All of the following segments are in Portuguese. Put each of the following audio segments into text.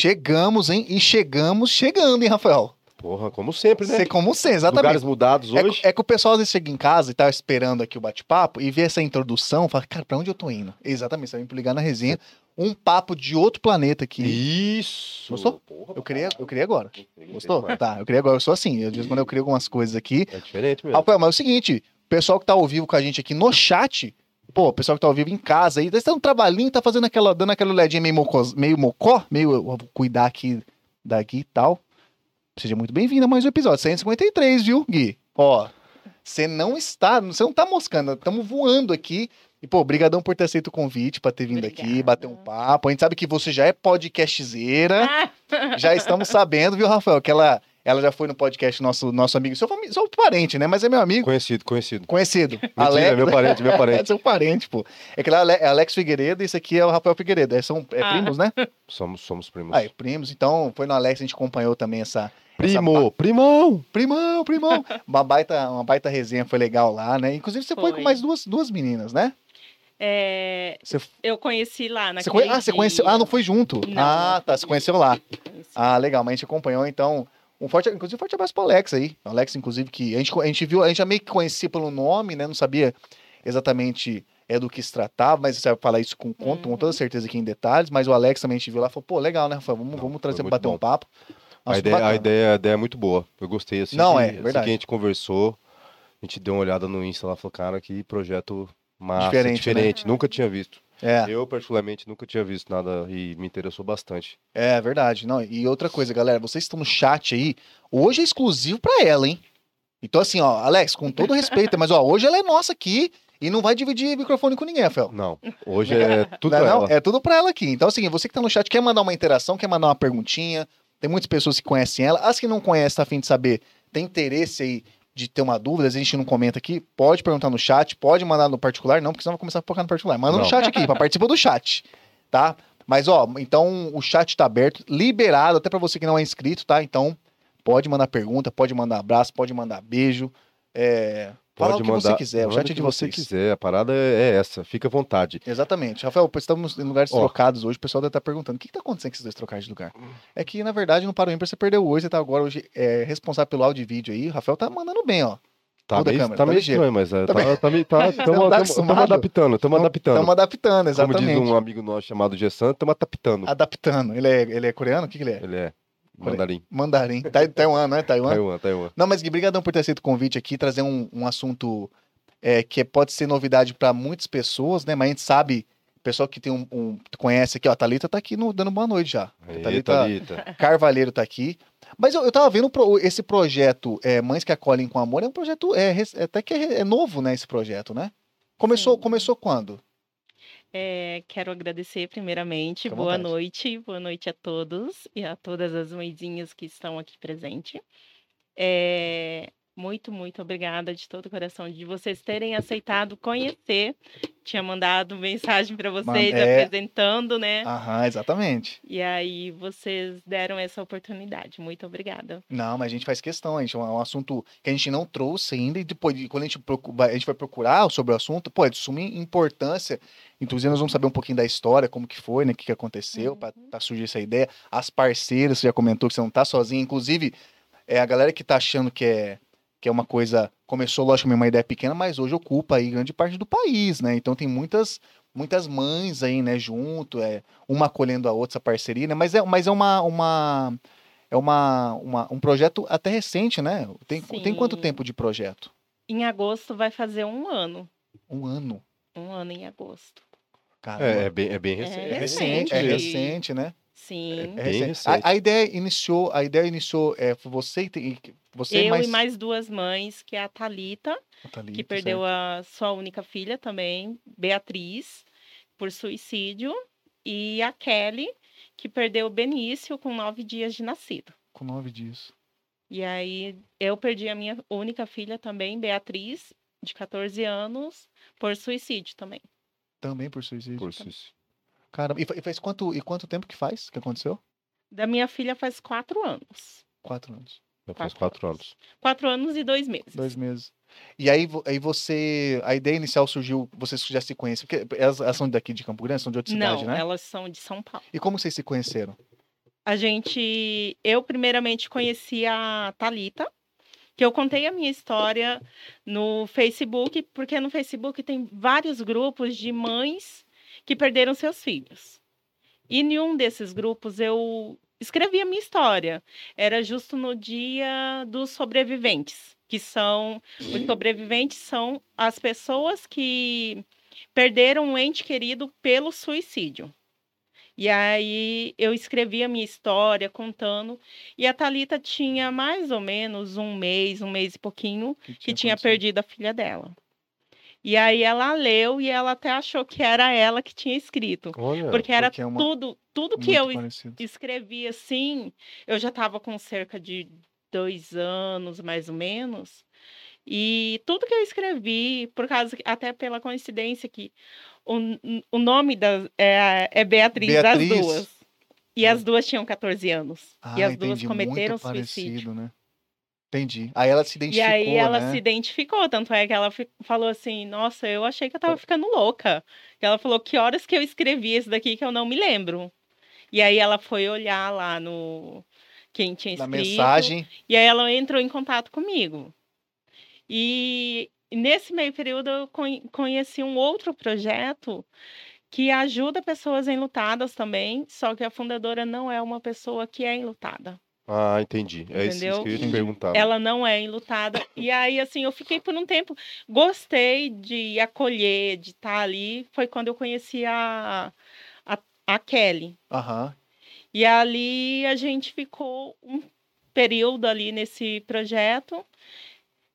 Chegamos, hein? E chegamos chegando, hein, Rafael? Porra, como sempre, né? Você como você, exatamente. Lugares mudados É, hoje. que- é que o pessoal às vezes chega em casa e tá esperando aqui o bate-papo e vê essa introdução, fala, cara, pra onde eu tô indo? Exatamente, você vai me ligar na resenha. Um papo de outro planeta aqui. Isso. Gostou? Porra, Eu queria, eu queria agora. caralho. Gostou? Demais. Tá, eu queria agora. Eu sou assim. Eu, de vez em quando eu crio algumas coisas aqui. É diferente mesmo. Rafael, mas é o seguinte: o pessoal que tá ao vivo com a gente aqui no chat, pô, o pessoal que tá ao vivo em casa aí, tá dando um trabalhinho, tá fazendo aquela, dando aquela olhadinha meio, mocos, meio mocó, meio. Eu vou cuidar aqui daqui e tal. Seja muito bem-vindo a mais um episódio. 153, viu, Gui? Ó, você não está, você não tá moscando, estamos voando aqui. E, pô, brigadão por ter aceito o convite, pra ter vindo aqui, Obrigada. bater um papo. A gente sabe que você já é podcastzeira. Já estamos sabendo, viu, Rafael? Que ela, ela já foi no podcast nosso, nosso amigo, seu, fami- seu parente, né? Mas é meu amigo, Conhecido, conhecido. conhecido. Mentira, meu parente, meu É parente. seu parente, pô. É que lá é Alex Figueiredo e esse aqui é o Rafael Figueiredo. É, são é Ah. primos, né? Somos, somos primos. Aí, primos. Então, foi no Alex, a gente acompanhou também essa. Primo, primão. Primão, primão. uma, baita, uma baita resenha, foi legal lá, né? Inclusive, você foi, com Foi. mais duas, duas meninas, né? é, Você, eu conheci lá você naquele conhe- Ah, você conheceu. Ah, não foi junto. Não, ah, tá. Você conheceu lá. Conheci. Ah, legal, mas a gente acompanhou, então. Um forte, inclusive, um forte abraço pro Alex aí. O Alex, inclusive, que a gente, a gente viu, a gente já meio que conhecia pelo nome, né? Não sabia exatamente é do que se tratava, mas você vai falar isso com, com, com Uhum. toda certeza aqui em detalhes. Mas o Alex também a gente viu lá e falou, pô, legal, né, Rafael? Vamos, Não, vamos trazer, muito bater um bom. papo. A Nossa, ideia, a, ideia, a ideia é muito boa. Eu gostei assim. Não, que, é, assim verdade. que a gente conversou, a gente deu uma olhada no Insta lá e falou, cara, que projeto massa, Diferente, diferente. né? Nunca tinha visto. É, Eu, particularmente, nunca tinha visto nada e me interessou bastante. é verdade. Não, e outra coisa, galera, vocês estão no chat aí, hoje é exclusivo pra ela, hein? Então, assim, ó, Alex, com todo respeito, mas ó, hoje ela é nossa aqui e não vai dividir microfone com ninguém, Rafael. Não, hoje é tudo Não, pra não, ela. é tudo pra ela aqui. Então, assim, você que tá no chat, quer mandar uma interação, quer mandar uma perguntinha, tem muitas pessoas que conhecem ela. As que não conhecem, tá a fim de saber, tem interesse aí de ter uma dúvida, a gente não comenta aqui, pode perguntar no chat, pode mandar no particular, não, porque senão vai começar a focar no particular. Manda no Não. chat aqui, pra participar do chat, tá? Mas, ó, então o chat tá aberto, liberado, até pra você que não é inscrito, tá? Então, pode mandar pergunta, pode mandar abraço, pode mandar beijo, é... Fala Pode o que mandar, você quiser, o chat é de que você vocês. quiser, a parada é é essa, fica à vontade. Exatamente. Rafael, estamos em lugares Ó. trocados hoje, o pessoal deve estar perguntando, o que está acontecendo com esses dois trocados de lugar? É que, na verdade, no Paro Ímpar você perdeu hoje, você tá agora hoje é, responsável pelo áudio e vídeo aí, o Rafael tá mandando bem, ó. Tá Muda a meio, câmera, tá tá meio estranho, mas é, Tá tá, tá, meio- tá, tamo, tá tamo- acostumado? tamo adaptando, estamos adaptando. Estamos adaptando, Como diz exatamente. um amigo nosso chamado Gessan, estamos adaptando. Adaptando. Ele é, ele é coreano? O que, que ele é? Ele é mandarim. Mandarim. Tai- Taiwan, não é? Taiwan? Taiwan, Taiwan. Não, mas Gui, brigadão por ter aceito o convite aqui, trazer um, um assunto é, que pode ser novidade para muitas pessoas, né? Mas a gente sabe, pessoal que tem um, um- conhece aqui, ó, a Thalita tá aqui no, dando boa noite já. Aí, Thalita- Thalita. Carvalheiro tá aqui. Mas eu, eu tava vendo pro- esse projeto é, Mães que Acolhem com Amor, é um projeto, é, rec- até que é, é novo, né, esse projeto, né? Começou, Sim. começou quando? É, quero agradecer primeiramente. À Boa vontade. noite, boa noite a todos e a todas as mãezinhas que estão aqui presentes. É, muito, muito obrigada de todo o coração de vocês terem aceitado conhecer. Tinha mandado mensagem para vocês é. apresentando, né? Aham, exatamente. E aí vocês deram essa oportunidade. Muito obrigada. Não, mas a gente faz questão, a gente, é um assunto que a gente não trouxe ainda, e depois, de- quando a gente, procu- vai- a gente vai procurar sobre o assunto, pô, é de suma importância. Inclusive, nós vamos saber um pouquinho da história, como que foi, né, o que, que aconteceu, para surgir essa ideia. As parceiras, você já comentou que você não tá sozinho, inclusive, é a galera que tá achando que é, que é uma coisa, começou, logicamente, uma ideia pequena, mas hoje ocupa aí grande parte do país, né, então tem muitas muitas mães aí, né, junto, é, uma acolhendo a outra, essa parceria, né, mas é, mas é uma, uma é uma, uma- um projeto até recente, né? Tem, tem quanto Sim. tempo de projeto? Em agosto vai fazer um ano. Um ano. Um ano em agosto. Caramba. É, é bem, é bem rec- É é É recente. recente, é recente. recente, né? Sim. É recente. A, a ideia iniciou, a ideia iniciou, é, você e tem- você Eu mais, e mais duas mães, que é a Thalita, Thalita, que perdeu certo. a sua única filha também, Beatriz, por suicídio, e a Kelly, que perdeu o Benício com nove dias de nascido. com nove dias. E aí eu perdi a minha única filha também, Beatriz, de 14 anos, por suicídio também. Também por suicídio. Por isso. Caramba, e fa- faz quanto e quanto tempo que faz que aconteceu? Da minha filha faz quatro anos. Quatro anos, Já faz Quatro quatro anos. Quatro anos e dois meses. dois meses. E aí, aí você, a ideia inicial surgiu, vocês já se conhecem, porque elas, elas são daqui de Campo Grande, são de outra Não, cidade, né? elas são de São Paulo. E como vocês se conheceram? a gente, eu primeiramente conheci a Talita, que eu contei a minha história no Facebook, porque no Facebook tem vários grupos de mães que perderam seus filhos. E em um desses grupos eu escrevi a minha história. Era justo no dia dos sobreviventes, que são os sobreviventes são as pessoas que perderam um ente querido pelo suicídio. E aí eu escrevi a minha história contando, e a Talita tinha mais ou menos um mês, um mês e pouquinho, que tinha acontecido? perdido a filha dela. E aí ela leu e ela até achou que era ela que tinha escrito, Olha, porque era porque é uma- tudo, tudo que Muito eu parecido. escrevi assim, eu já estava com cerca de dois anos, mais ou menos. E tudo que eu escrevi, por causa, até pela coincidência que o, o nome da, é, é Beatriz, Beatriz. das duas. E as duas tinham 14 anos. Ah, e as duas entendi, cometeram muito suicídio. parecido, né? Entendi. Aí ela se E identificou, aí ela né? se identificou, tanto é que ela falou assim, nossa, eu achei que eu tava ficando louca. E ela falou, que horas que eu escrevi esse daqui que eu não me lembro. E aí ela foi olhar lá no quem tinha Na escrito. mensagem. E aí ela entrou em contato comigo. E nesse meio período eu conhe- conheci um outro projeto que ajuda pessoas enlutadas também, só que a fundadora não é uma pessoa que é enlutada. Ah, entendi. É isso, que eu ia te perguntar. Ela não é enlutada. E aí, assim, eu fiquei por um tempo. Gostei de acolher, de estar ali. Foi quando eu conheci a, a, a Kelly. Aham. E ali a gente ficou um período ali nesse projeto.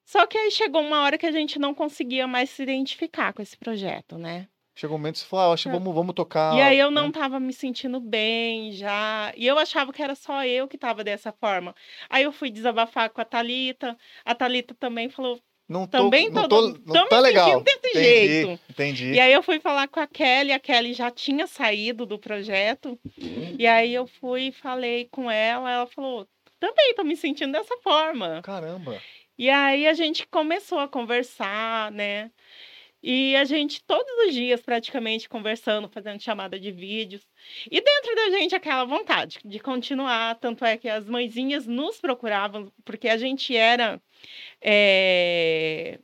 Só que aí chegou uma hora que a gente não conseguia mais se identificar com esse projeto, né? Chegou um momento que você falou, ah, acho que É. vamos, vamos tocar. E aí eu né? não tava me sentindo bem já. E eu achava que era só eu que tava dessa forma. Aí eu fui desabafar com a Talita. A Talita também falou: Não tô, também não tô, tô, não tô tá legal. desse Entendi, jeito. Entendi. E aí eu fui falar com a Kelly, a Kelly já tinha saído do projeto. E aí eu fui e falei com ela, ela falou: "Também tô me sentindo dessa forma". Caramba. E aí a gente começou a conversar, né? E a gente todos os dias praticamente conversando, fazendo chamada de vídeos. E dentro da gente aquela vontade de continuar, tanto é que as mãezinhas nos procuravam porque a gente era eh,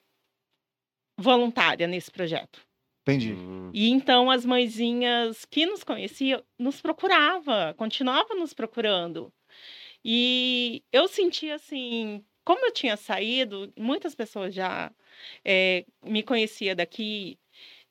voluntária nesse projeto. Entendi. Hum, E então as mãezinhas que nos conheciam nos procurava, continuava nos procurando. E eu sentia assim, como eu tinha saído, muitas pessoas já eh, me conhecia daqui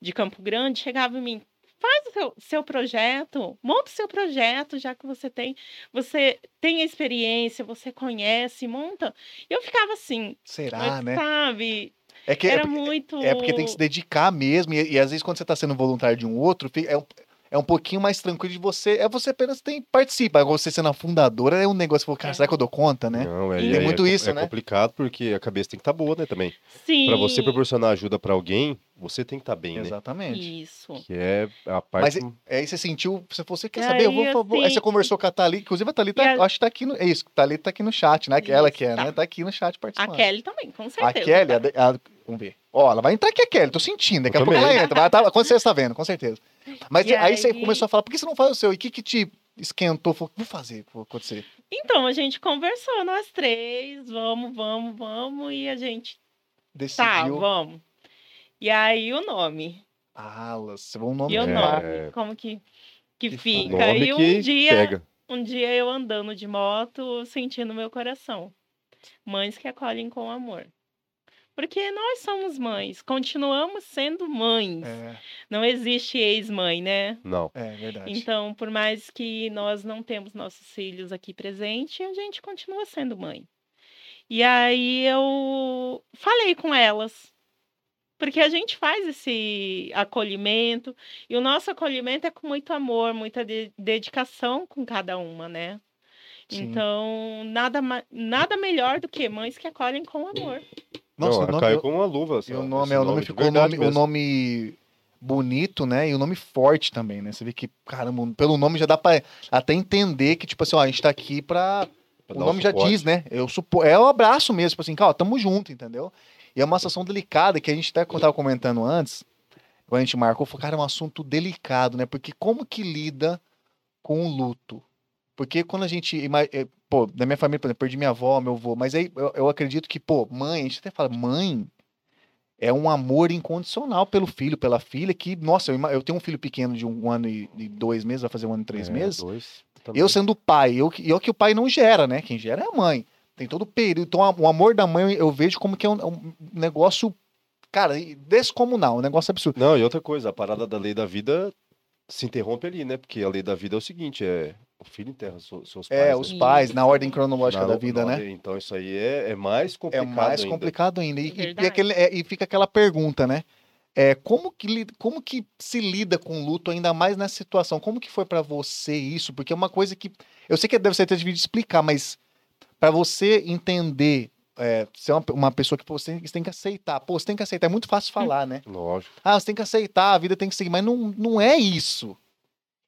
de Campo Grande, chegava em mim, faz o seu, seu projeto, monta o seu projeto, já que você tem, você tem a experiência, você conhece, monta. E eu ficava assim, Será, mas, né? sabe? É que Era é, muito. é porque tem que se dedicar mesmo. E, e às vezes quando você tá sendo voluntário de um outro, é um, é um pouquinho mais tranquilo de você. É você apenas tem participa. Agora você sendo a fundadora é um negócio, cara, É. será que eu dou conta, né? Não, é, Tem aí muito é, isso, é né? complicado porque a cabeça tem que estar boa, né, também. Sim. Pra você proporcionar ajuda pra alguém, você tem que estar bem, né? Exatamente. Isso. Que é a Mas parte. aí você sentiu, você falou, você quer E saber? Eu vou, aí, vou- Aí você assim, conversou com a Thalita, inclusive a Thalita, a- acho que tá aqui no. É isso, a Thalita tá aqui no chat, né? Ela que é, tá. né? Tá aqui no chat A participando. Kelly também, com A certeza. Kelly, a a- vamos ver. Ó, ela vai entrar aqui, a Kelly, tô sentindo. Daqui a Eu pouco ela entra. Mas tá, com certeza tá vendo, com certeza. Mas E aí, você aí- começou a falar, por que você não faz o seu? E o que que te esquentou? Falou, vou fazer, vou acontecer. Então, a gente conversou, nós três, vamos, vamos, vamos, e a gente, tá, Decidiu. vamos. E aí o nome. Alas, um nome E o É. nome, como que, que Que fica. nome E um que dia, pega. um dia eu andando de moto, sentindo meu coração. Mães que acolhem com amor. Porque nós somos mães, continuamos sendo mães. É, Não existe ex-mãe, né? Não. é verdade. Então, por mais que nós não temos nossos filhos aqui presente, a gente continua sendo mãe. E aí eu falei com elas, porque a gente faz esse acolhimento, e o nosso acolhimento é com muito amor, muita de- dedicação com cada uma, né? Sim. Então, nada, nada melhor do que mães que acolhem com amor. Nossa, não, nome, caiu eu- com uma luva. e essa- o nome, é, o nome de ficou nome, o nome bonito, né? E o nome forte também, né? Você vê que, caramba, pelo nome já dá pra até entender que, tipo assim, ó, a gente tá aqui pra. Pra o dar um nome já diz, né? Eu supo... É o abraço mesmo, tipo assim, cara, ó, tamo junto, entendeu? E é uma situação delicada que a gente até tava comentando antes, quando a gente marcou, falou, cara, é um assunto delicado, né? Porque como que lida com o luto? Porque quando a gente. Pô, na minha família, por exemplo, perdi minha avó, meu avô, mas aí eu, eu acredito que, pô, mãe, a gente até fala, mãe é um amor incondicional pelo filho, pela filha, que, nossa, eu, eu tenho um filho pequeno de um ano e, e dois meses, vai fazer um ano e três É, meses. Dois. Eu sendo pai, eu, eu que o pai não gera, né? Quem gera é a mãe. Tem todo o período. Então, a- o amor da mãe eu vejo como que é um, um negócio, cara, descomunal, um negócio absurdo. Não, e outra coisa, a parada da lei da vida se interrompe ali, né? Porque a lei da vida é o seguinte, é o filho enterra seus pais. É, né? os pais, na ordem cronológica Na- da vida, na- né? Então isso aí é, é mais É complicado mais ainda. complicado ainda. E, e, Verdade. aquele- é, e fica aquela pergunta, né? É, como, que, como que se lida com o luto, ainda mais nessa situação? Como que foi pra você isso? Porque é uma coisa que. Eu sei que deve ser até difícil de explicar, mas pra você entender, é, ser uma, uma pessoa que pô, você, tem, você tem que aceitar. Pô, você tem que aceitar. É muito fácil falar, né? Lógico. Ah, você tem que aceitar, a vida tem que seguir. Mas não, não é isso.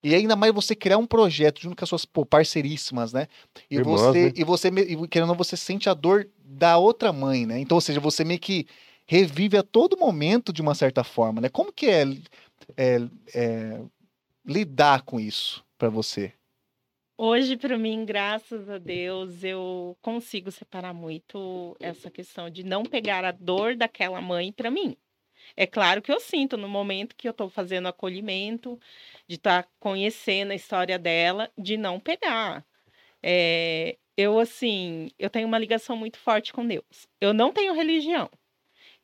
E ainda mais você criar um projeto junto com as suas pô, parceiríssimas, né? E Irmãs, você, né? e você, e querendo ou não, você sente a dor da outra mãe, né? Então, ou seja, você meio que revive a todo momento de uma certa forma, né? Como que é, é- é lidar com isso pra você? Hoje, para mim, graças a Deus, eu consigo separar muito essa questão de não pegar a dor daquela mãe para mim. É claro que eu sinto no momento que eu estou fazendo acolhimento, de estar conhecendo a história dela, de não pegar. É, eu, assim, eu tenho uma ligação muito forte com Deus. Eu não tenho religião.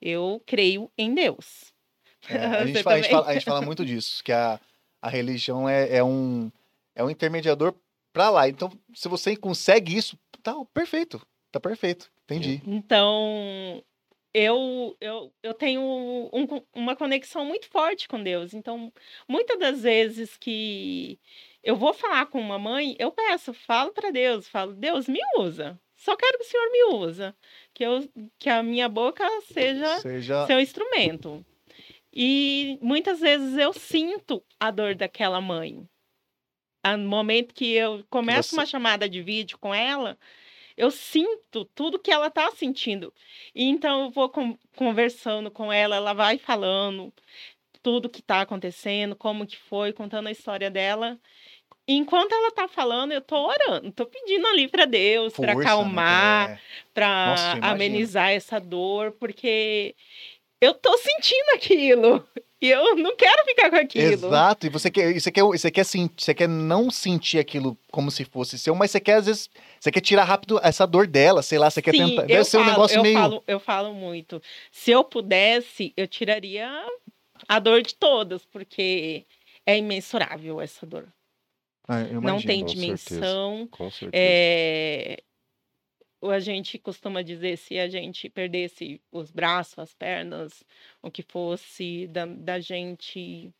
Eu creio em Deus. É, a, gente fala, a gente fala- a gente fala muito disso, que a, a religião é, é um, é um intermediador pra lá. Então, se você consegue isso, tá perfeito. Tá perfeito. Entendi. Então, eu, eu, eu tenho um- uma conexão muito forte com Deus. Então, muitas das vezes que eu vou falar com uma mãe, eu peço, falo para Deus, falo, Deus, me usa. Só quero que o Senhor me usa. Que, eu, que a minha boca seja Seja. seu instrumento. E muitas vezes eu sinto a dor daquela mãe. No momento que eu começo Você- uma chamada de vídeo com ela, eu sinto tudo que ela está sentindo. E então eu vou con- conversando com ela, ela vai falando tudo que está acontecendo, como que foi, contando a história dela. E enquanto ela está falando, eu estou orando, estou pedindo ali para Deus, para né, acalmar, é. Nossa, para amenizar essa dor, porque eu tô sentindo aquilo e eu não quero ficar com aquilo. Exato, e você quer, você quer, você quer, sen- você quer não sentir aquilo como se fosse seu, mas você quer, às vezes, você quer tirar rápido essa dor dela, sei lá, você quer Sim, tentar. eu Deve ser um falo, negócio eu meio. falo, eu falo muito. Se eu pudesse, eu tiraria a dor de todas, porque é imensurável essa dor. Ah, eu não tem com dimensão. Com certeza. É, A gente costuma dizer se a gente perdesse os braços, as pernas, o que fosse da, da gente,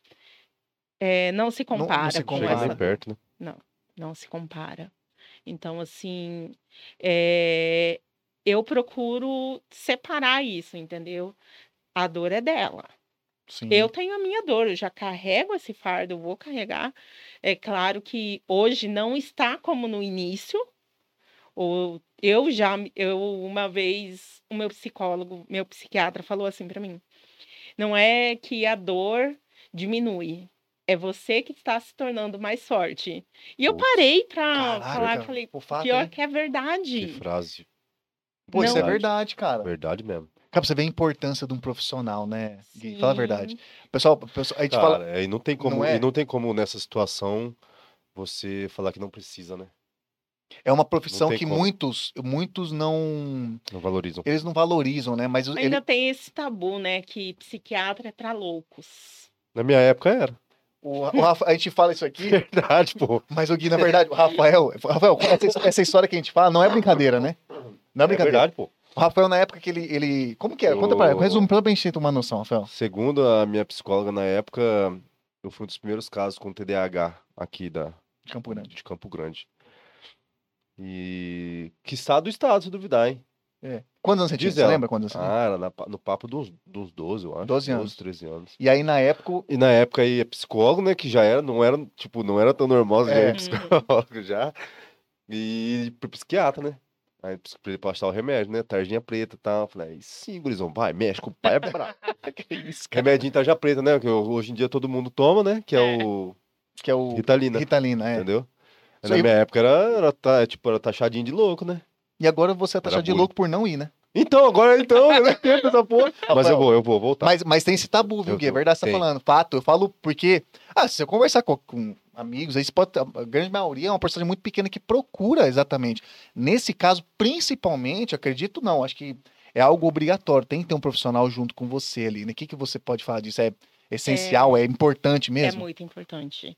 é, não se não compara se com Chega compara. essa perto, né? não se compara. Então, assim, é, eu procuro separar isso, entendeu? A dor é dela. Sim. Eu tenho a minha dor, eu já carrego esse fardo, eu vou carregar. É claro que hoje não está como no início. Ou eu já, eu uma vez, o meu psicólogo, meu psiquiatra falou assim para mim: não é que a dor diminui, é você que está se tornando mais forte. E eu parei para falar, falei, pô, fato, pior hein? que é verdade. Que frase. Pô, isso é não- verdade, cara. Verdade mesmo. Cara, você ver a importância de um profissional, né? Gui? Fala a verdade. Sim. Pessoal, pessoal, a gente Cara, fala. aí não tem como, Não é? e não tem como nessa situação você falar que não precisa, né? É uma profissão que como. muitos, muitos não. Não valorizam. Eles não valorizam, né? Mas ele, Ainda tem esse tabu, né? Que psiquiatra é para loucos. Na minha época era. o, o Rafa- a gente fala isso aqui, Verdade, pô. mas o Gui, na verdade, o Rafael. Rafael, essa, essa história que a gente fala não é brincadeira, né? Não é É brincadeira. verdade, pô. O Rafael, na época que ele. ele como que era? Conta pra O- Resume pra gente ter uma noção, Rafael. Segundo a minha psicóloga na época, eu fui um dos primeiros casos com TDAH aqui da, De Campo Grande. de Campo Grande. E que estado do estado, se duvidar, hein? Quantos anos você tinha? Você ela. lembra quantos anos você? Ah, era na no papo dos, dos 12, eu acho. 12 anos. 13 anos. E aí, na época, E na época aí, é psicólogo, né? Que já era, não era, tipo, não era tão normal, já É. era psicólogo já. E pro psiquiatra, né? Aí pra ele passar o remédio, né? Tarjinha preta e tal. Eu Falei, aí sim, gurizão, vai, mexe com o pai é brabo. que isso, cara? Remedinho tarja preta, né? Que hoje em dia todo mundo toma, né? Que é, É. o Que é o Ritalina, Ritalina, é. entendeu? Na minha época era, era, tipo, era taxadinho de louco, né? E agora você tá Era achando de louco por não ir, né? Então, agora então, eu não entendo essa porra. Mas eu vou, eu vou voltar. Mas, mas tem esse tabu, viu, Gui? É verdade, você tá Tem. falando. Fato, eu falo porque. Ah, se eu conversar com, com amigos, aí você pode. A grande maioria é uma porcentagem muito pequena que procura exatamente. Nesse caso, principalmente, acredito não, acho que é algo obrigatório. Tem que ter um profissional junto com você ali, né? O que, que você pode falar disso? É essencial, é, importante É mesmo? muito importante.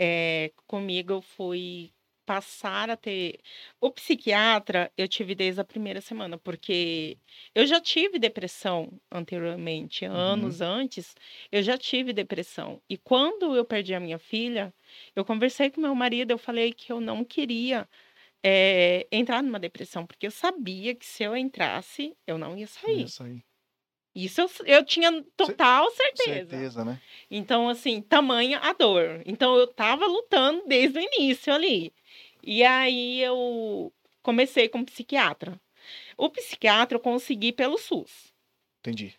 É, comigo eu fui passar a ter. O psiquiatra eu tive desde a primeira semana, porque eu já tive depressão anteriormente, anos antes, eu já tive depressão. E quando eu perdi a minha filha, eu conversei com meu marido, eu falei que eu não queria. é, entrar numa depressão, porque eu sabia que se eu entrasse, eu não ia sair. Isso aí. Isso eu, eu tinha total certeza. Certeza, né? Então, assim, tamanha a dor. Então, eu tava lutando desde o início ali. E aí, eu comecei com psiquiatra. O psiquiatra eu consegui pelo SUS. Entendi.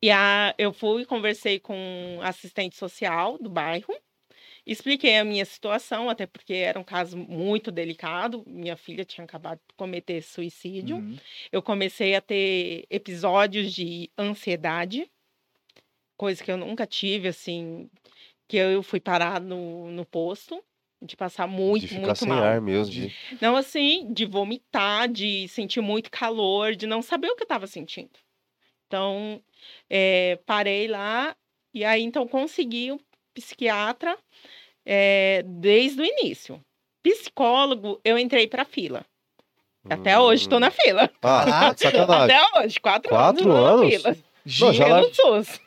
E a, eu fui e conversei com assistente social do bairro. Expliquei a minha situação, até porque era um caso muito delicado. Minha filha tinha acabado de cometer suicídio. Uhum. Eu comecei a ter episódios de ansiedade, coisa que eu nunca tive, assim, que eu fui parar no, no posto, de passar muito, de ficar muito sem mal. ar mesmo. De... Não, assim, de vomitar, de sentir muito calor, de não saber o que eu estava sentindo. Então, eh, parei lá e aí, então, consegui um psiquiatra eh, desde o início. Psicólogo, eu entrei para fila. Até hoje estou na fila. Ah, sacanagem. Até hoje, quatro, Quatro anos. anos? na fila. Não, já lá-.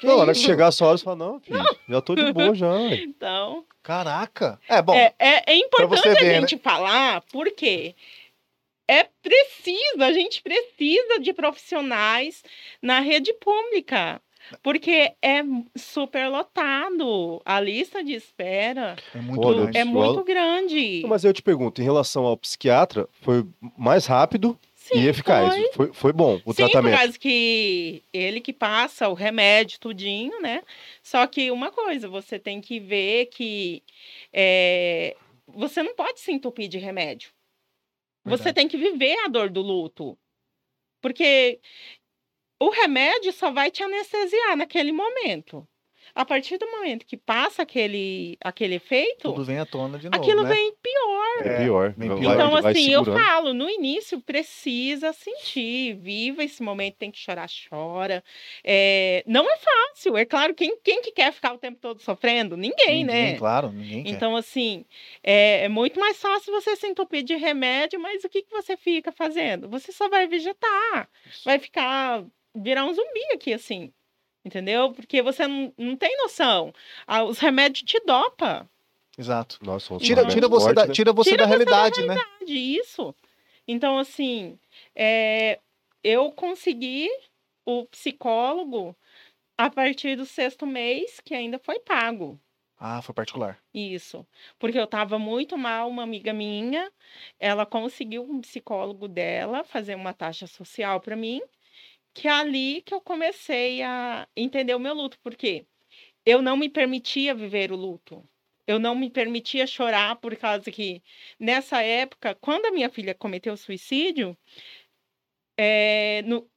Não, hora que chegar essa hora, você fala, não, filho, já tô de boa já. Então, Caraca. É, bom. é, é, é importante você a ver, né? gente falar, porque é preciso, a gente precisa de profissionais na rede pública. Porque é super lotado. A lista de espera É muito Olha, grande. é muito grande. Mas eu te pergunto, em relação ao psiquiatra, foi mais rápido Sim, e eficaz. foi. Foi, foi bom o Sim, por tratamento. causa que ele que passa o remédio, tudinho, né? Só que uma coisa, você tem que ver que é, você não pode se entupir de remédio. Você Verdade. tem que viver a dor do luto. Porque o remédio só vai te anestesiar naquele momento. A partir do momento que passa aquele, aquele efeito, Tudo vem à tona de novo, aquilo né? vem pior. É pior. vai- pior. Então, vai assim, eu segurando. falo, no início precisa sentir, viva esse momento, tem que chorar, chora. É, não é fácil, é claro, quem, quem que quer ficar o tempo todo sofrendo? Ninguém, né? Claro, ninguém quer. Então, assim, é, é muito mais fácil você se entupir de remédio, mas o que, que você fica fazendo? Você só vai vegetar, vai ficar, virar um zumbi aqui, assim, entendeu? Porque você não, não tem noção. Ah, os remédios te dopam. Exato. Nossa, um Tira, tira você, forte, da, né? tira você Tira da você da realidade, né? de isso. Então, assim, é, eu consegui o psicólogo a partir do sexto mês, que ainda foi pago. Ah, foi particular. Isso. Porque eu estava muito mal, uma amiga minha, ela conseguiu um psicólogo dela fazer uma taxa social para mim, que é ali que eu comecei a entender o meu luto, porque eu não me permitia viver o luto. Eu não me permitia chorar por causa que nessa época, quando a minha filha cometeu suicídio, é, no-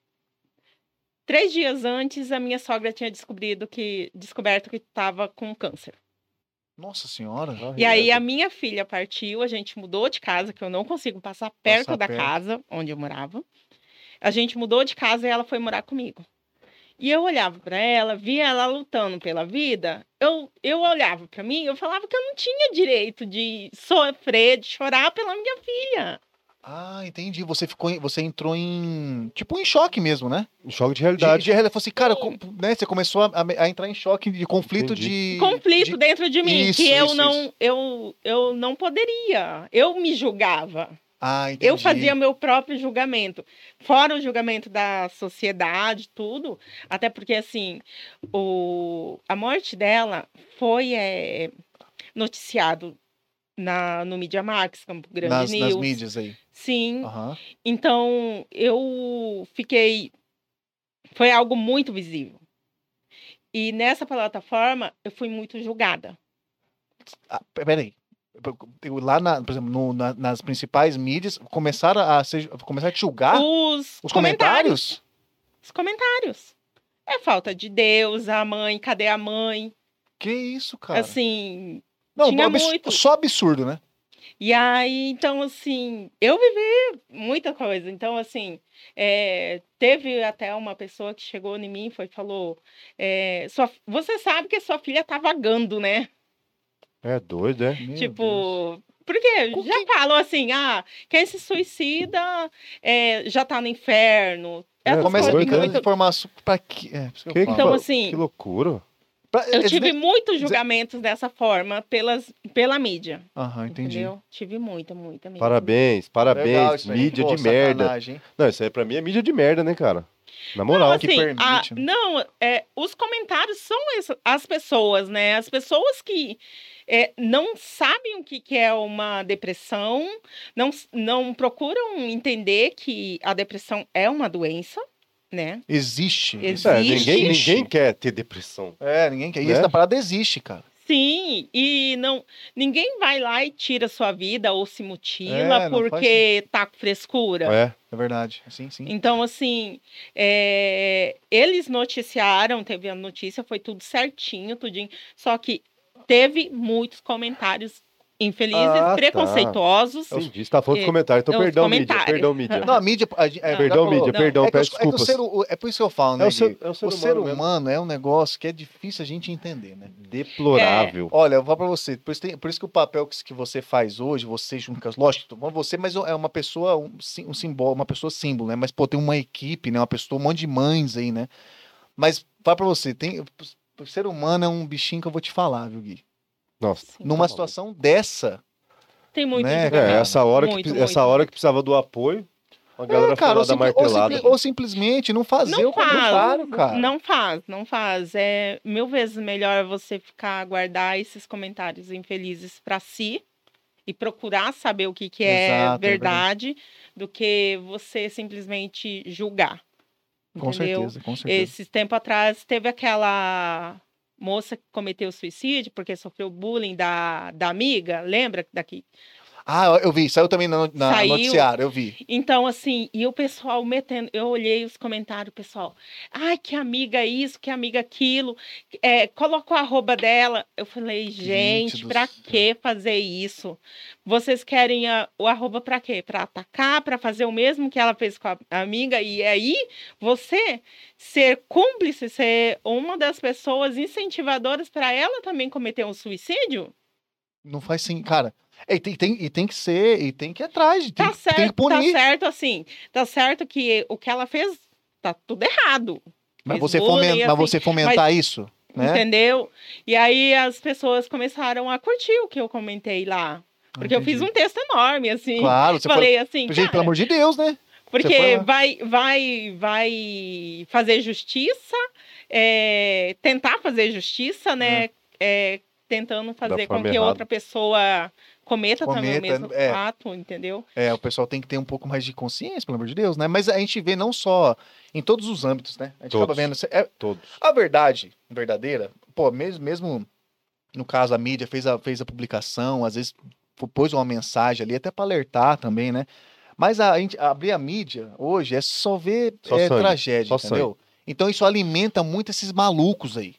três dias antes a minha sogra tinha descobrido que descoberto que estava com câncer. Nossa senhora. E aí a minha filha partiu, a gente mudou de casa, que eu não consigo passar perto Passar da perto. casa onde eu morava. A gente mudou de casa e ela foi morar comigo. E eu olhava para ela, via ela lutando pela vida. Eu, eu olhava para mim, eu falava que eu não tinha direito de sofrer, de chorar pela minha filha. Ah, entendi. Você ficou, em- você entrou em tipo em choque mesmo, né? Um choque de De, realidade. de realidade, assim, cara, com- né? Você começou a, a entrar em choque de conflito Entendi. de Conflito de- dentro de mim, Isso, que eu isso, não, isso. eu, eu não poderia. Eu me julgava. Ah. Eu fazia meu próprio julgamento, fora o julgamento da sociedade, tudo, até porque assim, o, a morte dela foi é, noticiado na, no Media Max, Campo Grande nas, News. nas mídias aí. Sim, Aham. então eu fiquei. Foi algo muito visível. E nessa plataforma eu fui muito julgada. Ah, pe- peraí. Lá na, por exemplo, no- na- nas principais mídias, começaram a, ser, começaram a julgar Os, os comentários? Os comentários. É falta de Deus, a mãe, cadê a mãe? Que isso, cara? Assim, Não, tinha abs- muito. só absurdo, né? E aí, então, assim, eu vivi muita coisa. Então, assim, é, teve até uma pessoa que chegou em mim e foi, falou: é, sua, você sabe que sua filha tá vagando, né? É doido, é? Meu Deus. tipo, porque Com já falam assim: ah, quem se suicida é, já tá no inferno. É, Essas Começa picando muito- informação pra quê? É, que eu Que que. Então, assim, Que loucura. Pra- eu tive nem- muitos julgamentos dessa forma pelas, pela mídia. Aham, entendi. Entendeu? Tive muita, muita mesmo. Parabéns, parabéns. Legal mídia Pô, de merda. hein? Não, isso aí pra mim é mídia de merda, né, cara? Na moral. Não, que assim, permite, a- né? não, é, os comentários são as pessoas, né? As pessoas que é, não sabem o que, que é uma depressão, não, não procuram entender que a depressão é uma doença, né? Existe. Existe. É, ninguém, ninguém quer ter depressão. É, ninguém quer. E Né? essa parada existe, cara. Sim, e não ninguém vai lá e tira sua vida ou se mutila É, porque tá com frescura. É. É verdade. Sim, sim. Então, assim, é, eles noticiaram, teve a notícia, foi tudo certinho, tudinho. Só que teve muitos comentários infelizes, Ah, tá. preconceituosos. Você tá falando É, dos comentários, então é os perdão, mídia. Perdão, mídia. Não, a mídia. A, é, Perdão, falou. mídia, Não, perdão, É, peço é que desculpas. ser, o- é por isso que eu falo, né? É o ser, é o ser o ser humano, humano, mesmo. é um negócio que é difícil a gente entender, né? Deplorável. Olha, eu vou pra você. Por isso, tem- por isso que o papel que, que você faz hoje, você junto com as. Lógico, você, mas é uma pessoa, um, um simbolo, uma pessoa símbolo, né? Mas, pô, tem uma equipe, né? Uma pessoa, um monte de mães aí, né? Mas, vai pra você, tem. O ser humano é um bichinho que eu vou te falar, viu, Gui? Nossa. Sim. Numa Tá situação dessa. Tem muito Né. É, essa hora, que, Muito, essa muito. hora que precisava do apoio, a galera É, cara, ou, simpli- ou martelada. simpli- ou simplesmente não fazer Não o comentário, faz, cara. não faz, não faz. É mil vezes melhor você ficar guardar esses comentários infelizes para si e procurar saber o que, que é Exato, é verdade do que você simplesmente julgar. Com entendeu? certeza, com certeza. Esses tempo atrás teve aquela moça que cometeu suicídio porque sofreu bullying da, da amiga, lembra daqui? Ah, eu vi, saiu também na, na Saiu. noticiário, eu vi. Então, assim, e o pessoal metendo, eu olhei os comentários, pessoal, ai, que amiga isso, que amiga aquilo, é, colocou a arroba dela. Eu falei, gente, do pra que fazer isso? Vocês querem a- o arroba pra quê? Pra atacar, pra fazer o mesmo que ela fez com a amiga? E aí, você ser cúmplice, ser uma das pessoas incentivadoras para ela também cometer um suicídio? Não faz sim, cara. E tem, tem- e tem que ser, e tem que ir atrás, tem, Tá que- tem que certo, tá punir. certo assim. Tá certo que o que ela fez tá tudo errado. mas, você bullying, fomen- mas assim, você fomentar isso, né? Entendeu? E aí as pessoas começaram a curtir o que eu comentei lá. Porque eu fiz Entendi. um texto enorme, assim. Claro, você Falei assim, foi... Gente, cara, pelo amor de Deus, né? porque foi vai, vai, vai fazer justiça, é, tentar fazer justiça, né? É, tentando fazer com que errada. outra pessoa cometa, também o Cometa, mesmo é. fato, entendeu? É, o pessoal tem que ter um pouco mais de consciência, pelo amor de Deus, né? Mas a gente vê não só em todos os âmbitos, né? A gente acaba Todos. vendo. É, Todos. a verdade verdadeira, pô, mesmo, mesmo no caso a mídia fez a, fez a publicação, às vezes pô- pôs uma mensagem ali, até para alertar também, né? Mas a, gente abrir a mídia hoje é só ver Só é, sangue, tragédia, só entendeu? Então isso alimenta muito esses malucos aí.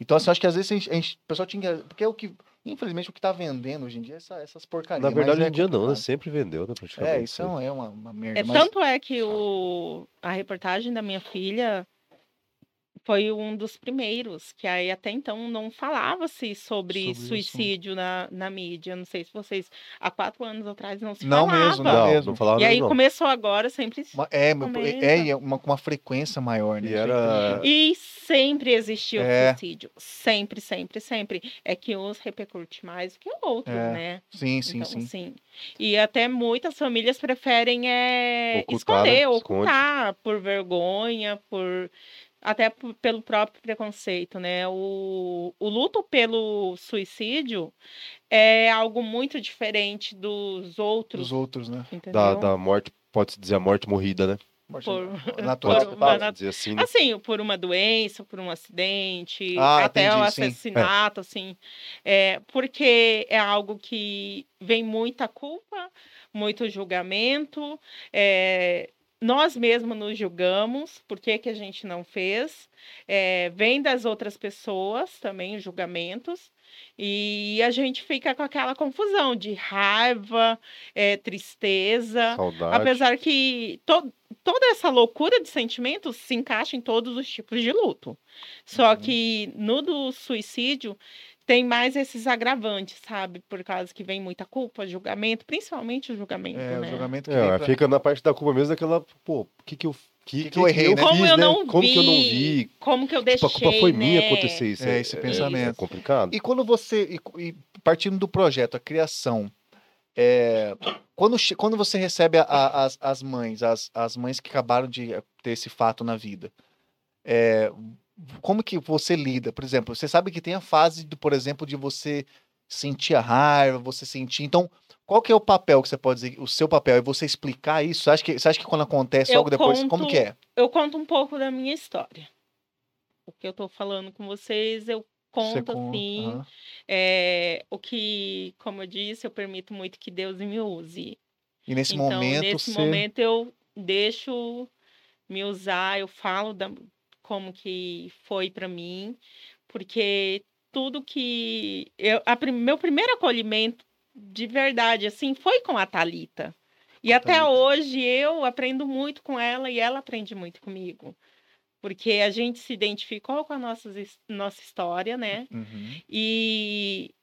Então, assim, eu acho que às vezes a gente, a gente- o pessoal tinha. Porque é o que. Infelizmente, o que tá vendendo hoje em dia é essa- essas porcarias. Na verdade, é hoje em dia não, né? Sempre vendeu, né? Praticamente. É, isso é uma, é uma, uma merda. É, mas- Tanto é que o, a reportagem da minha filha foi um dos primeiros, que aí até então não falava-se sobre, Sobre suicídio na, na mídia. Não sei se vocês, há quatro anos atrás, não se Não falava. mesmo, não Não, mesmo. não falava E aí não. começou agora, sempre. Uma- é, meu- comenta. é, é uma, com uma frequência maior, né? E era- E sempre existiu É. suicídio. Sempre, sempre, sempre. É que uns repercute mais do que outros, É, né? Sim, sim, então, sim. assim, E até muitas famílias preferem é, Ocultar, esconder, né? Ocultar, por vergonha, por até pelo próprio preconceito, né? O, o luto pelo suicídio é algo muito diferente dos outros, Os outros, né? entendeu? Da, da morte, pode-se dizer a morte morrida, né? Por- natural. por uma nat- dizer assim, né? Assim, por uma doença, por um acidente, Ah, até o entendi, sim. assassinato, assim. É, porque é algo que vem muita culpa, muito julgamento. é, nós mesmos nos julgamos, por que, que a gente não fez. É, vem das outras pessoas também os julgamentos. E a gente fica com aquela confusão de raiva, é, tristeza. Saudade. Apesar que to- toda essa loucura de sentimentos se encaixa em todos os tipos de luto. Só Uhum. que no do suicídio tem mais esses agravantes, sabe? Por causa que vem muita culpa, julgamento, principalmente o julgamento, É, o né? julgamento que É, pra- fica na parte da culpa mesmo daquela, pô, o que que eu, que, que eu errei, né? Como eu né? não Como vi, que eu não vi? como que eu Tipo, deixei, a culpa foi minha né? acontecer isso. É, esse pensamento. É complicado. E quando você. E, e partindo do projeto, a criação. É, quando, quando você recebe a- a- as, as mães, as, as mães que acabaram de ter esse fato na vida, é, como que você lida? Por exemplo, você sabe que tem a fase, do, por exemplo, de você sentir a raiva, você sentir. Então, qual que é o papel que você pode dizer? O seu papel é você explicar isso? Você acha que, você acha que quando acontece Eu logo depois, como conto- que é? Eu conto um pouco da minha história. O que eu tô falando com vocês, eu Conto con- assim. É, o que, como eu disse, eu permito muito que Deus me use. E nesse então, momento, nesse você... momento eu deixo me usar, eu falo da, como que foi para mim, porque tudo que eu, a meu primeiro acolhimento de verdade assim foi com a Talita. E até Thalita. hoje eu aprendo muito com ela e ela aprende muito comigo. Porque a gente se identificou com a nossa, nossa história, né? Uhum. E,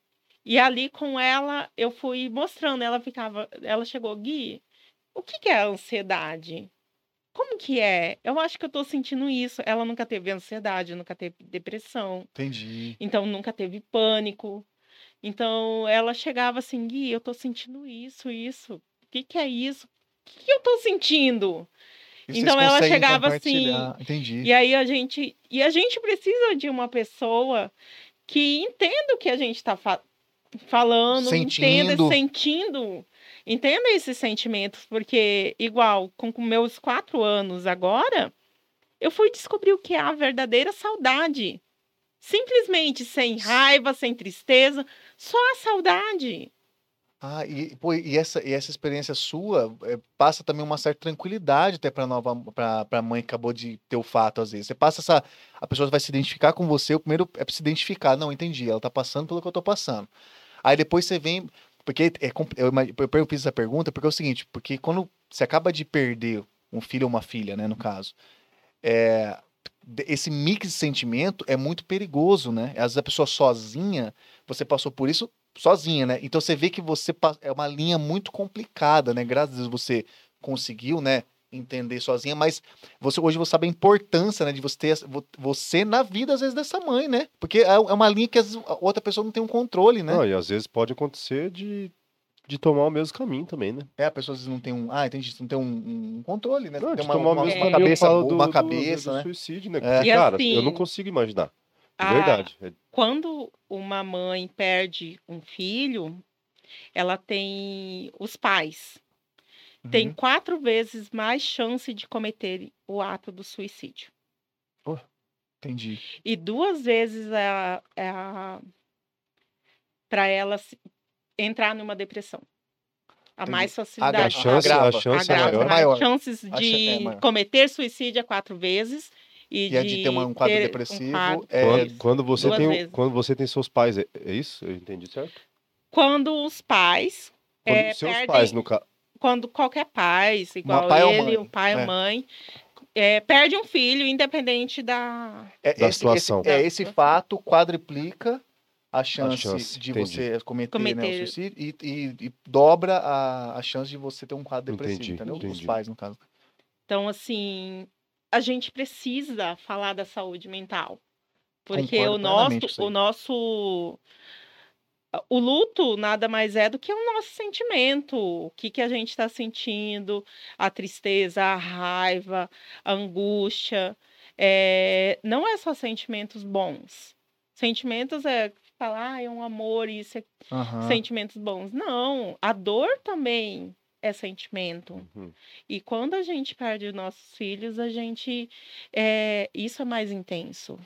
e ali com ela, eu fui mostrando. Ela ficava, ela chegou, Gui, o que, que é a ansiedade? Como que é? Eu acho que eu tô sentindo isso. Ela nunca teve ansiedade, nunca teve depressão, Entendi. então nunca teve pânico. Então ela chegava assim, Gui, eu tô sentindo isso, isso. O que, que é isso? O que, que eu tô sentindo? E Então, ela chegava assim. Entendi. E aí a gente, e a gente precisa de uma pessoa que entenda o que a gente está falando, entenda, Sentindo. sentindo, entenda esses sentimentos, porque igual com meus quatro anos agora, eu fui descobrir o que é a verdadeira saudade. Simplesmente sem raiva, sem tristeza, só a saudade. Ah, e, pô, e, essa, e essa experiência sua é, passa também uma certa tranquilidade até para nova para mãe que acabou de ter o fato às vezes. Você passa essa a pessoa vai se identificar com você, o primeiro é pra se identificar, não, entendi, ela tá passando pelo que eu tô passando. Aí depois você vem porque é, eu, eu, fiz essa pergunta porque é o seguinte, porque quando você acaba de perder um filho ou uma filha, né, no caso, é, esse mix de sentimento é muito perigoso, né? Às vezes a pessoa sozinha, você passou por isso sozinha, né? Então você vê que você é uma linha muito complicada, né? Graças a Deus você conseguiu, né? Entender sozinha, mas você hoje você sabe a importância, né? De você ter você na vida às vezes dessa mãe, né? Porque é é uma linha que às vezes a outra pessoa não tem um controle, né? Não, e às vezes pode acontecer de, de tomar o mesmo caminho também, né? É, a pessoa às vezes não tem um, ah, entendi, não tem um, um controle, né? Não, tem de uma, tomar uma, o mesmo uma cabeça, do- uma do- cabeça, do né? suicídio, né? É. Porque, E cara, assim, eu não consigo imaginar. De a- verdade. É- Quando uma mãe perde um filho, ela tem os pais. Tem Uhum. quatro vezes mais chance de cometer o ato do suicídio. Entendi. E duas vezes é a, é a para ela se- entrar numa depressão. A mais A facilidade. chance, a agrava. chance é maior. Maior. chances A chan- de é, maior. cometer suicídio é quatro vezes e, E a de ter uma- um quadro ter depressivo quadro- é- Quando, quando você duas tem, vezes. quando você tem seus pais, é, é isso? Eu entendi certo? Quando os pais Quando é, seus perdem, pais, no caso. quando qualquer pai, igual pai ou ele, mãe, o pai é. ou mãe, é, perde um filho, independente da. É, da esse, situação. Esse, é, esse fato quadriplica a chance, chance, de entendi. você cometer, né, o Cometer. suicídio e, e- e dobra a, a chance de você ter um quadro depressivo, Entendi, entendeu? Os entendi. pais, no caso. Então, assim, a gente precisa falar da saúde mental. Porque Concordo o nosso, o nosso. O luto nada mais é do que o nosso sentimento. O que, que a gente está sentindo, a tristeza, a raiva, a angústia. É, não é só sentimentos bons. Sentimentos é falar, ah, é um amor, isso é Aham. sentimentos bons. Não, a dor também é sentimento. Uhum. E quando a gente perde os nossos filhos, a gente. É, isso é mais intenso.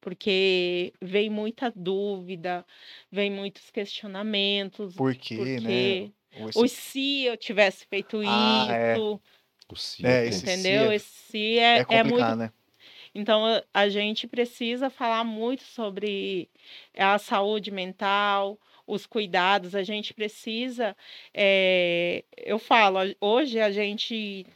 Porque vem muita dúvida, vem muitos questionamentos. Por quê, Por né? quê? Ou esse- Ou se eu tivesse feito Ah, é. isso, O cio É, esse entendeu? se Esse se é, É é complicado, muito né? então, a gente precisa falar muito sobre a saúde mental, os cuidados. A gente precisa. eh, eu falo, hoje a gente.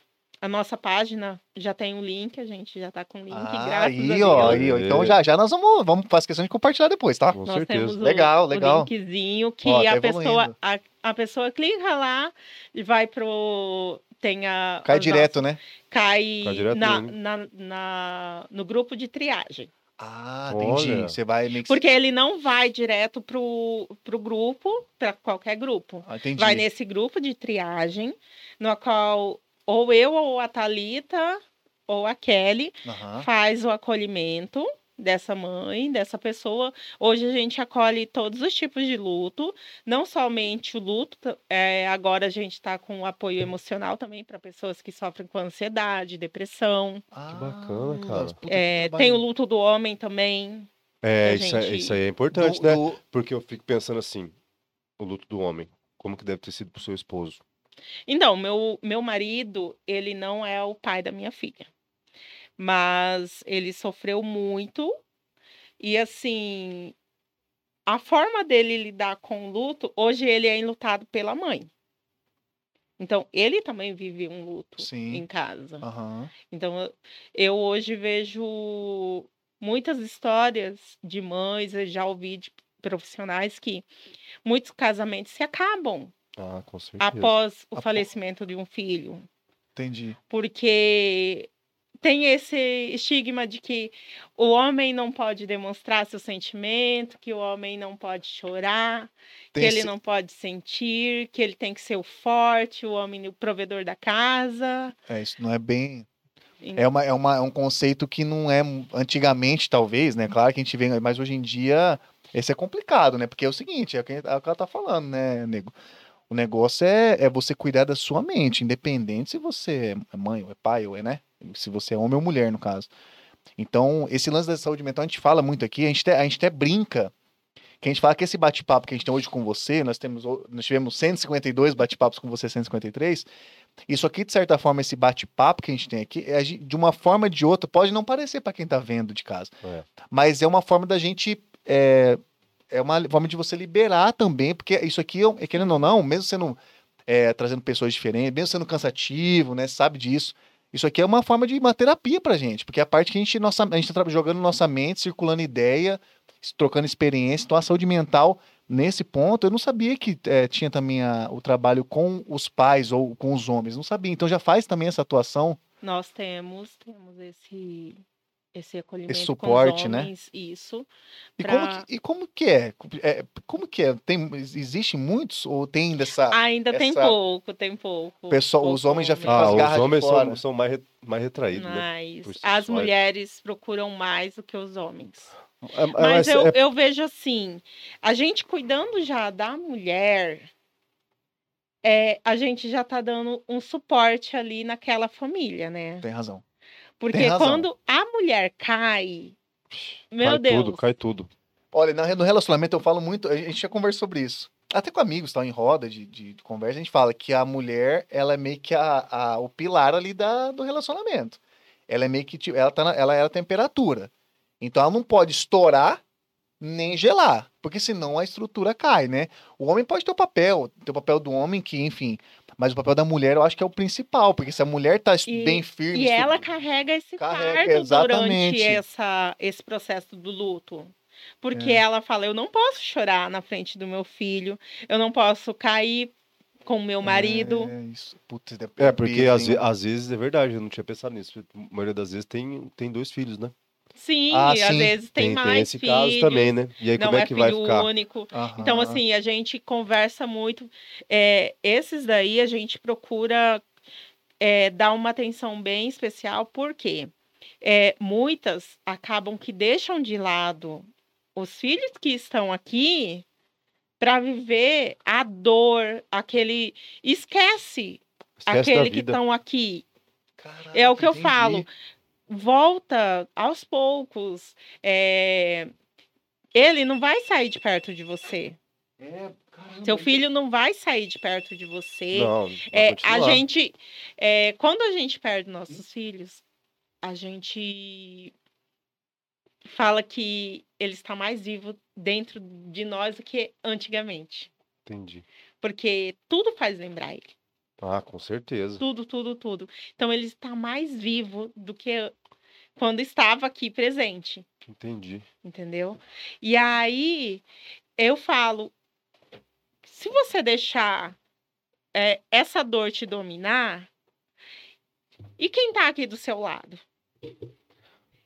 A nossa página já tem um link, a gente já está com o link, Ah, graças a aí, ó, aí, ó. Então já, já nós vamos, vamos fazer questão de compartilhar depois, tá? Com Nós certeza. temos o, Legal, o legal. linkzinho que Ó, tá a pessoa a, a pessoa clica lá e vai pro tem a Cai direto, né? cai Cai direto na, na- no grupo de triagem. Ah, entendi. Olha. Você vai meio que... Porque ele não vai direto pro, pro grupo, para qualquer grupo. Ah, entendi. Vai nesse grupo de triagem, no qual ou eu ou a Thalita ou a Kelly faz o acolhimento dessa mãe, dessa pessoa. Hoje a gente acolhe todos os tipos de luto, não somente o luto, é, agora a gente está com apoio emocional também para pessoas que sofrem com ansiedade, depressão. Ah, bacana, cara. que É, tem o luto do homem também. É, que a isso, é- gente- isso aí é importante, Do- né? do- Porque eu fico pensando assim, o luto do homem, como que deve ter sido pro seu esposo? Então, meu, meu marido, ele não é o pai da minha filha. Mas ele sofreu muito. E assim, a forma dele lidar com o luto, hoje ele é enlutado pela mãe. Então, ele também vive um luto Sim. em casa. Aham. Então, eu- hoje vejo muitas histórias de mães, eu já ouvi de profissionais que muitos casamentos se acabam Ah, com certeza. após o Apo- falecimento de um filho, Entendi. porque tem esse estigma de que o homem não pode demonstrar seu sentimento, que o homem não pode chorar, Tem que ele esse- não pode sentir, que ele tem que ser o forte, o homem o provedor da casa. É, isso não é bem. É, uma, é, uma, é um conceito que não é antigamente, talvez, né? Claro que a gente vê, mas hoje em dia esse é complicado, né? Porque é o seguinte, é o que, é o que ela tá falando, né, nego? O negócio é, é você cuidar da sua mente, independente se você é mãe, ou é pai, ou é, né? Se você é homem ou mulher, no caso. Então, esse lance da saúde mental, a gente fala muito aqui, a gente até, a gente até brinca, que a gente fala que esse bate-papo que a gente tem hoje com você, nós, temos, nós tivemos 152 bate-papos com você, 153, isso aqui, de certa forma, esse bate-papo que a gente tem aqui, é de uma forma ou de outra, pode não parecer para quem tá vendo de casa, É. mas é uma forma da gente. É, é uma forma de você liberar também, porque isso aqui, é, querendo ou não, mesmo sendo é, trazendo pessoas diferentes, mesmo sendo cansativo, né? Sabe disso. Isso aqui é uma forma de uma terapia pra gente, porque é a parte que a gente, nossa, a gente tá jogando nossa mente, circulando ideia, trocando experiência. Então a saúde mental, nesse ponto, eu não sabia que é, tinha também a- o trabalho com os pais ou com os homens. Não sabia. Então já faz também essa atuação. Nós temos, temos esse, esse acolhimento suporte, com os né? homens, isso. E, Pra- como que, e como que é? É, Como que é? Tem, existem muitos ou tem dessa. Ainda tem essa- pouco, tem pouco. Pessoal- os pouco homens já ficam Ah, as garras os de homens fora. são, são mais, mais retraídos, né? Mas si as só. mulheres procuram mais do que os homens. É- é- Mas eu, é- eu vejo assim, a gente cuidando já da mulher, é, a gente já tá dando um suporte ali naquela família, né? Tem razão. Porque quando a mulher cai, meu cai Deus, tudo, cai tudo. Olha, no relacionamento eu falo muito, a gente já conversou sobre isso. Até com amigos, tá, em roda de, de conversa, a gente fala que a mulher, ela é meio que a, a- o pilar ali da, do relacionamento. Ela é meio que, tipo, ela, tá na- ela é a temperatura. Então ela não pode estourar nem gelar, porque senão a estrutura cai, né? O homem pode ter o papel, ter o papel do homem que, enfim, mas o papel da mulher eu acho que é o principal, porque se a mulher tá E- bem firme... E ela carrega esse Carrega, fardo exatamente. durante essa, esse processo do luto. Porque É. ela fala: eu não posso chorar na frente do meu filho, eu não posso cair com o meu marido. É, isso. Putz, É, porque peso, às, às vezes é verdade, eu não tinha pensado nisso. A maioria das vezes tem, tem dois filhos, né? Sim, Ah, às sim. vezes tem, mais esse filhos, caso também, né? E aí não como é é que vai filho ficar? único. Então, Aham. assim, a gente conversa muito. é, esses daí a gente procura é, dar uma atenção bem especial, porque é, muitas acabam que deixam de lado os filhos que estão aqui para viver a dor, aquele. Esquece Esquece aquele que estão aqui. Caraca, É o que eu entendi. falo. Volta aos poucos. é, Ele não vai sair de perto de você. É, Seu filho não vai sair de perto de você. Não, É, a gente, é, quando a gente perde nossos filhos, a gente fala que ele está mais vivo dentro de nós do que antigamente, Entendi. porque tudo faz lembrar ele, Ah, com certeza. tudo, tudo, tudo. Então ele está mais vivo do que quando estava aqui presente, Entendi. entendeu? E aí eu falo, se você deixar é, essa dor te dominar, e quem tá aqui do seu lado?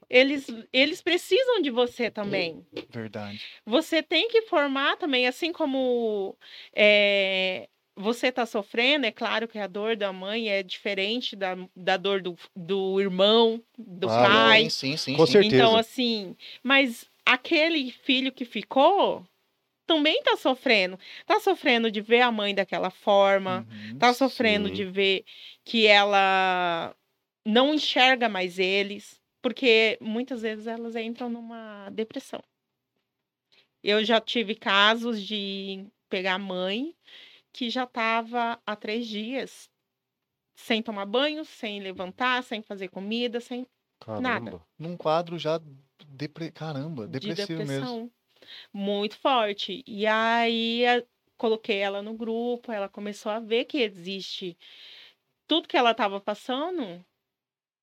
Eles, eles precisam de você também. Verdade. Você tem que formar também, assim como é, você está sofrendo, é claro que a dor da mãe é diferente da, da dor do, do irmão, do Ah, pai. Sim, sim, sim. Com sim. certeza. Então, assim, mas aquele filho que ficou também tá sofrendo. Tá sofrendo de ver a mãe daquela forma, Uhum. tá sofrendo sim. de ver que ela não enxerga mais eles, porque muitas vezes elas entram numa depressão. Eu já tive casos de pegar mãe que já estava há três dias sem tomar banho, sem levantar, sem fazer comida, sem Caramba. Num quadro já depre... caramba, de depressivo mesmo. depressão muito forte. E aí a- coloquei ela no grupo, ela começou a ver que existe tudo que ela estava passando.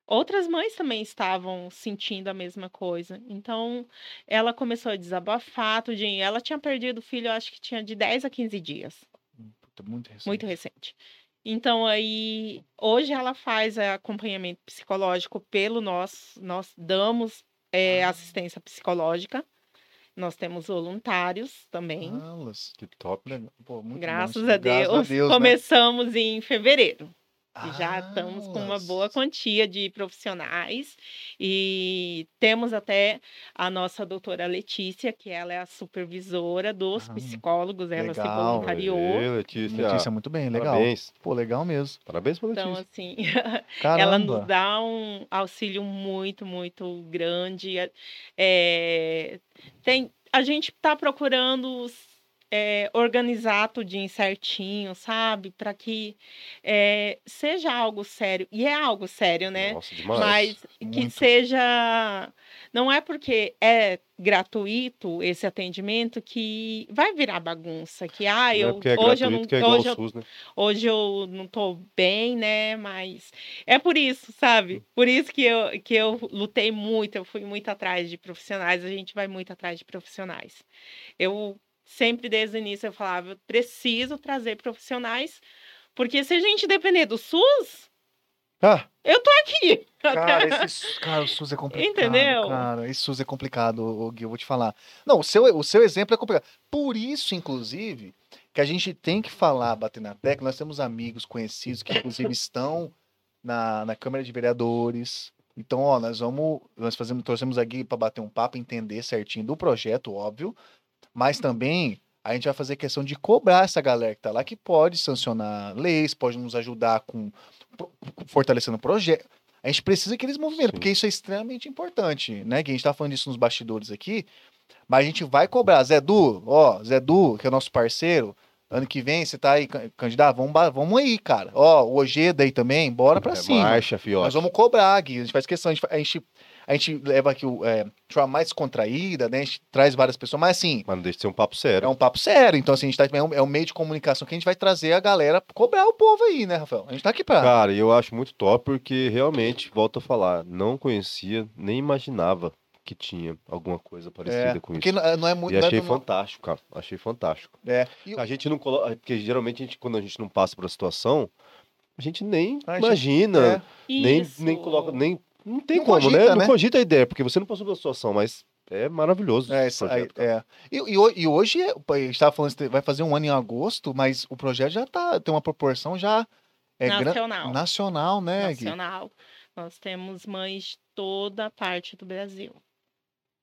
Outras mães também estavam sentindo a mesma coisa. Então, ela começou a desabafar, tudinho. Ela tinha perdido o filho, acho que tinha de 10 a 15 dias. Muito recente. Muito recente. Então, aí, hoje ela faz é, acompanhamento psicológico pelo nós, nós damos é, Ah. assistência psicológica. Nós temos voluntários também. Alas. Que top. Legal. Pô, bom graças, isso. a Deus. Graças a Deus, né? Começamos em fevereiro. E já Ah, estamos com uma Alas. boa quantia de profissionais. E temos até a nossa doutora Letícia, que ela é a supervisora dos Ah, psicólogos. Ela se legal. voluntariou. Aê, Letícia. Letícia, muito bem, legal. Parabéns. Pô, legal mesmo. Parabéns Então, Letícia. assim, Caramba. ela nos dá um auxílio muito, muito grande. É, tem, a gente está procurando é, organizar tudinho certinho, sabe? Para que é, seja algo sério. E é algo sério, né? Nossa, demais. Mas que Muito. seja. Não é porque é gratuito esse atendimento que vai virar bagunça. Que, ah, eu, é hoje eu não. é hoje eu SUS, né? hoje eu não tô bem, né? Mas é por isso, sabe? Por isso que eu, que eu lutei muito, eu fui muito atrás de profissionais, a gente vai muito atrás de profissionais. Eu sempre desde o início eu falava, eu preciso trazer profissionais, porque se a gente depender do SUS, Ah, eu tô aqui. cara, esse, cara, o SUS é complicado. Entendeu? Cara, esse SUS é complicado, Gui, eu vou te falar. Não, o seu, o seu exemplo é complicado. Por isso, inclusive, que a gente tem que falar, bater na tecla. Nós temos amigos conhecidos que, inclusive, estão na, na Câmara de Vereadores. Então, ó, nós vamos. Nós fazemos, trouxemos aqui para bater um papo, entender certinho do projeto, óbvio. Mas também a gente vai fazer questão de cobrar essa galera que tá lá, que pode sancionar leis, pode nos ajudar com fortalecendo o projeto. A gente precisa que eles movimentem, Sim. porque isso é extremamente importante, né? Que a gente tá falando disso nos bastidores aqui, mas a gente vai cobrar. Zé Du, ó, Zé Du, que é nosso parceiro, ano que vem você tá aí can- candidato, vamos, vamos aí, cara. Ó, o Ojeda aí também, bora pra É cima. marcha, fiote. Nós vamos cobrar, Gui. A gente faz questão, a gente, a gente, a gente leva aqui o é, de forma mais contraída, né? A gente traz várias pessoas, mas assim, Mas não deixa de ser um papo sério. é um papo sério. Então, assim, a gente tá, é, um, é um meio de comunicação que a gente vai trazer a galera pra cobrar o povo aí, né, Rafael? A gente tá aqui pra. Cara, eu acho muito top porque realmente, volto a falar, não conhecia, nem imaginava que tinha alguma coisa parecida é, com porque isso. não, não é muito. E não é achei do- fantástico, cara. Achei fantástico. É. E A gente não coloca. Porque geralmente a gente, quando a gente não passa por a situação, a gente nem A gente- imagina, é. nem, Isso. nem coloca. Nem, não tem Não como, cogita, né? né? Não cogita a ideia, porque você não passou pela situação, mas é maravilhoso. É, esse isso aí, projeto, cara. é. E, e e hoje, é- a gente tava falando, vai fazer um ano em agosto, mas o projeto já tá, tem uma proporção já é, gran- Nacional. nacional, né, Gui? nacional. Nós temos mães de toda a parte do Brasil.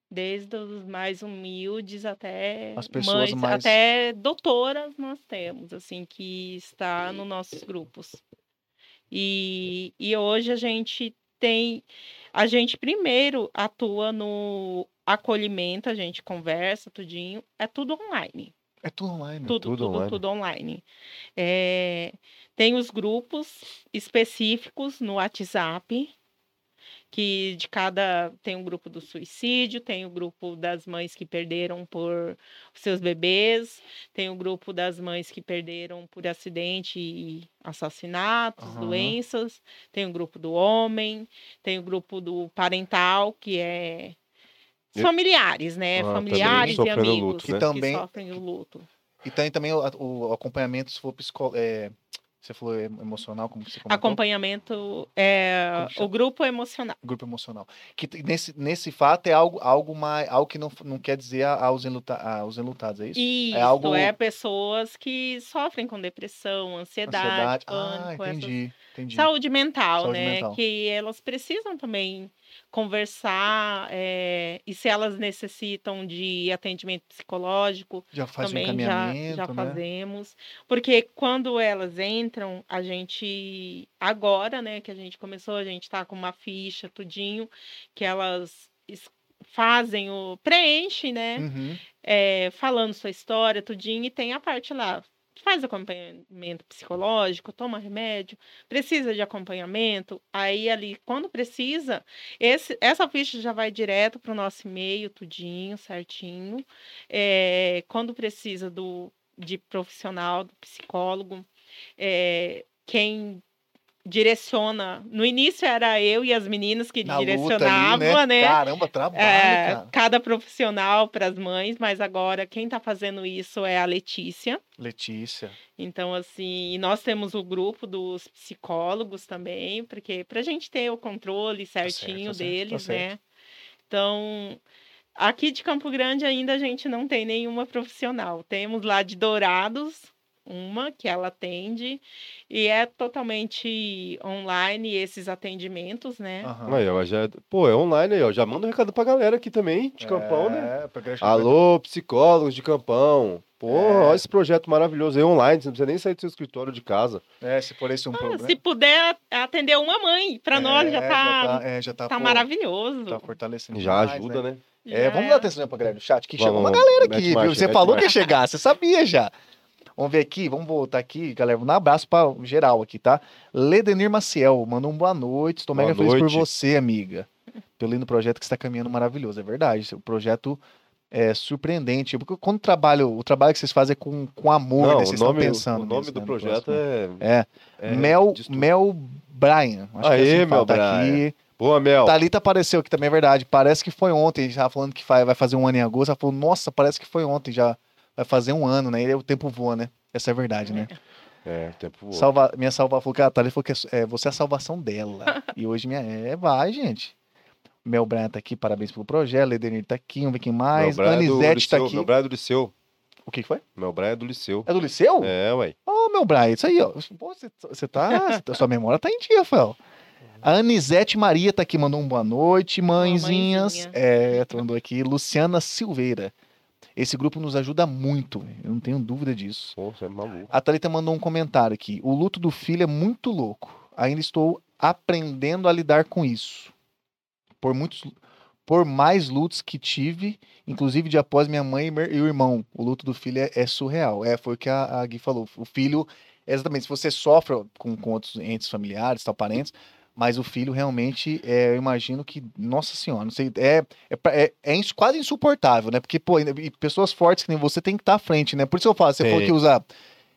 Desde os mais humildes até As pessoas mães, mais- até doutoras nós temos, assim, que está nos nossos grupos. E, e hoje a gente tem. A gente primeiro atua no acolhimento, a gente conversa, tudinho. É tudo online. É tudo online. Tudo, tudo tudo, online. tudo online. É, tem os grupos específicos no WhatsApp, que de cada. Tem um grupo do suicídio, tem o grupo das mães que perderam por seus bebês, tem o grupo das mães que perderam por acidente e assassinatos, Aham. doenças, tem o grupo do homem, tem o grupo do parental, que é. os Familiares, né? Ah, também Familiares e amigos luto, que, né? também- sofrem o luto. E tem também o, o acompanhamento, se for psicológico. Você falou em- emocional, como você comentou? Acompanhamento é o grupo emocional. Grupo emocional. Que nesse, nesse fato é algo, algo, mais, algo que não, não quer dizer aos, enluta, aos enlutados, é isso? Isso, é algo. é pessoas que sofrem com depressão, ansiedade, ansiedade. pânico, ah, essas- entendi. entendi. saúde mental, Saúde né? mental. Que elas precisam também conversar é, e se elas necessitam de atendimento psicológico, Já faz também já, encaminhamento, já né? fazemos. Porque quando elas entram, a gente, agora, né, que a gente começou, a gente tá com uma ficha, tudinho, que elas fazem o. preenchem, né? Uhum. é, falando sua história, tudinho, e tem a parte lá. Faz acompanhamento psicológico, toma remédio, precisa de acompanhamento. Aí, ali, quando precisa, esse, essa ficha já vai direto para o nosso e-mail, tudinho, certinho. É, quando precisa do, de profissional, do psicólogo, é, quem direciona. No início era eu e as meninas que Na direcionavam, ali, né? né? Caramba, trabalho, É, cara. cada profissional para as mães, mas agora quem está fazendo isso é a Letícia. Letícia. Então, assim, e nós temos o grupo dos psicólogos também, porque para a gente ter o controle certo, certinho tá certo, tá deles, certo. né? Então, aqui de Campo Grande ainda a gente não tem nenhuma profissional. Temos lá de Dourados uma que ela atende e é totalmente online esses atendimentos, né? Aham. Aí, ó, já, pô, é online aí, ó. Já manda um recado pra galera aqui também, de Campão, né? É, acho que- Alô, psicólogos de Campão. Porra, É. olha esse projeto maravilhoso aí online, você não precisa nem sair do seu escritório de casa. É, se for esse um Ah, problema. se puder atender uma mãe, para nós já É, tá, é, já tá, tá pô, maravilhoso. Tá fortalecendo. Já demais, ajuda, né? É, Já vamos é. dar atenção pra galera do chat, que Vamos, chegou uma galera aqui, viu? Você falou que ia chegar, você sabia já. Vamos ver aqui, vamos voltar aqui, galera. Um abraço pra geral aqui, tá? Ledenir Maciel, mandou um boa noite. Estou Boa mega feliz por noite. você, amiga. Pelo lindo projeto que está caminhando maravilhoso. É verdade. O projeto é surpreendente. Porque quando trabalho, o trabalho que vocês fazem é com, com amor, Não, né? Vocês nome, estão pensando. o nome nisso, do né, projeto é... É, é Mel. Mel Brian. Acho que Aê, é assim que Mel tá Brian. aqui. Boa, Mel. Thalita apareceu aqui também, é verdade. Parece que foi ontem. A gente tava falando que vai fazer um ano em agosto. Ela falou, nossa, parece que foi ontem já. Vai fazer um ano, né? E o tempo voa, né? Essa é a verdade, né? É, o tempo voa. Salva... Minha salva falou que a Thalita falou que é, é, você é a salvação dela. e hoje minha. É, vai, gente. Mel Brian tá aqui, parabéns pelo projeto. Ledenir tá aqui, vamos ver quem mais. Mel Braia é Anisete tá Liceu, aqui. Mel Braia é do Liceu. O que que foi? Mel Braia é do Liceu. É do Liceu? É, ué. Ô, meu Brian, isso aí, ó. Pô, você, tá. sua memória tá em dia, Rafael. A Anisete Maria tá aqui, mandou um boa noite, mãezinhas. mãezinha. É, mandou aqui. Luciana Silveira. Esse grupo nos ajuda muito, eu não tenho dúvida disso. É maluco. A Thalita mandou um comentário aqui. O luto do filho é muito louco. Ainda estou aprendendo a lidar com isso. Por muitos. Por mais lutos que tive, inclusive de após minha mãe e e o irmão. O luto do filho é, é surreal. É, foi o que a, a Gui falou. O filho, exatamente, se você sofre com, com outros entes familiares, tal, parentes, mas o filho realmente, é, eu imagino que, nossa senhora, não sei, é, é, é, é quase insuportável, né? Porque, pô, e pessoas fortes que nem você tem que estar à frente, né? Por isso eu falo, você Tem. falou que usa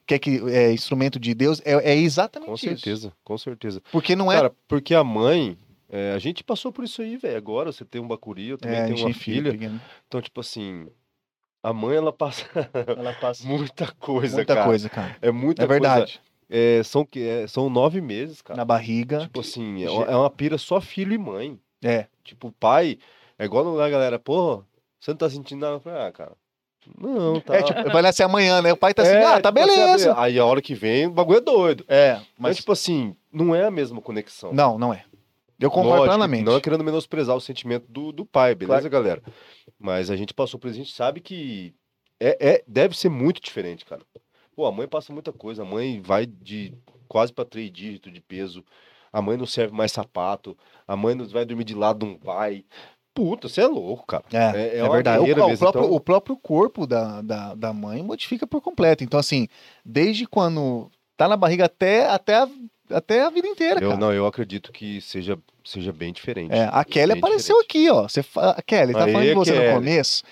que é, que é instrumento de Deus, é, é exatamente Com isso. certeza, com certeza. Porque não é. Cara, porque a mãe, é, a gente passou por isso aí, velho. Agora você tem um bacuri, eu também é, tenho uma filha. Então, tipo assim, a mãe, ela passa Ela passa muita coisa, muita cara. coisa, cara. É muita É coisa. É, são, que- é, são nove meses, cara. Na barriga. Tipo assim, é é uma pira só filho e mãe. É. Tipo, o pai, é igual a galera, pô, você não tá sentindo nada? Eu falei, ah, cara, não, tá. É, tipo, vai nascer amanhã, né? O pai tá assim, É, ah, tá tipo beleza. Aí a hora que vem, o bagulho é doido. É, Mas, mas. tipo assim, não é a mesma conexão. Não, não é. Eu concordo Lógico, plenamente. Não é querendo menosprezar o sentimento do, do pai, beleza, galera? Mas a gente passou por isso, a gente sabe que é, é- deve ser muito diferente, cara. Pô, a mãe passa muita coisa, a mãe vai de quase para três dígitos de peso. A mãe não serve mais sapato. A mãe não vai dormir de lado, não vai. Puta, você é louco, cara. É, é, uma verdade. O, o mesmo, próprio, então- o próprio corpo da, da, da mãe modifica por completo. Então, assim, desde quando tá na barriga até, até, a, até a vida inteira, Eu, cara. não, eu acredito que seja, seja bem diferente. É, a Kelly apareceu diferente. aqui, ó. Você. A Kelly, tá Aê, falando de você Kelly. no começo.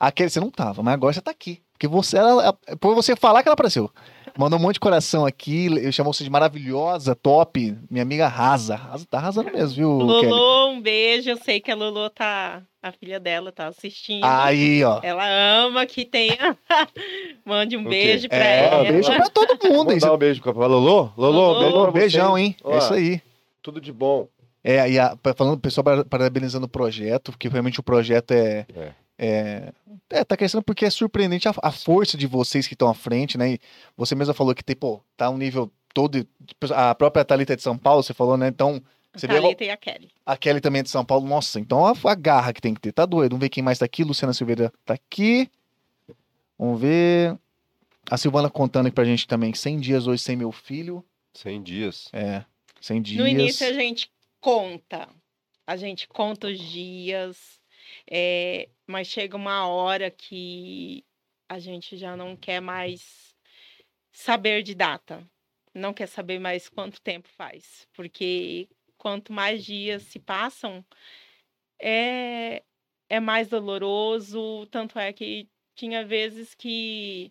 A Kelly, você não tava, mas agora você tá aqui. Porque você, ela, por você falar que ela apareceu. Mandou um monte de coração aqui, eu chamou você de maravilhosa, top. Minha amiga arrasa. arrasa tá arrasando mesmo, viu, Kelly? Lulu, um beijo. Eu sei que a Lulu tá. A filha dela tá assistindo. Aí, ó. Ela ama que tenha. Mande um beijo pra É, ela. beijo pra todo mundo. Hein? dar um beijo pra um pra Lolo, você. beijão, hein? Ó, É isso aí. Tudo de bom. É, e a, falando, o pessoal para- parabenizando o projeto, porque realmente o projeto é. É. É, é, tá crescendo porque é surpreendente a, a força de vocês que estão à frente, né? E você mesma falou que tem, pô, tá um nível todo. A própria Thalita é de São Paulo, você falou, né? Então, você vê Thalita e a Kelly. a Kelly também é de São Paulo. Nossa, então a, a garra que tem que ter. Tá doido. Vamos ver quem mais tá aqui. Luciana Silveira tá aqui. Vamos ver. A Silvana contando aqui pra gente também. 100 dias hoje sem meu filho. 100 dias. É, 100 dias. No início a gente conta. A gente conta os dias. é, mas chega uma hora que a gente já não quer mais saber de data. Não quer saber mais quanto tempo faz. Porque quanto mais dias se passam, é, é mais doloroso. Tanto é que tinha vezes que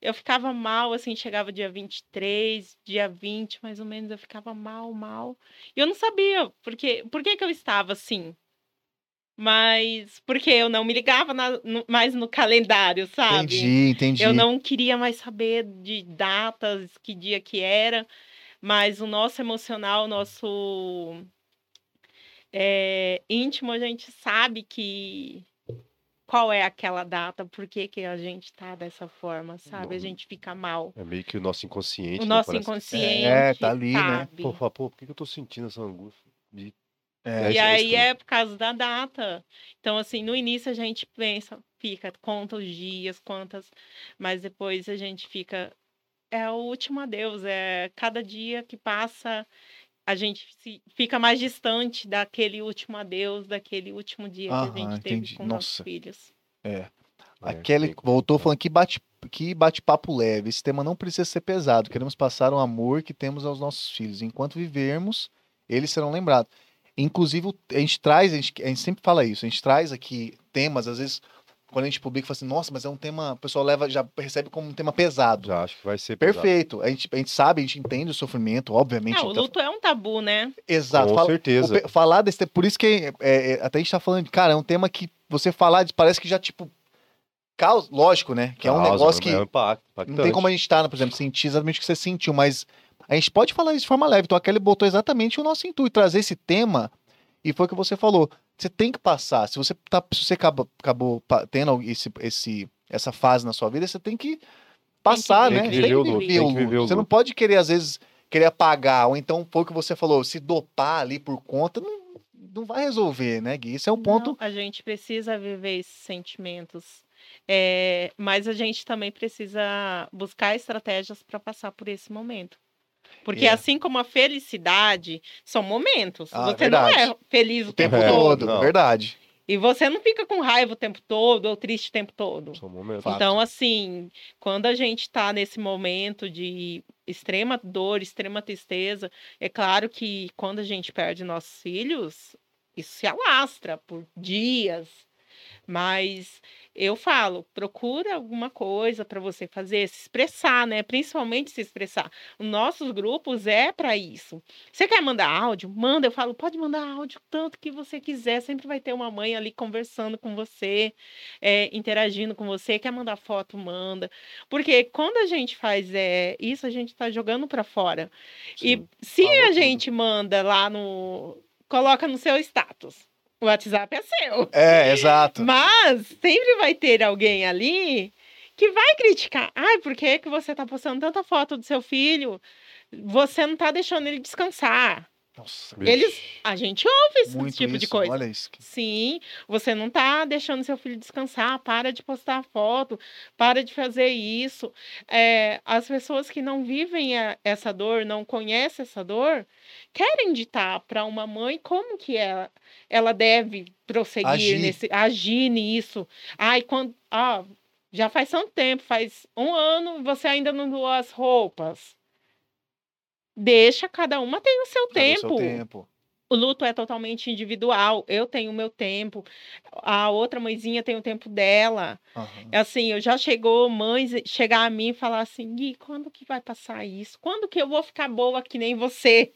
eu ficava mal, assim, chegava dia 23, dia 20, mais ou menos, eu ficava mal, mal. E eu não sabia por que, por que, que eu estava assim. Mas porque eu não me ligava na- no- mais no calendário, sabe? Entendi, entendi. Eu não queria mais saber de datas, que dia que era, mas o nosso emocional, o nosso é, íntimo, a gente sabe que qual é aquela data, por que, que a gente tá dessa forma, sabe? A gente fica mal. É meio que o nosso inconsciente. O né? nosso Parece inconsciente. É, tá ali, né? sabe? Pô, fala, pô, por que que eu tô sentindo essa angústia? De... É, E é aí é por causa da data. Então, assim, no início a gente pensa, fica, conta os dias, quantas, mas depois a gente fica. É o último adeus, é cada dia que passa, a gente se- fica mais distante daquele último adeus, daquele último dia que a gente teve entendi. com nossos Nossa. filhos. A É, Kelly tem- voltou falando que bate que bate-papo leve. Esse tema não precisa ser pesado. Queremos passar o amor que temos aos nossos filhos. Enquanto vivermos, eles serão lembrados. Inclusive, o- a gente traz, a gente, a gente sempre fala isso, a gente traz aqui temas, às vezes, quando a gente publica, fala assim, nossa, mas é um tema, o pessoal leva, já recebe como um tema pesado. Já acho que vai ser pesado. Perfeito. A gente, a gente sabe, a gente entende o sofrimento, obviamente. Ah, o então- luto é um tabu, né? Exato. Com Fala- certeza. o falar desse tema, por isso que é, é, até a gente tá falando de, cara, é um tema que você falar, de- parece que já, tipo, causa, lógico, né? Que é um Causa, negócio é que um impacto, não tem como a gente estar, por exemplo, sentir exatamente o que você sentiu, mas a gente pode falar isso de forma leve. Então a Kelly botou exatamente o nosso intuito, trazer esse tema, e foi o que você falou. Você tem que passar. Se você, tá, se você acabou, acabou tendo esse, esse, essa fase na sua vida, você tem que passar, né? tem que viver o viver luto. Você não pode querer, às vezes, querer apagar, ou então foi o que você falou, se dopar ali por conta, não, não vai resolver, né, Gui? Isso é um ponto. Não, a gente precisa viver esses sentimentos. É, mas a gente também precisa buscar estratégias para passar por esse momento. Porque É. assim como a felicidade, são momentos. Ah, você verdade. não é feliz o O tempo tempo todo. não. verdade. E você não fica com raiva o tempo todo ou triste o tempo todo. São momentos. Fato. Então, assim, quando a gente está nesse momento de extrema dor, extrema tristeza, é claro que quando a gente perde nossos filhos, isso se alastra por dias. Mas eu falo, procura alguma coisa para você fazer, se expressar, né? Principalmente se expressar. Os nossos grupos é para isso. Você quer mandar áudio? Manda, eu falo, pode mandar áudio tanto que você quiser. Sempre vai ter uma mãe ali conversando com você é, interagindo com você, quer mandar foto, manda. Porque quando a gente faz é, isso, a gente está jogando para fora. E Sim. se Falou a gente manda lá no. Coloca no seu status. O WhatsApp é seu. É, exato. Mas sempre vai ter alguém ali que vai criticar. Ai, por que, que você tá postando tanta foto do seu filho? Você não tá deixando ele descansar. Nossa, Eles- A gente ouve esse muito tipo isso. de coisa. Olha isso. Sim, você não tá deixando seu filho descansar, para de postar foto, para de fazer isso. É, as pessoas que não vivem a- essa dor, não conhecem essa dor, querem ditar para uma mãe como que ela, ela deve prosseguir Agir. nesse, agir nisso. Ai, quando, ah, já faz tanto tempo, faz um ano, você ainda não doou as roupas. Deixa, cada uma tem o seu Cadê o seu tempo. tempo. O luto é totalmente individual. Eu tenho o meu tempo, a outra mãezinha tem o tempo dela. Aham. Assim, eu já chegou mães chegar a mim e falar assim: Gui, quando que vai passar isso? Quando que eu vou ficar boa que nem você?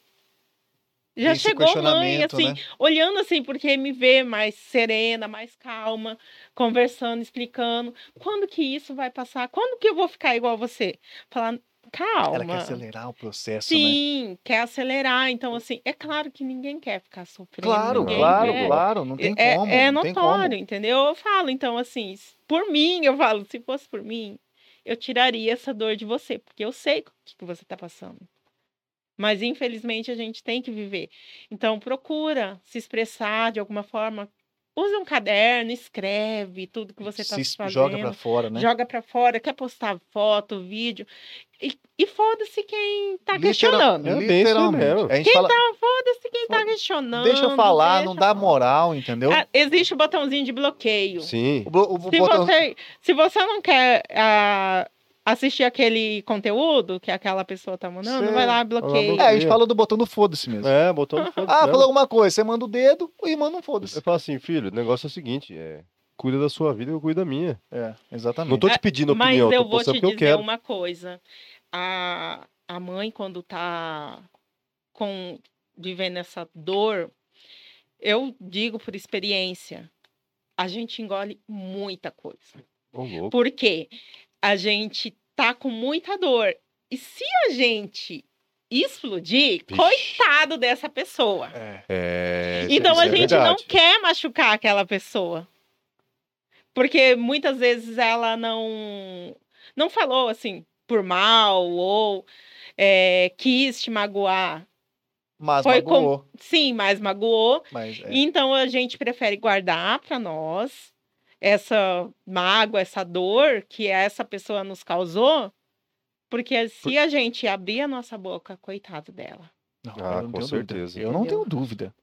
Já esse chegou mãe, assim, né? olhando assim, porque me vê mais serena, mais calma, conversando, explicando. Quando que isso vai passar? Quando que eu vou ficar igual você? Falar, calma. Ela quer acelerar o processo, né? Sim, quer acelerar. Então, assim, é claro que ninguém quer ficar sofrendo. Claro, claro, quer. claro. Não tem é, como. é notório, entendeu? Eu falo, então, assim, por mim, eu falo, se fosse por mim, eu tiraria essa dor de você, porque eu sei o que, que você está passando. Mas, infelizmente, a gente tem que viver. Então, procura se expressar de alguma forma. Usa um caderno, escreve tudo que você está Se fazendo joga pra fora, né? joga pra fora, quer postar foto, vídeo. E, e foda-se quem tá Literal- questionando. Literalmente. mesmo. A gente fala, Foda-se quem tá questionando. deixa eu falar, não deixa dá eu falar. moral, entendeu? Ah, existe o botãozinho de bloqueio. Sim. O, bo- o Se botão- você, se você não quer ah, assistir aquele conteúdo que aquela pessoa tá mandando, Sim, vai lá, lá, bloqueia. É, a gente falou do botão do foda-se mesmo. É, botou no foda-se Ah, falou alguma coisa, você manda o dedo, o irmão não foda-se. Eu falo assim, filho, o negócio é o seguinte, é... Cuida da sua vida, eu cuido da minha. É, exatamente. Não tô te pedindo Mas opinião, eu tô vou postando te porque eu dizer quero. uma coisa. A, a mãe, quando tá com, vivendo essa dor, eu digo por experiência, a gente engole muita coisa. Ô, louco. Porque a gente tá com muita dor. E se a gente explodir, Vixe. coitado dessa pessoa. É. É, Então isso a é gente não verdade. quer machucar aquela pessoa. Porque muitas vezes ela não não falou assim por mal ou é, quis te magoar. Mas Foi com- magoou. Sim, mas magoou. Mas, é. Então a gente prefere guardar para nós essa mágoa, essa dor que essa pessoa nos causou. Porque se a gente abrir a nossa boca, coitado dela. Não, Ah, não com tenho dúvida. certeza. Eu não tenho dúvida.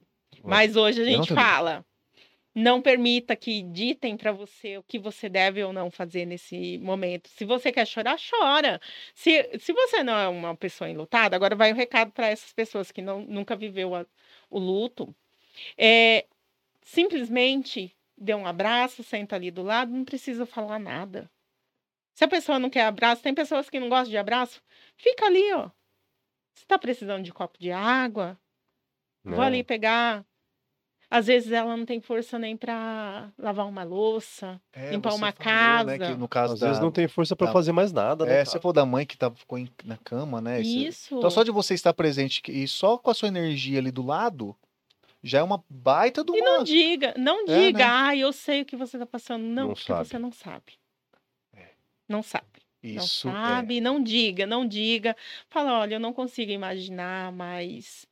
Mas hoje a não gente dúvida. fala. Não permita que ditem para você o que você deve ou não fazer nesse momento. Se você quer chorar, chora. Se, se você não é uma pessoa enlutada, agora vai um recado para essas pessoas que não, nunca viveu a- o luto. É, simplesmente dê um abraço, senta ali do lado, não precisa falar nada. Se a pessoa não quer abraço, tem pessoas que não gostam de abraço, fica ali, ó. Você está precisando de copo de água? Vou Né? ali pegar. Às vezes ela não tem força nem para lavar uma louça. É, Limpar uma falou, né, casa. que no caso Às da... vezes não tem força pra da- fazer mais nada, né? É, cara? você falou da mãe que tá, ficou em- na cama, né? Esse- Isso. Então só de você estar presente e só com a sua energia ali do lado, já é uma baita do E não diga, não É, diga, né? ah, eu sei o que você está passando. Não, Não porque sabe. você não sabe. É. Não sabe. Isso não é. sabe, não diga, não diga. Fala, olha, eu não consigo imaginar, mas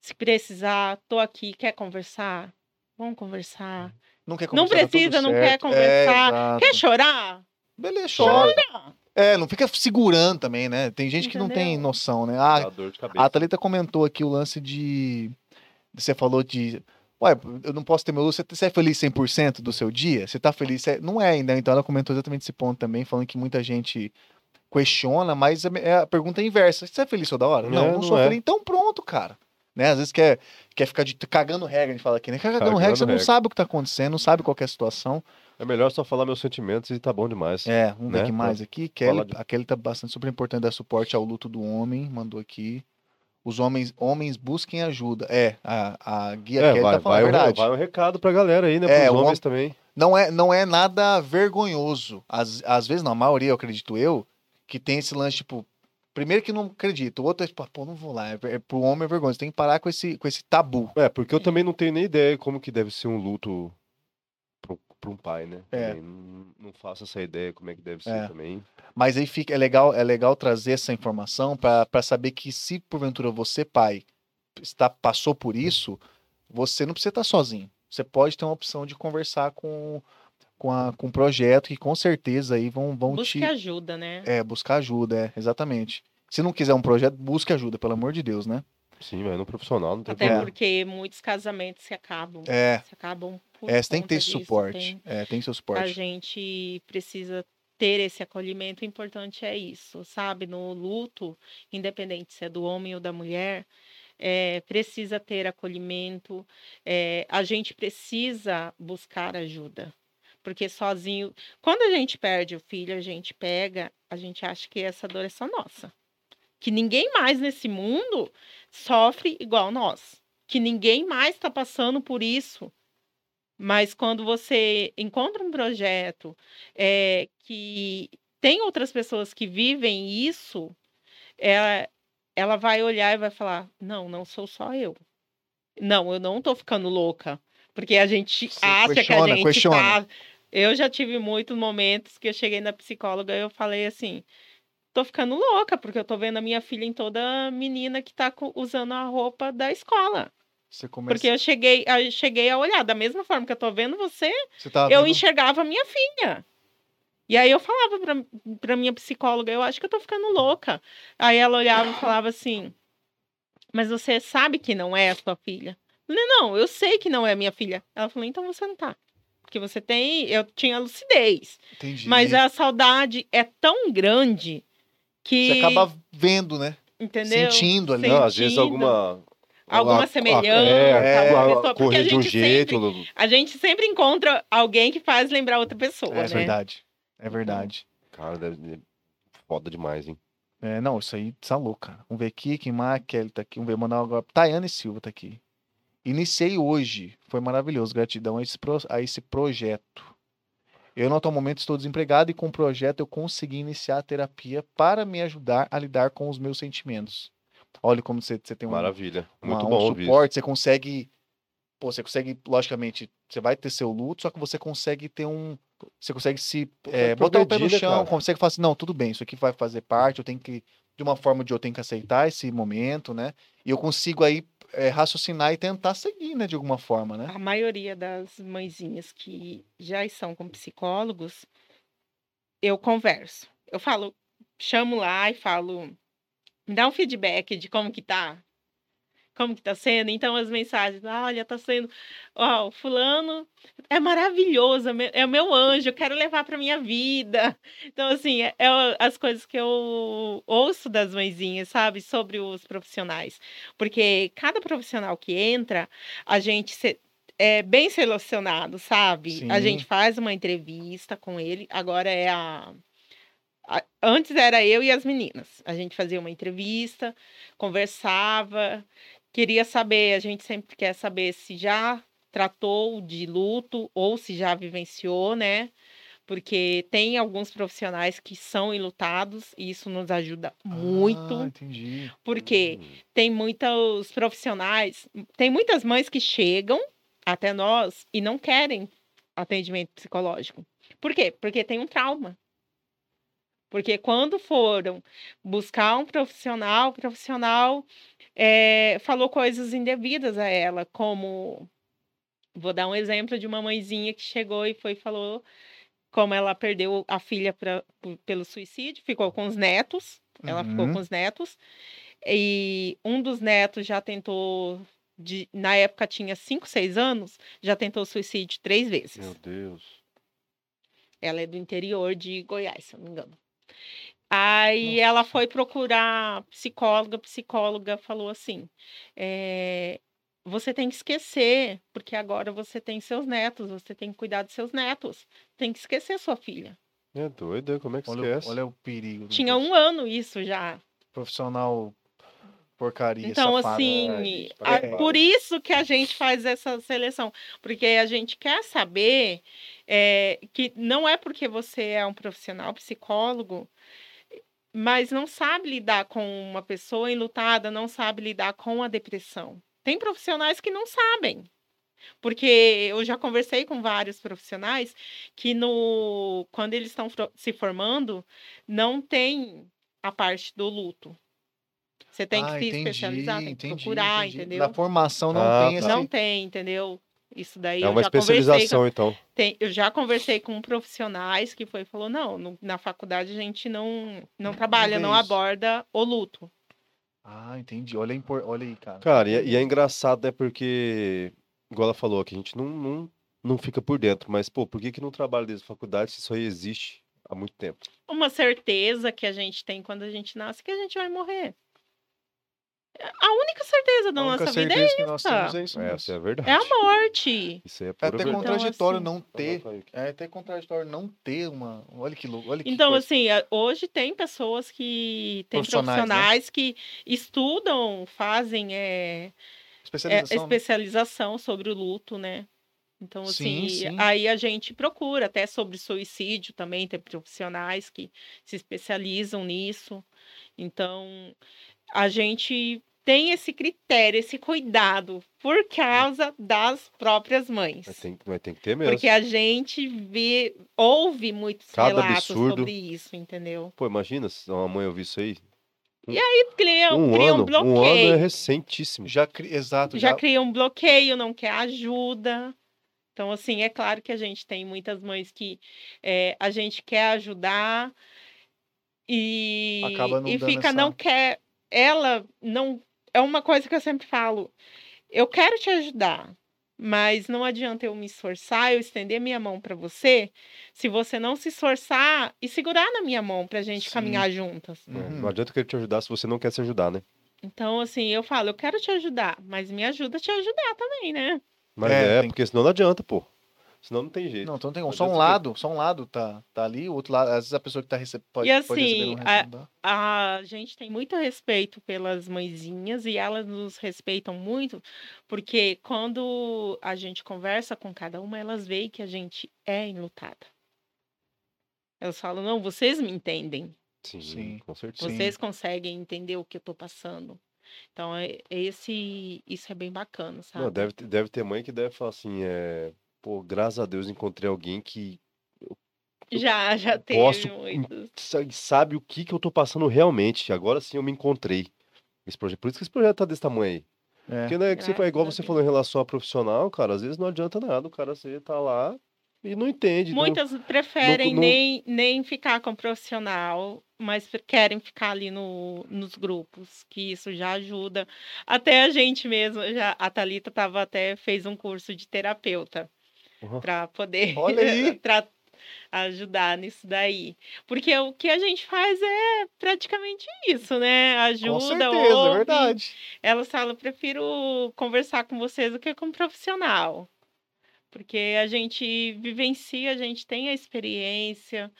se precisar, tô aqui, quer conversar? Vamos conversar. Não quer Não conversar, tá tudo precisa, não quer certo. conversar. É. Quer chorar? Beleza, chora. É, não fica segurando também, né? Tem gente que não tem Entendeu? noção, né? Ah, cabeça. a Thalita comentou aqui o lance de. Você falou de. Ué, eu não posso ter meu luto. Você é feliz 100% do seu dia? Você tá feliz? Você- Não é ainda. Então ela comentou exatamente esse ponto também, falando que muita gente questiona, mas a, é a pergunta é inversa. Você é feliz toda hora? É, não, não, não sou é. feliz. Então pronto, cara. Né? Às vezes quer, quer ficar de, cagando regra, a gente fala aqui, né? Cagando Cagando regra, você não regra. sabe o que tá acontecendo, não sabe qual que é a situação. É melhor só falar meus sentimentos e tá bom demais. É, vamos ver Né? aqui mais aqui. Kelly, de- a Kelly tá bastante super importante dar suporte ao luto do homem, mandou aqui. Os homens, homens busquem ajuda. É, a, a guia É, Kelly vai, tá falando vai, a verdade. vai um recado pra galera aí, né? É, Pros o homens também. Não, é, não é nada vergonhoso. Às, às vezes, não, a maioria, eu acredito eu, que tem esse lance, tipo, primeiro que não acredito, o outro é tipo, pô, não vou lá. É, é, pro homem é vergonhoso. Tem que parar com esse, com esse tabu. É, porque eu também não tenho nem ideia como que deve ser um luto pra um pai, né? É. Não, não faço essa ideia como é que deve ser É. também. Mas aí fica, é legal, é legal trazer essa informação para saber que se porventura você, pai, está, passou por isso, você não precisa estar sozinho. Você pode ter uma opção de conversar com, com, a, com o projeto, que com certeza aí vão, vão Busque te. ajuda, né? É, buscar ajuda, é, exatamente. Se não quiser um projeto, busque ajuda, pelo amor de Deus, né? Sim, mas no profissional não tem Até problema. porque muitos casamentos se acabam. É, Se acabam por é você tem que ter disso, suporte. tem- É, tem seu A suporte. gente precisa ter esse acolhimento. O importante é isso, sabe? No luto, independente se é do homem ou da mulher, é, precisa ter acolhimento. é, a gente precisa buscar ajuda. Porque sozinho. Quando a gente perde o filho, a gente pega, a gente acha que essa dor é só nossa. Que ninguém mais nesse mundo sofre igual nós. Que ninguém mais está passando por isso. Mas quando você encontra um projeto é, que tem outras pessoas que vivem isso, ela, ela vai olhar e vai falar: não, não sou só eu. Não, eu não tô ficando louca. Porque a gente Você acha que a gente questiona. tá. Eu já tive muitos momentos que eu cheguei na psicóloga e eu falei assim: tô ficando louca, porque eu tô vendo a minha filha em toda menina que tá usando a roupa da escola. Começa. Porque eu cheguei, eu cheguei a olhar, da mesma forma que eu tô vendo você, Você tá eu vendo- enxergava a minha filha. E aí eu falava pra, pra minha psicóloga, eu acho que eu tô ficando louca. Aí ela olhava e falava assim, mas você sabe que não é a sua filha? Eu falei, não, eu sei que não é minha filha. Ela falou, então você não tá. Porque você tem, eu tinha lucidez. Entendi. Mas a saudade é tão grande que. Você acaba vendo, né? entendeu? sentindo ali. Não, às vezes sentindo. alguma. Alguma a- a- semelhança, É, alguma a- pessoa, porque a correr de um gente jeito. sempre- A gente sempre encontra alguém que faz lembrar outra pessoa, É né? verdade. É verdade. Cara, deve ser foda demais, hein? É, não, isso aí tá louco, cara. Vamos ver aqui, quem mais? Kelly tá aqui. Vamos ver, mandar agora. Tayane Silva tá aqui. Iniciei hoje. Foi maravilhoso. Gratidão a esse, pro- a esse projeto. Eu, no atual momento, estou desempregado e com o projeto eu consegui iniciar a terapia para me ajudar a lidar com os meus sentimentos. Olha como você, você tem um, Maravilha. uma- Muito um bom isso. suporte, você consegue. Pô, você consegue, logicamente, você vai ter seu luto, só que você consegue ter um. Você consegue se é, botar o pé no chão, cara? consegue falar assim, não, tudo bem, isso aqui vai fazer parte, eu tenho que, de uma forma ou de outra, eu tenho que aceitar esse momento, né? E eu consigo aí é, raciocinar e tentar seguir, né, de alguma forma, né? A maioria das mãezinhas que já estão com psicólogos, eu converso. Eu falo, chamo lá e falo, me dá um feedback de como que tá. Como que tá sendo? Então as mensagens, olha, tá sendo, ó, o fulano é maravilhoso, é meu- é o meu anjo, eu quero levar para minha vida. Então assim, é, é as coisas que eu ouço das mãezinhas, sabe, sobre os profissionais. Porque cada profissional que entra, a gente se- é bem selecionado, sabe? A Sim. gente faz uma entrevista com ele, agora é a. Antes era eu e as meninas. A gente fazia uma entrevista, conversava, queria saber, a gente sempre quer saber se já tratou de luto ou se já vivenciou, né? Porque tem alguns profissionais que são enlutados e isso nos ajuda muito. Ah, entendi. Porque tem muitos profissionais, tem muitas mães que chegam até nós e não querem atendimento psicológico. Por quê? Porque tem um trauma. Porque quando foram buscar um profissional, o profissional eh, falou coisas indevidas a ela, como vou dar um exemplo de uma mãezinha que chegou e foi e falou como ela perdeu a filha pra, pelo suicídio, ficou com os netos, ela ficou Uhum. com os netos, e um dos netos já tentou, de- na época tinha 5, 6 anos, já tentou suicídio três vezes. Meu Deus. Ela é do interior de Goiás, se eu não me engano. Aí ela foi procurar psicóloga, psicóloga falou assim: eh, você tem que esquecer, porque agora você tem seus netos, você tem que cuidar dos seus netos, tem que esquecer sua filha. É doido, hein? como é que Olha, esquece? olha o perigo. Tinha um ano isso já. Profissional porcaria, Então, safada. assim, a- prepara. por isso que a gente faz essa seleção, porque a gente quer saber é, que não é porque você é um profissional psicólogo, mas não sabe lidar com uma pessoa enlutada, não sabe lidar com a depressão. Tem profissionais que não sabem. Porque eu já conversei com vários profissionais que no quando eles estão se formando, não tem a parte do luto. Você tem que Ah, se entendi, especializar, tem que entendi, procurar, entendi. entendeu? Na formação não Ah, tem esse. tá. Não tem, entendeu? Isso daí É eu uma já conversei com, especialização, então. tem- eu já conversei com profissionais que foi e falou, não, no- na faculdade a gente não, não trabalha, não isso. aborda o luto. Ah, entendi. Olha, impor- olha aí, cara. Cara, e, é- e é engraçado, né? Porque, igual ela falou, que a gente não, não, não fica por dentro. Mas, pô, por que que não trabalha desde a faculdade se isso aí existe há muito tempo? Uma certeza que a gente tem quando a gente nasce que a gente vai morrer. A única certeza da única nossa vida é, que nós temos é isso É, mesmo. essa é a verdade. é a morte. Isso é É até verdade. contraditório assim, não ter. É até contraditório não ter uma. Olha que louco. Olha que Então, coisa. assim, hoje tem pessoas que. Tem Profissionais, né? profissionais que estudam, fazem é, é, especialização. né? especialização sobre o luto, né? Então, Sim, assim, sim. aí a gente procura, até sobre suicídio também, tem profissionais que se especializam nisso. Então, a gente tem esse critério, esse cuidado por causa das próprias mães. Mas tem, mas tem que ter mesmo. Porque a gente vê, ouve muitos Cada relatos absurdo. sobre isso, entendeu? Pô, imagina se uma mãe ouvir isso aí. Cria, Um cria ano, um um bloqueio. ano é recentíssimo. Já. Exato. já Já, cria um bloqueio, não quer ajuda. Então, assim, é claro que a gente tem muitas mães que é, a gente quer ajudar e, e fica, essa- não quer. Ela não. É uma coisa que eu sempre falo. Eu quero te ajudar, mas não adianta eu me esforçar, eu estender minha mão para você, se você não se esforçar e segurar na minha mão pra gente Sim. caminhar juntas. Uhum. Não adianta eu querer te ajudar se você não quer se ajudar, né? Então, assim, eu falo, eu quero te ajudar, mas me ajuda a te ajudar também, né? Mas É, é, porque senão não adianta, pô. Senão não tem jeito. Não, então tem um, Não só um lado, só um lado tá, tá ali, o outro lado, às vezes a pessoa que tá recebendo pode, E pode receber assim, não a-. A gente tem muito respeito pelas mãezinhas e elas nos respeitam muito, porque quando a gente conversa com cada uma, elas veem que a gente é enlutada. Elas falam, não, vocês me entendem, Sim, Sim. com certeza. Sim. vocês conseguem entender o que eu tô passando. Então, é, esse, isso é bem bacana, sabe? Não, deve, ter- deve ter mãe que deve falar assim, é... Pô, graças a Deus encontrei alguém que Já, já teve posso muitos. sa- sabe o que que eu tô passando realmente. Agora sim eu me encontrei. Esse projeto, por isso que esse projeto tá desse tamanho aí. É. Porque né, que você, Graças igual você falou em relação a profissional, cara, às vezes não adianta nada. O cara você tá lá e não entende. não- Muitas preferem não- nem, nem ficar com o profissional, mas querem ficar ali no, nos grupos, que isso já ajuda. Até a gente mesmo, já, a Thalita tava até fez um curso de terapeuta Uhum. para poder ajudar nisso daí. Porque o que a gente faz é praticamente isso, né? Ajuda, Com certeza, é verdade. Ela fala, eu prefiro conversar com vocês do que com um profissional. Porque a gente vivencia, a gente tem a experiência,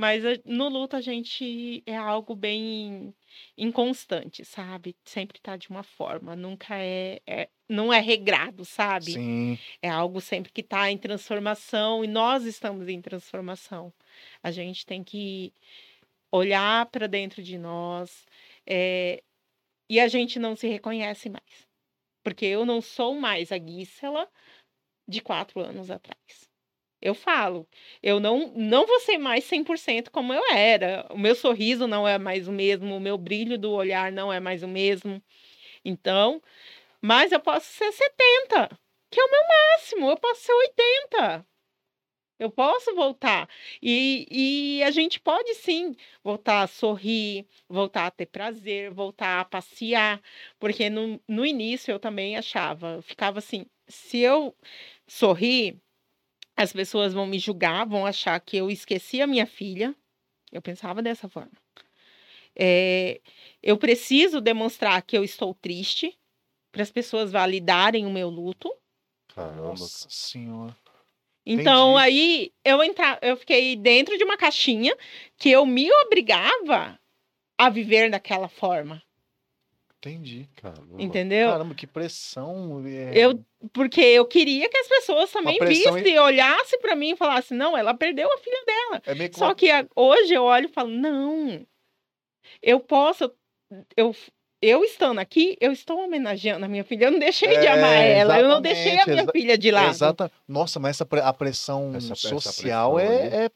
mas no luto a gente é algo bem inconstante, sabe? Sempre tá de uma forma, nunca é, é- não é regrado, sabe? Sim. É algo sempre que está em transformação e nós estamos em transformação. A gente tem que olhar para dentro de nós eh, e a gente não se reconhece mais. Porque eu não sou mais a Gísela de quatro anos atrás. Eu falo, eu não, não vou ser mais 100% como eu era. O meu sorriso não é mais o mesmo, o meu brilho do olhar não é mais o mesmo. Então, mas eu posso ser 70, que é o meu máximo. Eu posso ser 80. Eu posso voltar. E, e a gente pode sim voltar a sorrir, voltar a ter prazer, voltar a passear. Porque no, no início eu também achava, eu ficava assim: se eu sorrir, as pessoas vão me julgar, vão achar que eu esqueci a minha filha. Eu pensava dessa forma. É, eu preciso demonstrar que eu estou triste para as pessoas validarem o meu luto. Caramba. Nossa senhora. Então Entendi. aí eu entra... eu fiquei dentro de uma caixinha que eu me obrigava a viver daquela forma, Entendi. Caramba. entendeu? Caramba, que pressão. é, Eu porque eu queria que as pessoas também vissem, olhassem para mim e falassem: "Não, ela perdeu a filha dela". É meio que Só uma... que a- hoje eu olho e falo: "Não. Eu posso eu eu estando aqui, eu estou homenageando a minha filha. Eu não deixei de É, amar ela. Eu não deixei a minha filha de lado. Exata. Nossa, mas essa a pressão Essa- essa social pressão é, é,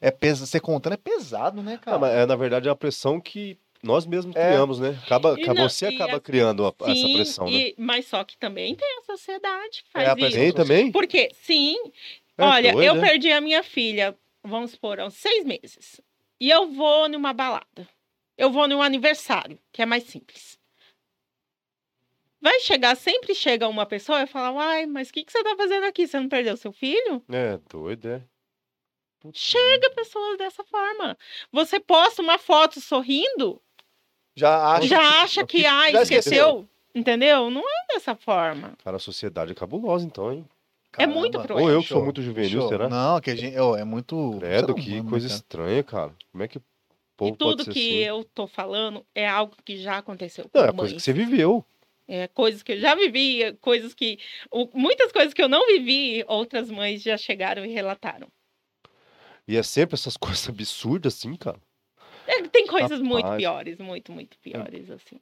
é pesa... Você contando é pesado, né, cara? Ah, mas é, na verdade é a pressão que nós mesmos É. criamos, né? Acaba, não- você acaba assim, criando a- essa Sim, pressão, né? e- mas só que também tem a sociedade que É, faz a pressão isso. Tem também? Porque, sim, É olha, doido, eu é? perdi a minha filha, vamos supor, uns seis meses. E eu vou numa balada. Eu vou num aniversário, que é mais simples. Vai chegar, sempre chega uma pessoa e fala, uai, mas o que, que você tá fazendo aqui? Você não perdeu seu filho? É, doido, é. Chega pessoas dessa forma. Você posta uma foto sorrindo, Já acho já acha que, ah, já esqueceu. esqueceu. Entendeu? Não é dessa forma. Cara, a sociedade é cabulosa, então, hein? É muito Caramba. cruel. Ou eu que Show, sou muito juvenil, show. será? Não, que a gente. ó, é muito. Credo, que humano, coisa cara? estranha, cara. Como é que o povo e tudo pode ser que assim? eu tô falando é algo que já aconteceu com Não, é mães. coisa que você viveu. É coisas que eu já vivi, coisas que. o- muitas coisas que eu não vivi, outras mães já chegaram e relataram. E é sempre essas coisas absurdas, assim, cara. É, tem coisas muito Rapaz. piores, muito, muito piores, assim.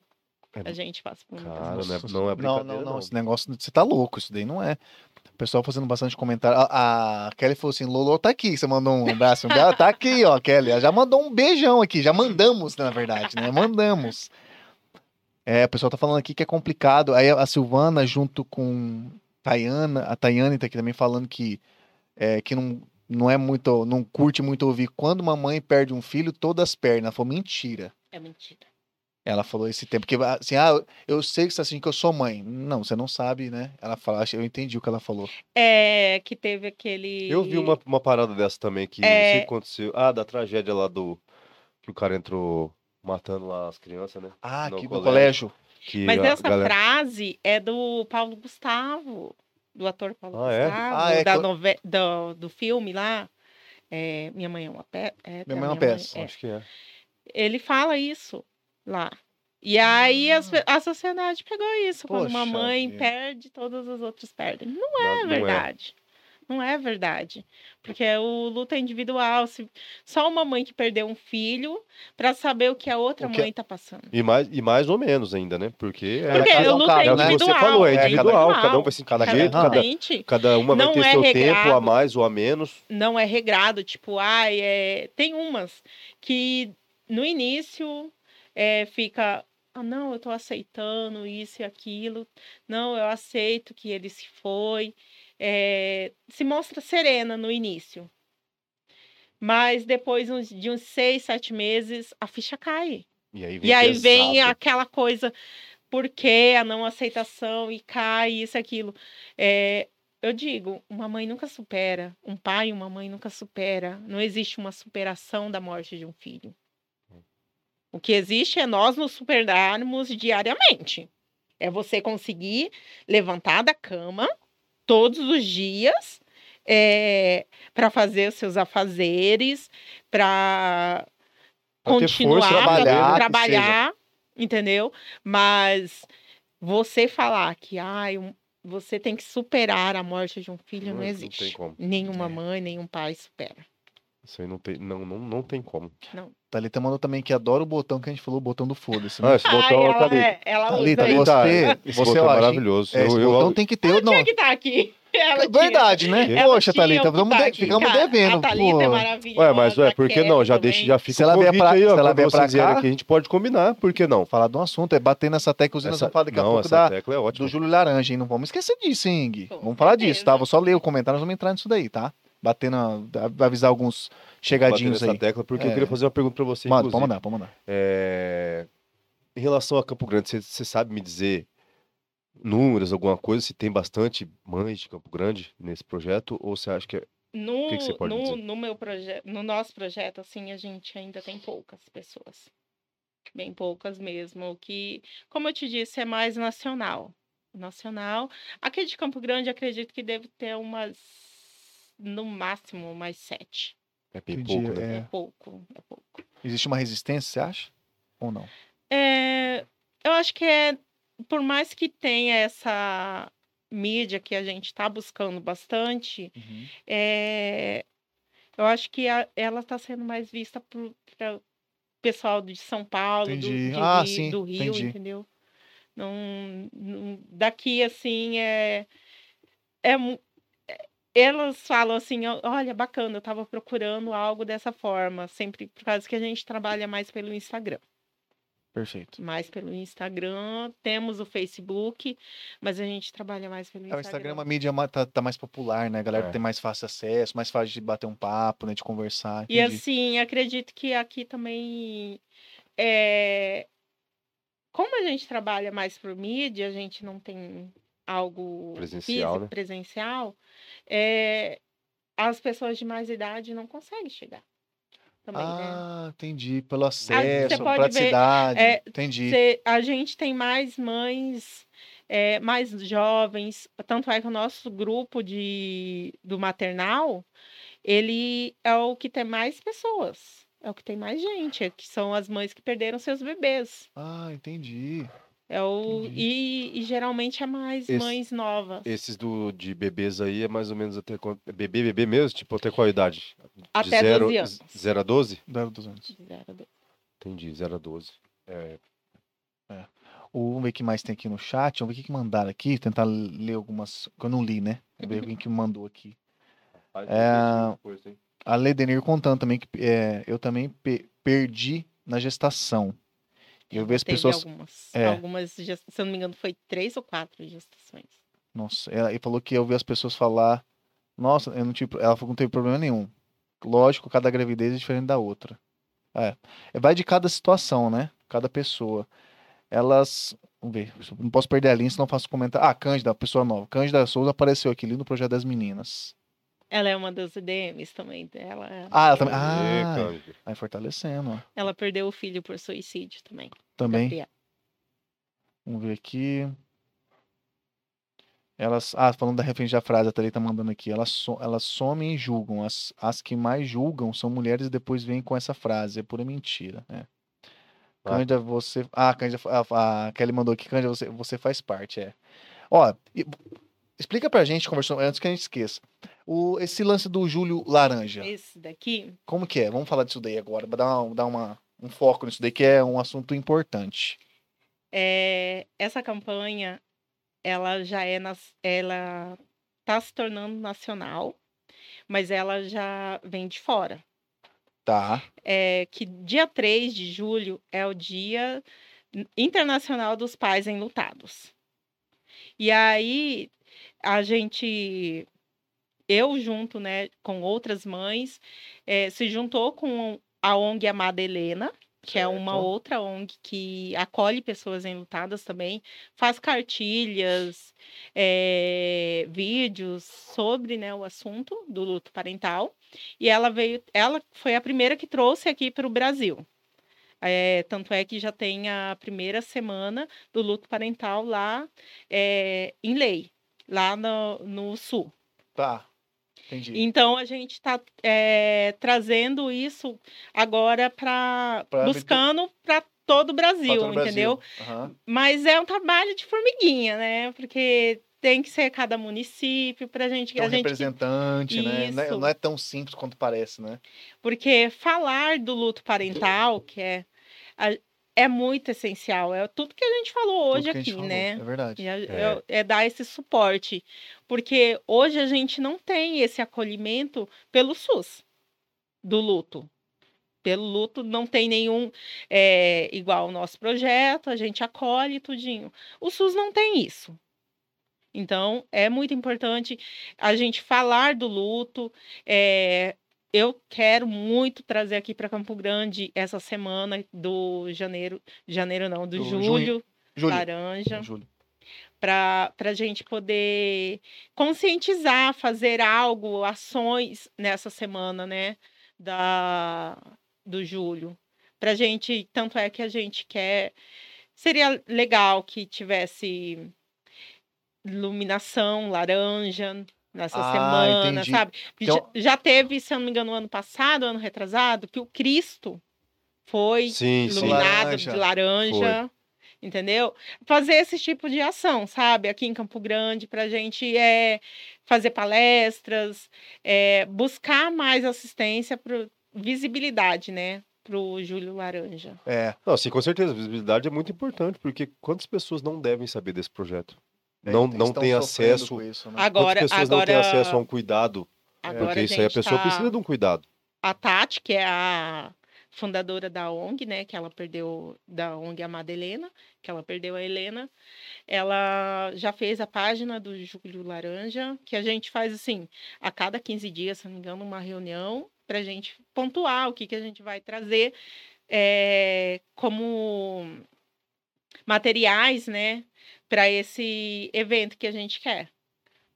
É- A gente passa por muitas Cara, coisas. não é, não é Não, não, não. Esse negócio. Você tá louco, isso daí não é. O pessoal fazendo bastante comentário. A, a Kelly falou assim: Lolo tá aqui. Você mandou um abraço. Ela tá aqui, ó, Kelly. Ela já mandou um beijão aqui. Já mandamos, na verdade, né? Mandamos. É, o pessoal tá falando aqui que é complicado. Aí a Silvana, junto com Tayana, a Tayane tá aqui também falando que, é, que não, não é muito, não curte muito ouvir. Quando uma mãe perde um filho, todas perdem. Ela falou, mentira. É mentira. Ela falou esse tempo, porque assim, ah, eu sei que você tá assim que eu sou mãe. Não, você não sabe, né? Ela fala, eu entendi o que ela falou. É que teve aquele. Eu vi uma, uma parada dessa também que não É. sei o que aconteceu. Ah, da tragédia lá do. Que o cara entrou matando lá as crianças, né? Ah, No aqui no colégio. colégio. Que Mas essa galera- frase é do Paulo Gustavo, do ator Paulo Ah, é? Gustavo, Ah, é, da nove... do, do filme lá. é, Minha mãe é uma peça. Minha mãe é uma peça. Acho que é. Ele fala isso lá. E aí as pe- a, sociedade pegou isso. Quando uma Ah. Poxa mãe perde, todas as outras perdem. Não Não, é não verdade. Não é verdade. Porque o luto é individual. Se... Só uma mãe que perdeu um filho para saber o que a outra que- mãe tá passando. E mais, e mais ou menos ainda, né? Porque é, Porque cada o um luto é é que você individual. falou, é é individual. Cada um vai de um cada jeito, um. cada, cada uma vai Não ter é seu tempo regrado. a mais ou a menos. não é regrado, tipo, ai, é... tem umas que no início é, fica, ah, não, eu tô aceitando isso e aquilo, não, eu aceito que ele se foi, é, se mostra serena no início. Mas depois de uns seis, sete meses, a ficha cai. E aí vem, E aí vem aquela coisa, por que a não aceitação e cai isso e aquilo. É, eu digo, uma mãe nunca supera, um pai e uma mãe nunca supera. Não existe uma superação da morte de um filho. O que existe é nós nos superarmos diariamente. É você conseguir levantar da cama todos os dias para fazer os seus afazeres, para continuar, força, trabalhar, trabalhar, entendeu? Mas você falar que ai, um- você tem que superar a morte de um filho não, Não- não existe. como. Nenhuma É. mãe, nenhum pai supera. Isso aí não tem, não, não, não tem como. Thalita mandou também que adora o botão que a gente falou, o botão do foda-se. né? Ah, esse botão, Ai, ela, Thalita. é, ela Thalita, isso. você, Esse você botão eu é maravilhoso. É, esse eu, eu, botão tem que ter. Não, Tinha que estar aqui. Ela tinha. verdade, né? Ela Poxa, tinha Thalita, que vamos tá de- ficamos cara. devendo. A Thalita é pô. maravilhosa. Ué, mas ué, por que não? Já deixa, já fica Se o ela vier convite pra- aí, ó. se ela vier pra cá- aqui, a gente pode combinar, por que não? Falar de um assunto, é bater nessa tecla, usina, nós vamos falar daqui a não, pouco essa da, tecla é ótima. do Júlio Laranja, hein? Não vamos esquecer disso, hein? Com Vamos falar disso, certeza. tá? Vou só ler o comentário, nós vamos entrar nisso daí, tá? Batendo, a- avisar alguns chegadinhos aí. tecla, porque É. eu queria fazer uma pergunta pra você, Manda, pode mandar, pode mandar. É, Em relação a Campo Grande, você, você sabe me dizer números, alguma coisa, se tem bastante mães de Campo Grande nesse projeto, ou você acha que é... No, que que você pode no, dizer? no meu projeto, no nosso projeto, assim, a gente ainda tem poucas pessoas. Bem poucas mesmo. Que, como eu te disse, é mais nacional. Nacional. Aqui de Campo Grande, acredito que deve ter umas, no máximo, mais sete. É bem pouco, né? É. É pouco, é pouco. Existe uma resistência, você acha? Ou não? É, eu acho que é, por mais que tenha essa mídia que a gente está buscando bastante, é, eu acho que a- ela está sendo mais vista para o pessoal de São Paulo, do, Entendi. Ah, Ri- sim, do Rio, entendi. entendeu? Não, não- daqui, assim, é, é- elas falam assim, "Ó, olha, bacana, eu estava procurando algo dessa forma, sempre por causa que a gente trabalha mais pelo Instagram. Perfeito. mais pelo Instagram. Temos o Facebook, mas a gente trabalha mais pelo É, Instagram. o Instagram é uma mídia tá, tá mais popular, né? A galera É. tem mais fácil acesso, mais fácil de bater um papo, né? De conversar. E entendi. assim, acredito que aqui também é... como a gente trabalha mais por mídia, a gente não tem algo Presencial, físico, né? presencial, é, as pessoas de mais idade não conseguem chegar. Também, né? Ah, entendi. Pelo acesso, pode ver, praticidade. é, entendi. Cê- a gente tem mais mães é, mais jovens, tanto é que o nosso grupo de, do maternal, ele é o que tem mais pessoas, é o que tem mais gente, é que são as mães que perderam seus bebês. Ah, entendi. É o, Entendi. e, e geralmente é mais Esse- mães novas. Esses do, de bebês aí é mais ou menos até quanto? é Bebê, bebê mesmo? Tipo, até qual idade? De Até zero, 12 anos. 0 a 12? Dá dos anos. De zero a doze. Entendi, 0 a 12. É, O- Vamos ver o que mais tem aqui no chat. Vamos ver o que mandaram aqui. Tentar ler algumas. Que eu não li, né? Vamos ver quem que mandou aqui. É, coisa? A Ledenir contando também que é, eu também pe- perdi na gestação. Eu vejo as Teve pessoas. algumas, É. algumas, se eu não me engano, foi três ou quatro gestações. Nossa, ela e falou que eu vi as pessoas falar. Nossa, eu não tive. Ela falou que não teve problema nenhum. Lógico, cada gravidez é diferente da outra. É. É, Vai de cada situação, né? Cada pessoa. Elas. Vamos ver. Não posso perder a linha, senão faço comentário. Ah, Cândida, pessoa nova. Cândida Souza apareceu aqui ali no projeto das meninas. Ela é uma das EDMs também dela. Ah, ela também. Ah, Cândido. vai fortalecendo, ó. Ela perdeu o filho por suicídio também. Também. Gabriela. Vamos ver aqui. Elas. Ah, falando da referência da frase, a Thalita tá mandando aqui. Elas, so- elas somem e julgam. As, as que mais julgam são mulheres e depois vêm com essa frase. É pura mentira. É. Ah. Cândida, você. Ah, Cândida, a, a Kelly mandou aqui. Cândida, você, você faz parte. É. Ó, e- explica pra gente, conversou antes que a gente esqueça. O, esse lance do Júlio Laranja. Esse daqui, Como que é? Vamos falar disso daí agora. Dar, uma, dar uma, um foco nisso daí, que é um assunto importante. é, essa campanha, ela já é, nas, ela tá se tornando nacional, mas ela já vem de fora. Tá. É que dia 3 de julho é o Dia Internacional dos Pais Enlutados. E aí a gente, eu junto, né, com outras mães, eh, se juntou com a ONG Amada Helena, que é uma Certo. outra ONG que acolhe pessoas enlutadas também, faz cartilhas, eh, vídeos sobre né, o assunto do luto parental. E ela veio, ela foi a primeira que trouxe aqui para o Brasil. É, tanto é que já tem a primeira semana do luto parental lá é, em lei, lá no, no sul. Tá. Entendi. Então a gente está trazendo isso agora para buscando para todo o Brasil, todo entendeu? Brasil. Aham. Mas é um trabalho de formiguinha, né? Porque tem que ser cada município para gente Tem um a gente representante, né? Não é, não é tão simples quanto parece, né? Porque falar do luto parental, que é, a- é muito essencial, é tudo que a gente falou hoje aqui, falou, né? É verdade. É. É, é dar esse suporte. Porque hoje a gente não tem esse acolhimento pelo SUS do luto. Pelo luto não tem nenhum é, igual o nosso projeto, a gente acolhe tudinho. O SUS não tem isso. Então, é muito importante a gente falar do luto. é, eu quero muito trazer aqui para Campo Grande essa semana do janeiro, janeiro não, do, Do julho, Júlio. laranja Júlio. para a gente poder conscientizar, fazer algo, ações nessa semana, né, da, do julho. Para gente, tanto é que a gente quer, seria legal que tivesse iluminação laranja nessa Ah, semana, entendi. sabe? Então- Já, já teve, se eu não me engano, ano passado, ano retrasado, que o Cristo foi Sim, sim. iluminado Laranja. de laranja, entendeu? Fazer esse tipo de ação, sabe? Aqui em Campo Grande, para a gente é, fazer palestras, é, buscar mais assistência, pro, visibilidade, né? Para o Júlio Laranja. É. Não, sim, com certeza. A visibilidade é muito importante, porque quantas pessoas não devem saber desse projeto? É, não não tem acesso. isso, né? Agora, quantas pessoas agora, não têm acesso a um cuidado? agora Porque isso aí a pessoa tá- precisa de um cuidado. A Tati, que é a fundadora da ONG, né, que ela perdeu da ONG Amada Helena, que ela perdeu a Helena. Ela já fez a página do Júlio Laranja, que a gente faz assim, a cada 15 dias, se não me engano, uma reunião para a gente pontuar o que, que a gente vai trazer é, como materiais, né, para esse evento que a gente quer.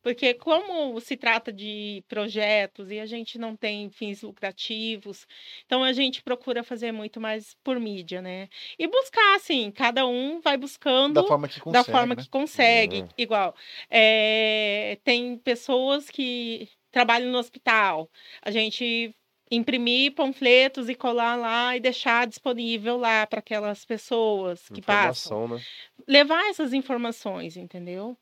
Porque como se trata de projetos e a gente não tem fins lucrativos, então a gente procura fazer muito mais por mídia, né? E buscar, assim, cada um vai buscando Da forma que consegue. da forma né? que consegue. Uhum. Igual, é, tem pessoas que trabalham no hospital. A gente imprimir panfletos e colar lá e deixar disponível lá para aquelas pessoas que passam. Né? Levar essas informações, entendeu?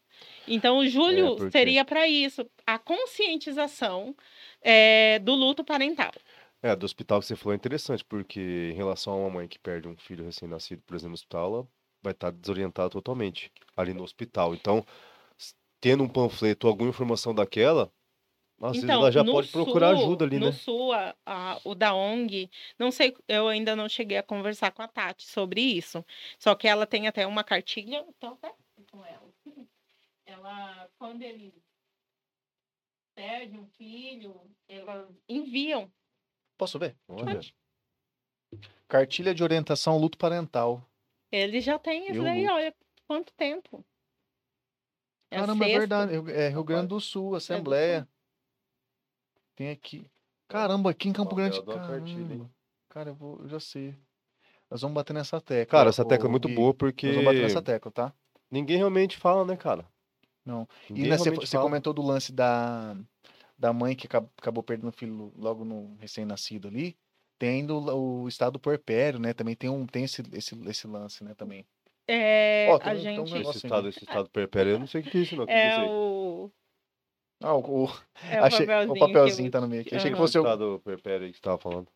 Então, o julho porque- seria para isso, a conscientização é, do luto parental. É, do hospital que você falou é interessante, porque em relação a uma mãe que perde um filho recém-nascido, por exemplo, no hospital, ela vai estar desorientada totalmente ali no hospital. Então, tendo um panfleto ou alguma informação daquela, às vezes ela já Então, no pode procurar Sul- ajuda ali, no né? Sul, a- a- o da ONG, não sei, eu ainda não cheguei a conversar com a Tati sobre isso. Só que ela tem até uma cartilha, então até com ela. Ela, quando ele perde um filho, elas enviam. Posso ver? Olha, Cartilha de orientação luto parental. Ele já tem isso daí, olha quanto tempo. É Caramba, é sexta. verdade. Rio- É Rio Grande do Sul, Assembleia. Tem aqui. Caramba, aqui em Campo Grande. Caramba. Cara, eu, vou, eu já sei. Nós vamos bater nessa tecla. Cara, essa tecla é muito boa porque Nós vamos bater nessa tecla, tá? ninguém realmente fala, né, cara? Não. Ninguém E né, você, comentou do lance da, da mãe que acab- acabou perdendo o filho logo no recém-nascido ali. Tem ainda o, o estado puerpério, né? Também tem, um, tem esse, esse, esse lance, né? Também. É, tem a um- tem um gente. negócio Esse assim, estado, esse estado perpério, eu não sei o que é isso, não. É o. Ah, o, o, É o achei, papelzinho. o papelzinho tá no meio aqui. Achei que fosse o, perpério aí que você tava falando.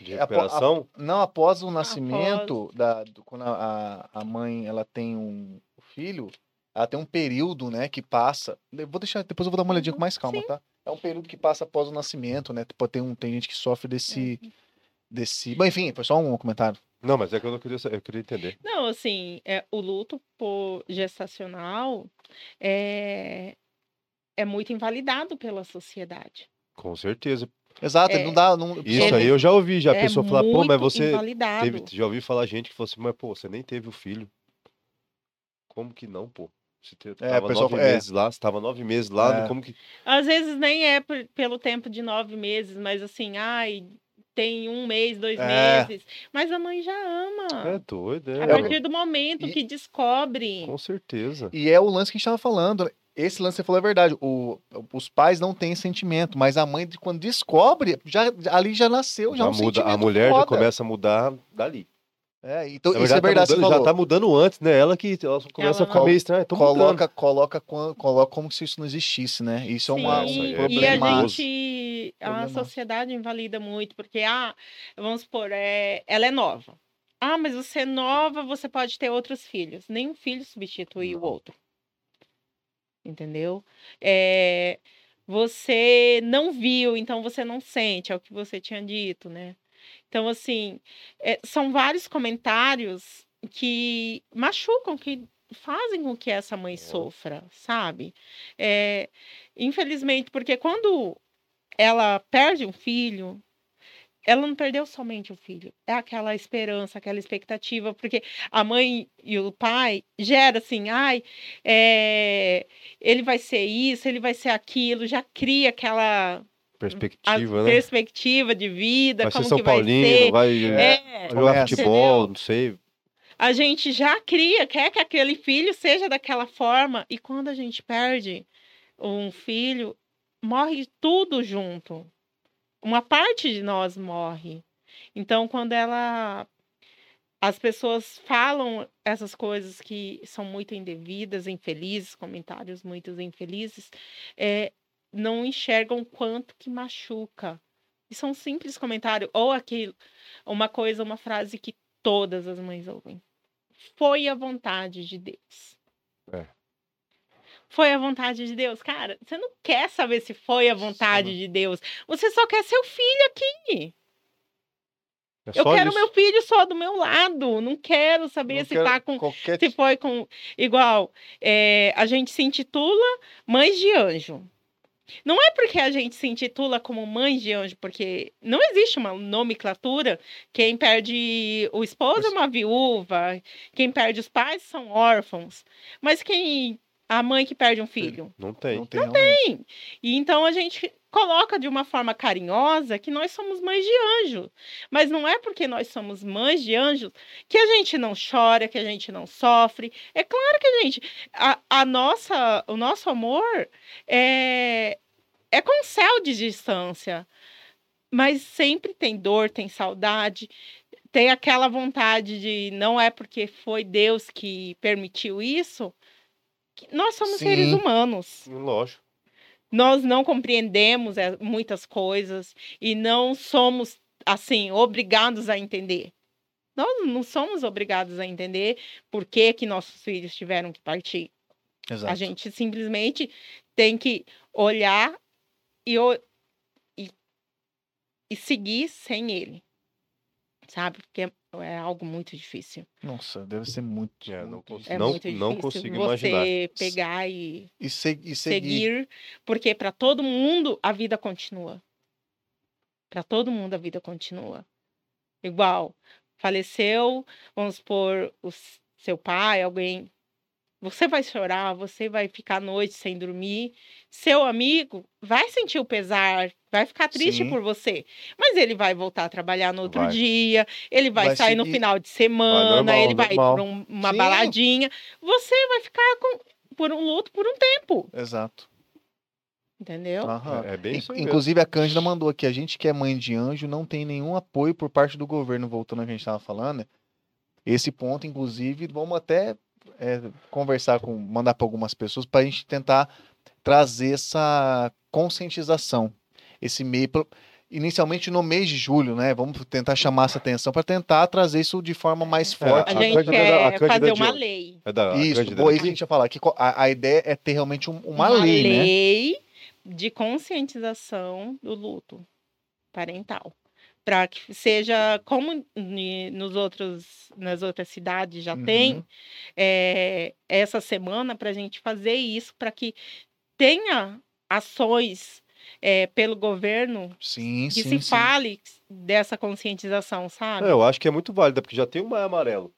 De É, a po- a- recuperação? Não, após o nascimento, da, do- quando a, a mãe ela tem um filho, ela tem um período, né, que passa. eu Vou deixar, depois eu vou dar uma olhadinha com mais calma, Sim. tá? É um período que passa após o nascimento, né? Tipo, tem, um, tem gente que sofre desse. desse... Bom, enfim, foi só um comentário. Não, mas é que eu não queria, eu queria entender. Não, assim, é, o luto por gestacional é, é muito invalidado pela sociedade. Com certeza. Exato, ele É, não dá. Não, Isso Ele- aí eu já ouvi, já a é pessoa falar, pô, mas você invalidado. teve, já ouvi falar gente que falou assim, mas pô, você nem teve o filho. Como que não, pô? Você te, É, tava pessoal nove é. meses lá, você tava nove meses lá, É. como que... Às vezes nem é por- pelo tempo de nove meses, mas assim, ai, tem um mês, dois É. meses. Mas a mãe já ama. É doido, A é. partir do momento E- que descobre. Com certeza. E é o lance que a gente tava falando. Esse lance que você falou é verdade. O, os pais não têm sentimento, mas a mãe, quando descobre, já, ali já nasceu, já, Já um muda, a mulher já foda. começa a mudar dali. É, então, Na isso é tá verdade, você mudando- falou. já tá mudando antes, né? Ela que ela começa Ela a ficar não- meio estranha. Mudando. coloca, coloca, coloca como se isso não existisse, né? Isso é uma, um é e a problema. gente, a sociedade invalida muito, porque, ah, vamos supor, é, ela é nova. Ah, mas você é nova, você pode ter outros filhos. Nenhum filho substitui o Não. outro. Entendeu? É, você não viu, então você não sente, é o que você tinha dito, né? Então, assim, é, são vários comentários que machucam, que fazem com que essa mãe sofra, sabe? É, infelizmente, porque quando ela perde um filho, ela não perdeu somente o filho, é aquela esperança, aquela expectativa, porque a mãe e o pai gera assim, ai, é, ele vai ser isso, ele vai ser aquilo, já cria aquela Perspectiva, né? perspectiva de vida, Vai ser como São que vai Paulino, ser. vai É, jogar Começa. futebol, não sei. a gente já cria, quer que aquele filho seja daquela forma, e quando a gente perde um filho, morre tudo junto. Uma parte de nós morre. Então, quando ela. As pessoas falam essas coisas que são muito indevidas, infelizes, comentários muito infelizes, é, não enxergam o quanto que machuca. E são simples comentários, ou aquilo, uma coisa, uma frase que todas as mães ouvem. Foi a vontade de Deus. É. Foi a vontade de Deus. Cara, você não quer saber se foi a vontade de Deus. Você só quer seu filho aqui. É Eu quero isso. meu filho só do meu lado. Não quero saber Não se quero tá com. qualquer Se foi com. Igual, é, a gente se intitula Mães de Anjo. Não é porque a gente se intitula como mães de anjo, porque não existe uma nomenclatura. Quem perde o esposo é uma viúva, quem perde os pais são órfãos. Mas quem. A mãe que perde um filho. Não tem. Não tem, realmente. E então a gente coloca de uma forma carinhosa que nós somos mães de anjo. Mas não é porque nós somos mães de anjos que a gente não chora, que a gente não sofre. É claro que a gente. A, a nossa, o nosso amor é, é com céu de distância. Mas sempre tem dor, tem saudade, tem aquela vontade de não é porque foi Deus que permitiu isso. Nós somos seres Sim. humanos Lógico. nós não compreendemos eh, muitas coisas e não somos assim obrigados a entender. Nós não somos obrigados a entender por que, que nossos filhos tiveram que partir. Exato. A gente simplesmente tem que olhar e, e, e seguir sem ele. Sabe? Porque é algo muito difícil. Nossa, deve ser muito. É, não. É Não- muito não difícil consigo você imaginar. pegar e E, se- e seguir. seguir, porque para todo mundo a vida continua. Para todo mundo a vida continua. Igual, faleceu, vamos supor, o seu pai, alguém. Você vai chorar, você vai ficar a noite sem dormir. Seu amigo vai sentir o pesar, vai ficar triste Sim. por você. Mas ele vai voltar a trabalhar no outro Vai. dia, ele vai, Vai sair no seguir. final de semana, normal, ele vai normal. para uma Sim. baladinha. Você vai ficar com, por um luto por um tempo. Exato. Entendeu? Aham. É, é bem isso. Inclusive, a Cândida mandou aqui: a gente que é mãe de anjo não tem nenhum apoio por parte do governo, voltando ao que a gente estava falando. Esse ponto, inclusive, vamos até é, conversar com, mandar para algumas pessoas para a gente tentar trazer essa conscientização. Esse pro- Inicialmente no mês de julho, né? Vamos tentar chamar essa atenção para tentar trazer isso de forma mais É, forte. A a gente quer Cândida fazer de uma lei. É da Isso, que a gente ia falar. Que a, a ideia é ter realmente um- uma, lei, né? lei de conscientização do luto parental. Para que seja como nos outros, nas outras cidades já Uhum. tem, é, essa semana para a gente fazer isso, para que tenha ações é, pelo governo Sim, que sim, se sim. fale dessa conscientização, sabe? É, eu acho que é muito válida, porque já tem o Maio Amarelo.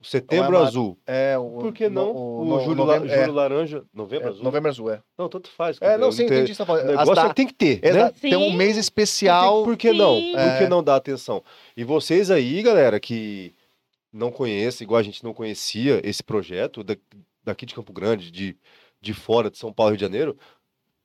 O Setembro Amaro- Azul. É, o, Por que não? o no- Júlio, novembro, La- é, Laranja. Novembro é, Azul? novembro azul, é. Não, tanto faz. É, não, sim, entendi o tá O falando. Negócio é da- que tem que ter, né? Tem um mês especial. Por que não? Por que É. não dar atenção? E vocês aí, galera, que não conhecem, igual a gente não conhecia esse projeto da- daqui de Campo Grande, de, de fora de São Paulo, Rio de Janeiro,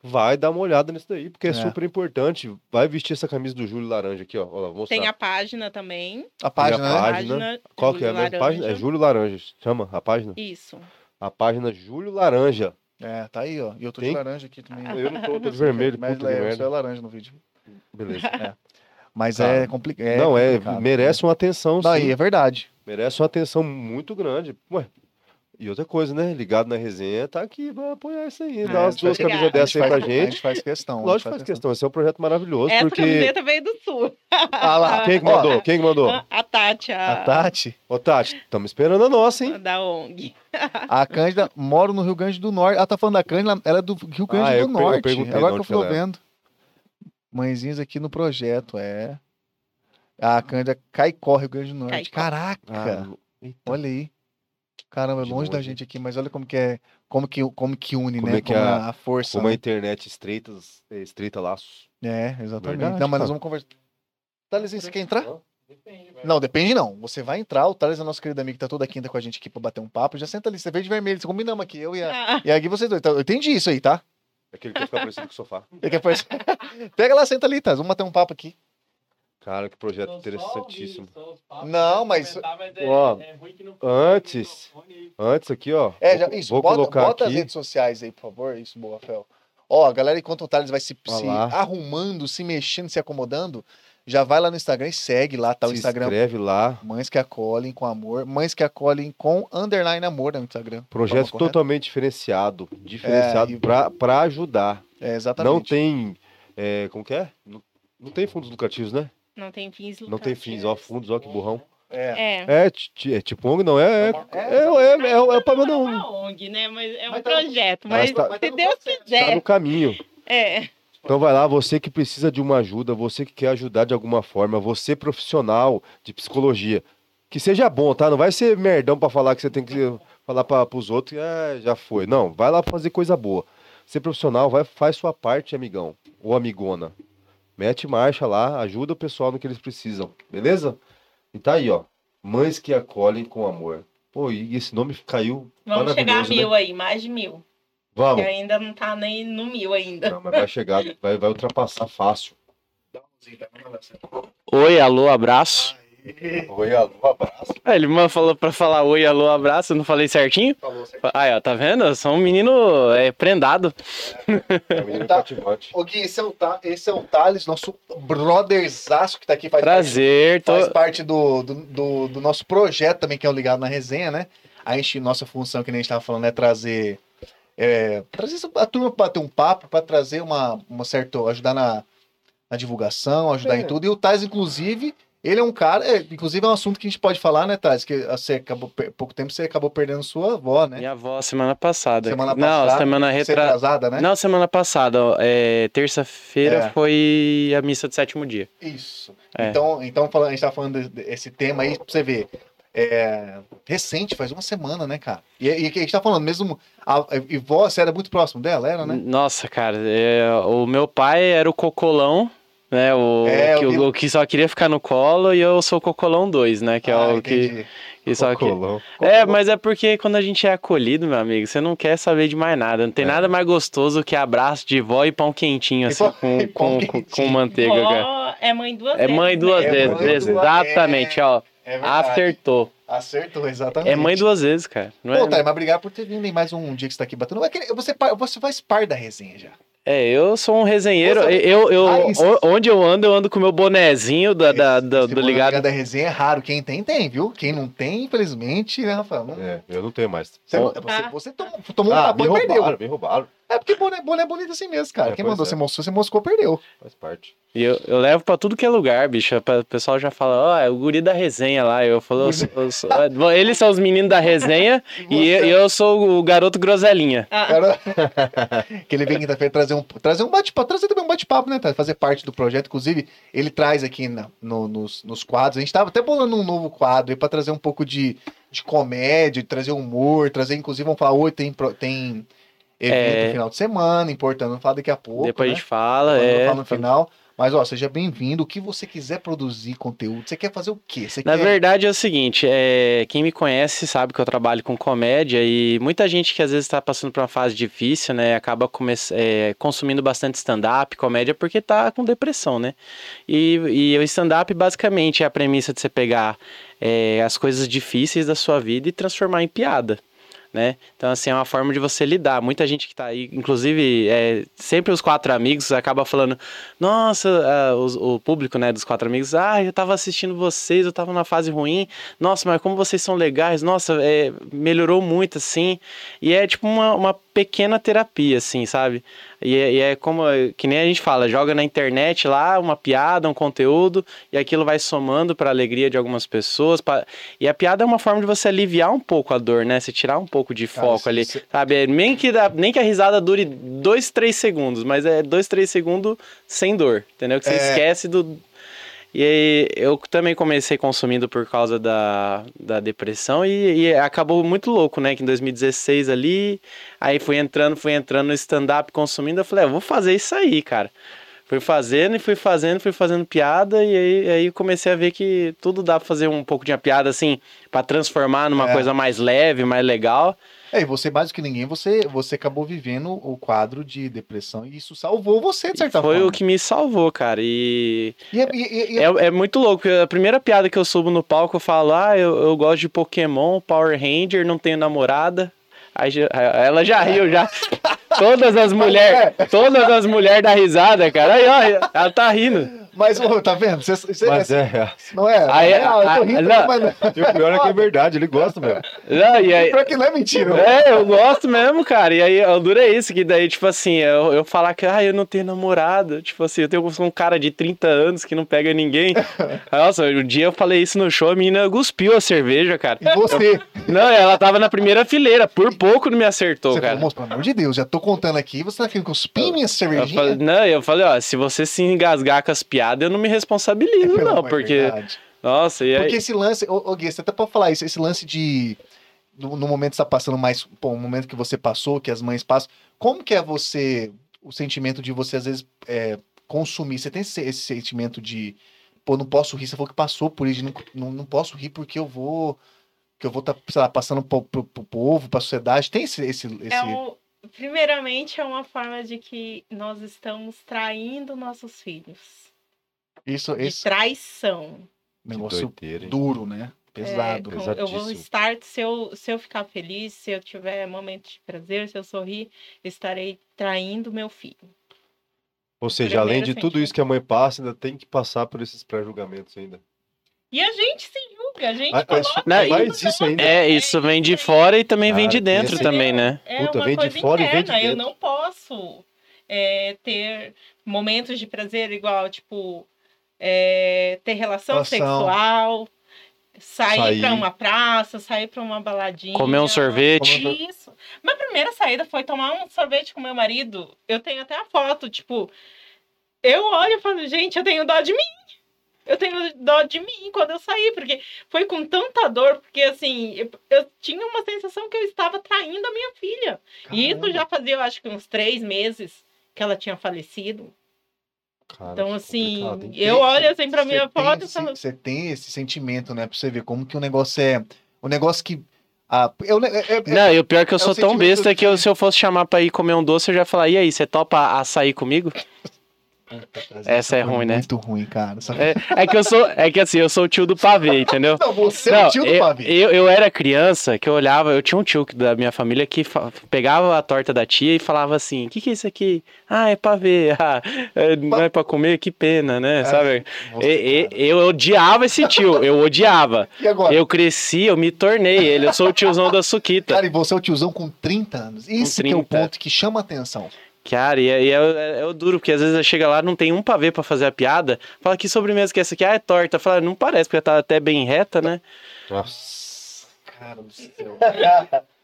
vai dar uma olhada nisso daí, porque é, É. super importante. Vai vestir essa camisa do Júlio Laranja aqui, ó. Vou mostrar. Tem a página também. A página, a né? página. Qual que é a mesma página? É. Júlio Laranja. Chama a página? Isso. A página Júlio Laranja. É, tá aí, ó. E eu tô de Tem? laranja aqui também. Eu não tô, tô de vermelho, Mas puta de é, você é laranja no vídeo. Beleza. Mas Cara, é, é não, é, complicado. merece uma atenção, Não, sim. e é verdade. Merece uma atenção muito grande. Ué, e outra coisa, né? Ligado na resenha, tá aqui pra apoiar isso aí. Ah, Dar umas duas camisas dessas aí pra A gente. gente faz questão. gente Lógico que faz questão. Esse é um projeto maravilhoso, Essa porque. camiseta veio do sul. Ah lá, Quem que mandou? Quem que mandou? A Tati, a, A Tati, Ô, Tati, estamos esperando a nossa, hein? da ONG. a Cândida mora no Rio Grande do Norte. Ela tá falando da Cândida, ela é do Rio Grande Ah, do eu Norte. perguntei Agora que eu ela é. vendo. Mãezinhas aqui no projeto, é. A Cândida Caicó, Rio Grande do Norte. Caicó. Caraca! Ah. Olha aí. Caramba, é longe da gente aqui, mas olha como que é, como que, como que une, Como né? é que como é a, a força. Como a né? internet estreita, estreita laços. É, exatamente. Verdade, não, mas nós cara. vamos conversar. Thales, você quer entrar? Depende, velho. Não, depende não. Você vai entrar, o Thales é nosso querido amigo que tá toda quinta com a gente aqui pra bater um papo. Já senta ali, você veio de vermelho, você combinamos aqui, eu e a, Ah, e a Gui, vocês dois. Então, eu entendi isso aí, tá? Aquele que vai ficar parecido com o sofá. Ele quer aparecer- Pega lá, senta ali, Thales, vamos bater um papo aqui. Cara, que projeto só interessantíssimo. só papos, Não, mas- comentar, mas é- Ó, é ruim que não antes-. Antes aqui, ó. É, vou, já, isso, vou bota, colocar bota as aqui. redes sociais aí, por favor. Isso, boa, Rafael. Ó, a galera, enquanto o Thales vai se, se arrumando, se mexendo, se acomodando, já vai lá no Instagram e segue lá, tá? O se Instagram inscreve lá. Mães que acolhem com amor. Mães que acolhem com underline amor no Instagram. Projeto Forma correta? totalmente diferenciado. Diferenciado e- pra, pra ajudar. É, exatamente. Não tem. é, como que é? Não, não tem fundos lucrativos, né? Não tem fins Não tem fins, ó, fundos, ó, que burrão. É. É. É, é tipo ONG, não é? É, É, é, é, é, é, é pra Não é uma ONG, né? Mas é um Mas tá- projeto. mas Mas, tá- mas tá se no Deus. Tá quiser. no caminho. É. Então vai lá, você que precisa de uma ajuda, você que quer ajudar de alguma forma, você profissional de psicologia, que seja bom, tá? Não vai ser merdão pra falar que você tem que falar para pros outros, é, já foi. Não, vai lá fazer coisa boa. Ser profissional, vai faz sua parte, amigão ou amigona. Mete marcha lá, ajuda o pessoal no que eles precisam, beleza? E tá aí, ó. Mães que acolhem com amor. Pô, e esse nome caiu Vamos chegar a maravilhoso, mil né? aí, mais de mil. Que Vamos. ainda não tá nem no mil ainda. Não, mas vai chegar, vai, vai ultrapassar fácil. Oi, alô, abraço. Oi, alô, abraço. É, ele me falou pra falar oi, alô, abraço, eu não falei certinho? Falou certo. Aí, ó, tá vendo? Eu sou um menino é, prendado. É o menino Tá. Ô Gui, esse é o, Ta- esse é o Thales, nosso brotherzaço que tá aqui, faz Prazer, tô... parte, faz parte do, do, do- do nosso projeto também, que é o Ligado na Resenha, né? A gente, nossa função, que nem a gente tava falando, é trazer. É, trazer a turma para ter um papo, para trazer uma, uma certa. ajudar na, na divulgação, ajudar É. em tudo. E o Thales, inclusive, ele é um cara. é, inclusive, é um assunto que a gente pode falar, né, Thales? Que você acabou, per- pouco tempo você acabou perdendo sua avó, né? Minha avó semana passada. Semana Não, passada, semana Você retra... atrasada, né? Não, semana passada. É, Terça-feira É. foi a missa do sétimo dia. Isso. É. Então, então a gente tá falando desse tema aí, pra você ver. É, recente, faz uma semana, né, cara? E, e a gente tá falando, mesmo. A, e vó, você era muito próximo dela, era, né? Nossa, cara, é, o meu pai era o cocolão, né? O, É, que, vi- o, o que só queria ficar no colo e eu sou o cocolão 2, né? Que é Ah, o que, entendi. que só que... Cocolão. É, mas é porque quando a gente é acolhido, meu amigo, você não quer saber de mais nada. Não tem É. nada mais gostoso que abraço de vó e pão quentinho, assim, pão- com, pão com, com, quentinho. com manteiga, cara. É mãe duas É vezes. mãe duas né? É vezes, mãe duas- exatamente, ó. É verdade. Acertou. Acertou, exatamente. É mãe duas vezes, cara. Não Pô, é, Thales, mas obrigado por ter vindo em mais um dia que você tá aqui batendo. Você, você faz parte da resenha já. É, eu sou um resenheiro. Você- Eu, eu, o- onde eu ando, eu ando com o meu bonezinho da, da- Esse- do, esse do boneco ligado. da resenha é raro. Quem tem, tem, viu? Quem não tem, infelizmente, né, Rafael? Não- É, eu não tenho mais. Você, você, Ah. você tomou, tomou um Ah, me tapão e perdeu. roubaram, me roubaram. É porque boné, boné é bonito assim mesmo, cara. É, Quem mandou é. você moscou, você moscou, perdeu. Faz parte. E eu, eu levo pra tudo que é lugar, bicho. O pessoal já fala, ó, é o guri da resenha lá. Eu falo, eu sou- eu sou- é, bom, eles são os meninos da resenha e eu, eu sou o garoto groselinha. Ah, Cara, que ele vem quinta-feira trazer um, trazer um bate-papo, trazer também um bate-papo, né? tá? Fazer parte do projeto. Inclusive, ele traz aqui na- no- nos, nos quadros. A gente tava até bolando um novo quadro aí pra trazer um pouco de, de comédia, trazer humor, trazer, inclusive, vamos falar, hoje tem, tem evento É. no final de semana, importante, vamos falar daqui a pouco. Depois né? a gente fala, eu é. falo no final. Mas, ó, seja bem-vindo. O que você quiser produzir conteúdo, você quer fazer o quê? Você Na quer... verdade é o seguinte, é, quem me conhece sabe que eu trabalho com comédia e muita gente que às vezes está passando por uma fase difícil, né, acaba come- é, consumindo bastante stand-up, comédia, porque tá com depressão, né? E, e o stand-up basicamente é a premissa de você pegar é, as coisas difíceis da sua vida e transformar em piada. Né? Então, assim, é uma forma de você lidar. Muita gente que tá aí, inclusive, é, sempre os quatro amigos acaba falando: Nossa, ah, os- o público né, dos quatro amigos, ah, eu tava assistindo vocês, eu tava numa fase ruim. Nossa, mas como vocês são legais, nossa, é, melhorou muito, assim. E é tipo uma, uma pequena terapia, assim, sabe? E é, e é como, que nem a gente fala, joga na internet lá uma piada, um conteúdo, e aquilo vai somando para alegria de algumas pessoas. pra- E a piada é uma forma de você aliviar um pouco a dor, né? Você tirar um pouco de Cara, foco ali, isso- sabe? É, Nem que, dá- nem que a risada dure dois, três segundos, mas é dois, três segundos sem dor, entendeu? Que você É. esquece do. E aí, eu também comecei consumindo por causa da, da depressão e, e acabou muito louco, né? Que em 2016 ali, aí fui entrando, fui entrando no stand-up consumindo, eu falei, ah, eu vou fazer isso aí, cara. Fui fazendo e fui fazendo, fui fazendo piada e aí, aí comecei a ver que tudo dá pra fazer um pouco de uma piada assim, pra transformar numa É. coisa mais leve, mais legal. É, e você, mais do que ninguém, você, você acabou vivendo o quadro de depressão e isso salvou você, de certa Foi forma. o que me salvou, cara. E E, é- e- e- e- É, é muito louco. A primeira piada que eu subo no palco, eu falo, ah, eu, eu gosto de Pokémon, Power Ranger, não tenho namorada. Aí ela já riu, já. Todas as mulheres, todas as mulheres da risada, cara. Aí, ó, ela tá rindo. Mas, ô, tá vendo? Cê, cê- Mas é, é. Não é? Aí- é real, eu tô rindo, não. mas E o pior é que é verdade, ele gosta mesmo. Não, e aí, pior que não é mentira. É, eu gosto mesmo, cara. E aí, o duro é isso, que daí, tipo assim, eu, eu falar que, ah, eu não tenho namorado. Tipo assim, eu tenho um cara de 30 anos que não pega ninguém. Nossa, um dia eu falei isso no show, a menina cuspiu a cerveja, cara. E você? Não, ela tava na primeira fileira, por pouco não me acertou, Você cara. falou, moço, pelo amor de Deus, já tô contando aqui, você tá querendo cuspir minha Eu cervejinha? falei, não, eu falei, ó, se você se engasgar com as piadas, eu não me responsabilizo, Pelo não, amor, é porque. verdade. Nossa, e aí. Porque esse lance, ô, ô Gui, você até pode falar isso, esse lance de. No, no momento que você tá passando mais. Pô, o momento que você passou, que as mães passam. Como que é você. O sentimento de você, às vezes, é, consumir? Você tem esse, esse sentimento de. Pô, não posso rir, você falou que passou por isso, não, não, não posso rir porque eu vou. Que eu vou estar, sei lá, passando pro, pro, pro povo, pra sociedade. Tem esse. esse, esse... É um, primeiramente, é uma forma de que nós estamos traindo nossos filhos. Isso, De esse traição. negócio doideira, hein? duro, né? Pesado. É, com- eu vou estar, se eu, se eu ficar feliz, se eu tiver momento de prazer, se eu sorrir, eu estarei traindo meu filho. Ou seja, além de Primeiro tudo isso que a mãe passa, ainda tem que passar por esses pré-julgamentos ainda. E a gente se julga, a gente Ah, coloca isso- Não, mais isso ainda. É, isso vem de fora e também vem de dentro esse- também, né? É Puta, uma vem de coisa fora e vem de interna. Eu dentro. não posso é, ter momentos de prazer igual, tipo, é, ter relação Relação. sexual, sair, Sair. pra uma praça, sair pra uma baladinha. Comer um sorvete. Isso. Minha primeira saída foi tomar um sorvete com meu marido. Eu tenho até a foto, tipo, eu olho e falo, gente, eu tenho dó de mim. Eu tenho dó de mim quando eu saí, porque foi com tanta dor, porque assim, eu, eu tinha uma sensação que eu estava traindo a minha filha. E isso Caramba. já fazia, eu acho que uns três meses que ela tinha falecido. Cara, Então, assim, eu olho assim pra minha foto e falo, Você tem esse sentimento, né? Pra você ver como que o negócio é. O negócio que. Ah, eu, é, é- Não, e o pior é que eu É sou tão besta que se eu fosse chamar pra ir comer um doce, eu já ia falar, e aí, você topa açaí comigo? Essa é ruim, né? Muito ruim, cara. É, é que eu sou, é que assim, eu sou o tio do pavê, entendeu? Não, você é Não, o tio do eu, pavê. eu, eu era criança que eu olhava, eu tinha um tio da minha família que pegava a torta da tia e falava assim: o que, que é isso aqui? Ah, é pavê. Ah, é, não é pra comer? Que pena, né? É, Sabe? E- e- eu odiava esse tio, eu odiava. E agora? Eu cresci, eu me tornei ele, eu sou o tiozão da Suquita. Cara, e você é o tiozão com 30 anos. Esse que é o 30. ponto que chama atenção. Cara, e, é- e é, é, é o duro, porque às vezes chega lá, não tem um pavê pra fazer a piada, fala que sobremesa que é essa aqui, ah, é torta. Fala, não parece, porque tá até bem reta, né? Nossa. Cara do céu.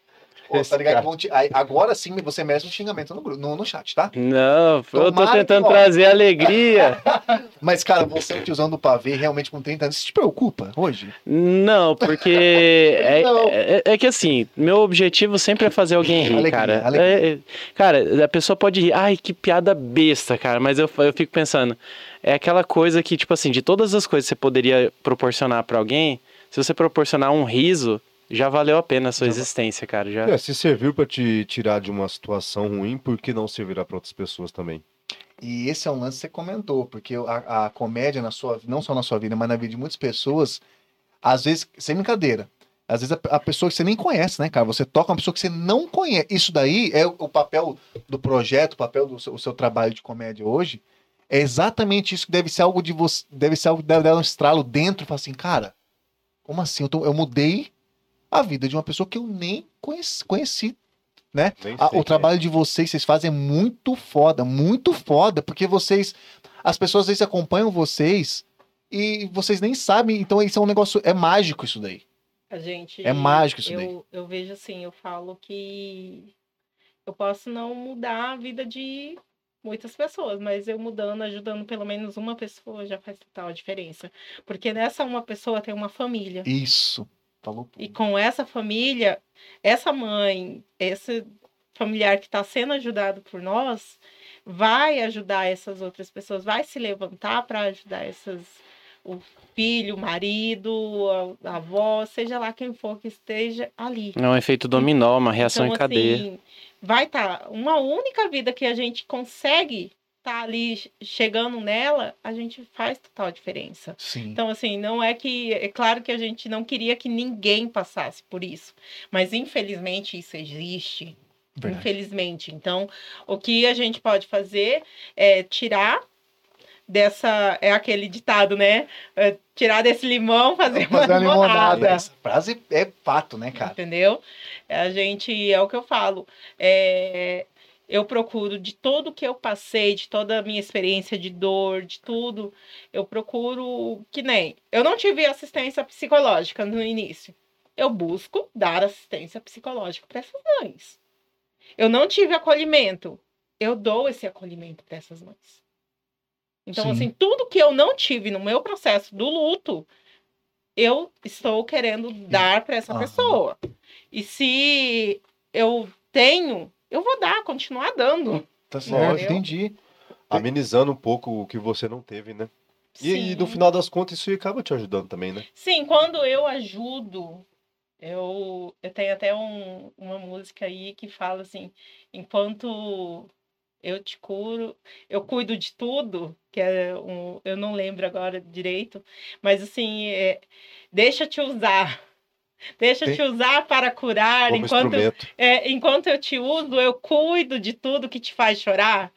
Pô, tá ligado? Vão te- Agora sim você merece um xingamento no, no, no chat, tá? Não, eu tô Tomara que, tentando ó. trazer alegria. Mas, cara, você é o tiozão do pavê, realmente com 30 anos. Isso te preocupa hoje? Não, porque é, Não. é- é que assim, meu objetivo sempre é fazer alguém rir, Alegria, cara. alegria. É- é- cara, a pessoa pode rir, ai, que piada besta, cara, mas eu, eu fico pensando, é aquela coisa que, tipo assim, de todas as coisas que você poderia proporcionar pra alguém, se você proporcionar um riso, já valeu a pena a sua Já- existência, cara. Já... É, se serviu pra te tirar de uma situação ruim, por que não servirá pra outras pessoas também? E esse é um lance que você comentou, porque a, a comédia, na sua, não só na sua vida, mas na vida de muitas pessoas, às vezes, sem brincadeira, às vezes a, a pessoa que você nem conhece, né, cara? Você toca uma pessoa que você não conhece. Isso daí é o, o papel do projeto, o papel do seu, o seu trabalho de comédia hoje. É exatamente isso que deve ser algo de você, deve ser algo que deve dar um estralo dentro e falar assim, cara, como assim? Eu, tô- eu mudei a vida de uma pessoa que eu nem conheci, conheci ah, sei o é. trabalho de vocês, vocês fazem é muito foda, muito foda, porque vocês. As pessoas às vezes acompanham vocês e vocês nem sabem, então isso é um negócio. É mágico isso daí. A gente. É mágico isso daí. eu, eu vejo assim, eu falo que eu posso não mudar a vida de muitas pessoas, mas eu mudando, ajudando pelo menos uma pessoa já faz total diferença. Porque nessa uma pessoa tem uma família. Isso. Falou. E com essa família, essa mãe, esse familiar que está sendo ajudado por nós, vai ajudar essas outras pessoas, vai se levantar para ajudar essas o filho, o marido, a, a avó, seja lá quem for que esteja ali. É um efeito dominó, uma reação então, em cadeia. assim, vai estar uma única vida que a gente consegue estar ali chegando nela, a gente faz total diferença. Sim. Então, assim, não é que. É claro que a gente não queria que ninguém passasse por isso. Mas, infelizmente, isso existe. Verdade. Infelizmente. Então, o que a gente pode fazer é tirar dessa. É aquele ditado, né? É, tirar desse limão, fazer, Fazer uma limonada. limonada. Essa frase é fato, né, cara? Entendeu? A gente, é o que eu falo. É, eu procuro, de tudo que eu passei, de toda a minha experiência de dor, de tudo, eu procuro que nem. Eu não tive assistência psicológica no início. Eu busco dar assistência psicológica para essas mães. Eu não tive acolhimento. Eu dou esse acolhimento para essas mães. Então, Sim. assim, tudo que eu não tive no meu processo do luto, eu estou querendo dar para essa pessoa. E se eu tenho, eu vou dar, continuar dando. Tá certo, Entendeu? entendi. Amenizando um pouco o que você não teve, né? E, e no final das contas, isso acaba te ajudando também, né? Sim, quando eu ajudo, eu, eu tenho até um- uma música aí que fala assim: enquanto eu te curo, eu cuido de tudo, que é um, eu não lembro agora direito, mas assim, é, deixa te usar. Deixa Tem- te usar para curar, Como enquanto, é, enquanto eu te uso, eu cuido de tudo que te faz chorar.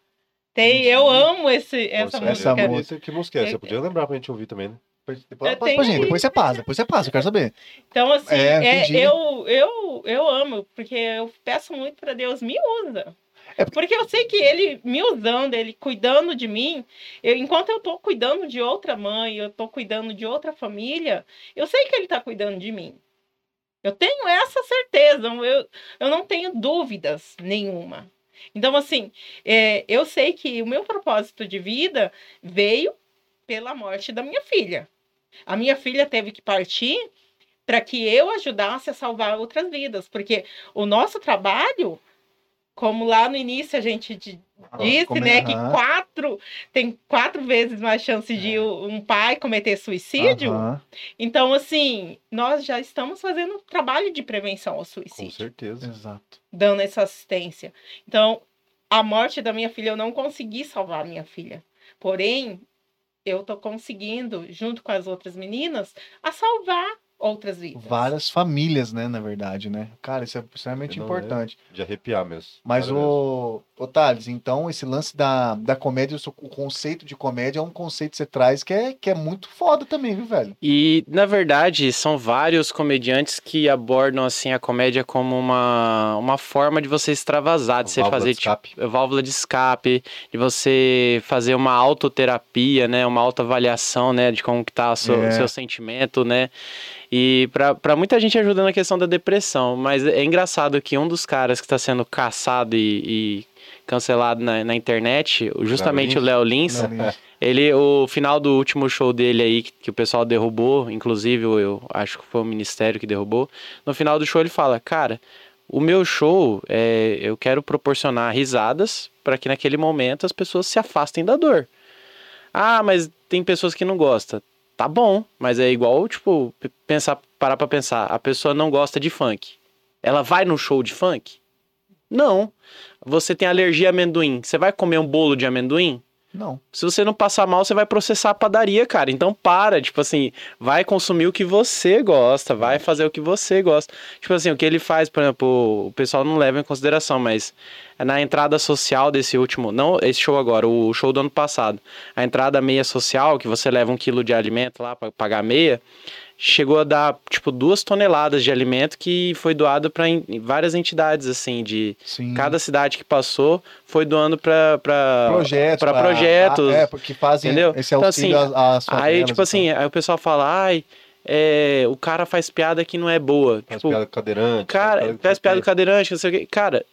Tem, eu amo esse, essa música. Essa música. Que música é essa? Você podia lembrar pra gente ouvir também, né? Depois, Eu passa pra gente, depois você passa, depois você passa, eu quero saber. Então, assim, É, é, eu, eu, eu amo, porque eu peço muito para Deus, me usa. É porque eu sei que ele me usando, ele cuidando de mim, eu- enquanto eu tô cuidando de outra mãe, eu tô cuidando de outra família, eu sei que ele tá cuidando de mim. Eu tenho essa certeza, eu, eu não tenho dúvidas nenhuma. Então, assim, é, eu sei que o meu propósito de vida veio pela morte da minha filha. A minha filha teve que partir para que eu ajudasse a salvar outras vidas, porque o nosso trabalho, como lá no início a gente di- disse, né, que quatro tem quatro vezes mais chance de o- um pai cometer suicídio. Aham. Então, assim, nós já estamos fazendo trabalho de prevenção ao Com suicídio certeza. Exato. dando essa assistência. Então, a morte da minha filha, eu não consegui salvar a minha filha. Porém, eu tô conseguindo, junto com as outras meninas, a salvar outras vidas. Várias famílias, né, na verdade, né? Cara, isso é extremamente importante. De arrepiar mesmo. Mas Cara, mesmo. O Thales, então esse lance da, da comédia, o conceito de comédia é um conceito que você traz que é, que é muito foda também, viu, velho? E, na verdade, são vários comediantes que abordam, assim, a comédia como uma, uma forma de você extravasar, de você Válvula fazer, de escape. tipo, válvula de escape, de você fazer uma autoterapia, né, uma autoavaliação, né, de como que tá o seu, É. seu sentimento, né, e pra pra muita gente ajuda na questão da depressão, mas é engraçado que um dos caras que está sendo caçado e, e cancelado na, na internet, justamente o Léo Lins, Não, ele, o final do último show dele aí, que, que o pessoal derrubou, inclusive eu acho que foi o Ministério que derrubou, no final do show ele fala, cara, o meu show, é, eu quero proporcionar risadas para que naquele momento as pessoas se afastem da dor. Ah, mas tem pessoas que não gostam. Tá bom, mas é igual, tipo, pensar, parar pra pensar, a pessoa não gosta de funk. Ela vai num show de funk? Não. Você tem alergia a amendoim, você vai comer um bolo de amendoim? não. Se você não passar mal, você vai processar a padaria, cara. Então para, tipo assim, vai consumir o que você gosta, vai fazer o que você gosta. Tipo assim, o que ele faz, por exemplo, o pessoal não leva em consideração, mas na entrada social desse último, não esse show agora, o show do ano passado, a entrada meia social, que você leva um quilo de alimento lá para pagar meia, chegou a dar, tipo, duas toneladas de alimento que foi doado para várias entidades, assim, de Sim. cada cidade que passou, foi doando para projetos, pra projetos, é, porque fazem entendeu? esse Então, auxílio assim, às, às Aí, tipo assim, aí o pessoal fala, ai, é, o cara faz piada que não é boa. Faz tipo, piada cadeirante. cara, faz piada do cadeirante, não sei o quê. Cara,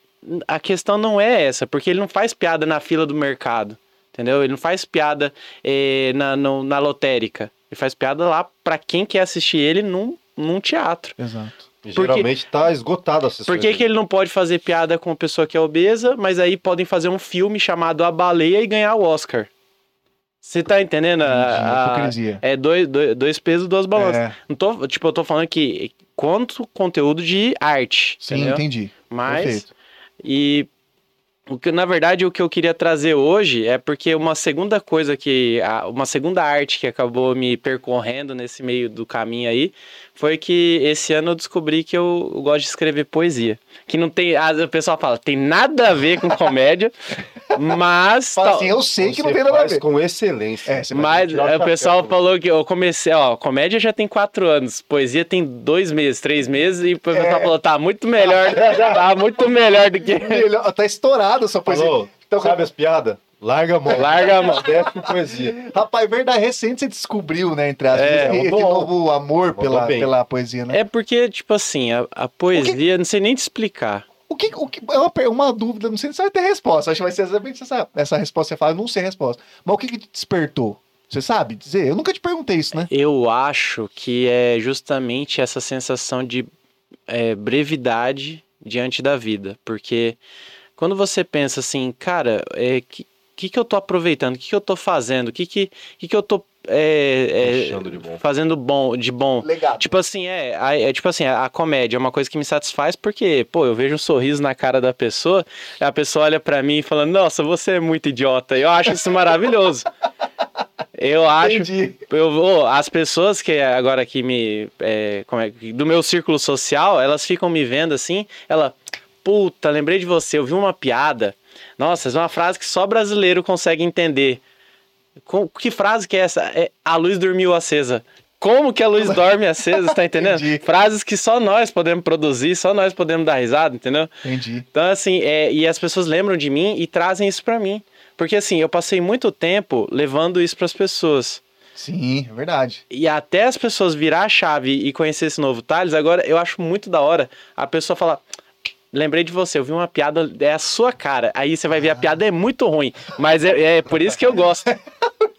a questão não é essa, porque ele não faz piada na fila do mercado, entendeu? Ele não faz piada eh, na, no- na lotérica. Ele faz piada lá pra quem quer assistir ele num, num teatro. Exato. E Geralmente tá esgotado a sessão. Por que, que ele não pode fazer piada com uma pessoa que é obesa, mas aí podem fazer um filme chamado A Baleia e ganhar o Oscar? Você tá entendendo? A- a- hipocrisia. é dois, dois, dois pesos, duas balanças. É, Não tô, tipo, eu tô falando que quanto conteúdo de arte, sim, entendeu? entendi. Mas, Perfeito. e o que, na verdade, o que eu queria trazer hoje é porque uma segunda coisa que, uma segunda arte que acabou me percorrendo nesse meio do caminho aí, foi que esse ano eu descobri que eu, gosto de escrever poesia. Que não tem, o pessoal fala, tem nada a ver com comédia, Mas. Fala assim, eu sei que não tem nada a ver. com excelência. É, Mas o pessoal falou que eu comecei, ó, comédia já tem quatro anos, poesia tem dois meses, três meses, e o pessoal É. falou, tá muito melhor, tá muito melhor do que. Melhor- Tá estourado essa poesia. Falou, Então, sabe as piadas? Larga a mão. Larga a mão. Desce com poesia. Rapaz, verdade, recente você descobriu, né, entre aspas, É, esse, esse novo amor pela, bem. pela poesia, né? É porque, tipo assim, a, a poesia, não sei nem te explicar. O que, o que, é uma, uma dúvida, não sei se vai ter resposta, acho que vai ser exatamente essa, essa resposta você fala, não sei a resposta. Mas o que, que te despertou? Você sabe dizer? Eu nunca te perguntei isso, né? Eu acho que é justamente essa sensação de é, brevidade diante da vida. Porque quando você pensa assim, cara, é, que, que, que eu tô aproveitando? O que, que eu tô fazendo? O que, que, que, que eu tô é, é, de bom. fazendo bom, de bom? Legal. Tipo assim, é, a- é tipo assim, a, a comédia é uma coisa que me satisfaz porque, pô, eu vejo um sorriso na cara da pessoa, a pessoa olha pra mim e fala, nossa, você é muito idiota. Eu acho isso maravilhoso. Eu acho. Entendi. Eu vou, as pessoas que agora que me. é, como é, do meu círculo social, elas ficam me vendo assim, ela. Puta, lembrei de você, eu vi uma piada. Nossa, é uma frase que só brasileiro consegue entender. Com- que frase que é essa? É, a luz dormiu acesa. Como que a luz dorme acesa, tá entendendo? Entendi. Frases que só nós podemos produzir, só nós podemos dar risada, entendeu? Entendi. Então, assim, é, e as pessoas lembram de mim e trazem isso pra mim. Porque, assim, eu passei muito tempo levando isso pras pessoas. Sim, é verdade. E até as pessoas virar a chave e conhecer esse novo Thales, agora eu acho muito da hora a pessoa falar. Lembrei de você, eu vi uma piada, é a sua cara. Aí você vai ver, a piada é muito ruim. Mas é, é por isso que eu gosto.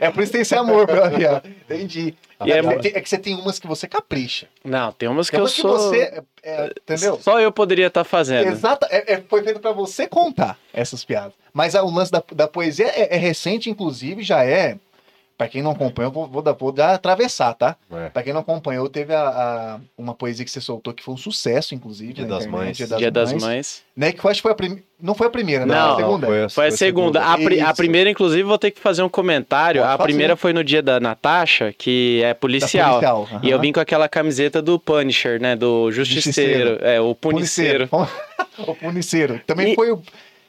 É por isso que tem esse amor pela piada. Entendi. E é é, é que você tem umas que você capricha. Não, tem umas que Tem eu umas que sou. você. é, entendeu? Só eu poderia estar fazendo. Exata, é, é- foi feito pra você contar essas piadas. Mas ah, o lance da, da poesia é, é recente, inclusive, já é. Pra quem não acompanhou, vou, vou, dar, vou dar atravessar, tá? É. Pra quem não acompanhou, teve a, a- uma poesia que você soltou que foi um sucesso, inclusive. Dia das internet, Mães. Dia das Dia das Mães. Mães. Né? Que foi, acho que foi a prim... Não foi a primeira, né? Não, a segunda. foi a, Foi a segunda. A, pri- a primeira, inclusive, vou ter que fazer um comentário. Pode a fazer. primeira foi no dia da Natasha, que é Da policial. policial, E eu vim com aquela camiseta do Punisher, né? Do Justiceiro. Justiceiro. É, o Puniceiro. o Puniceiro. Também E- foi, o-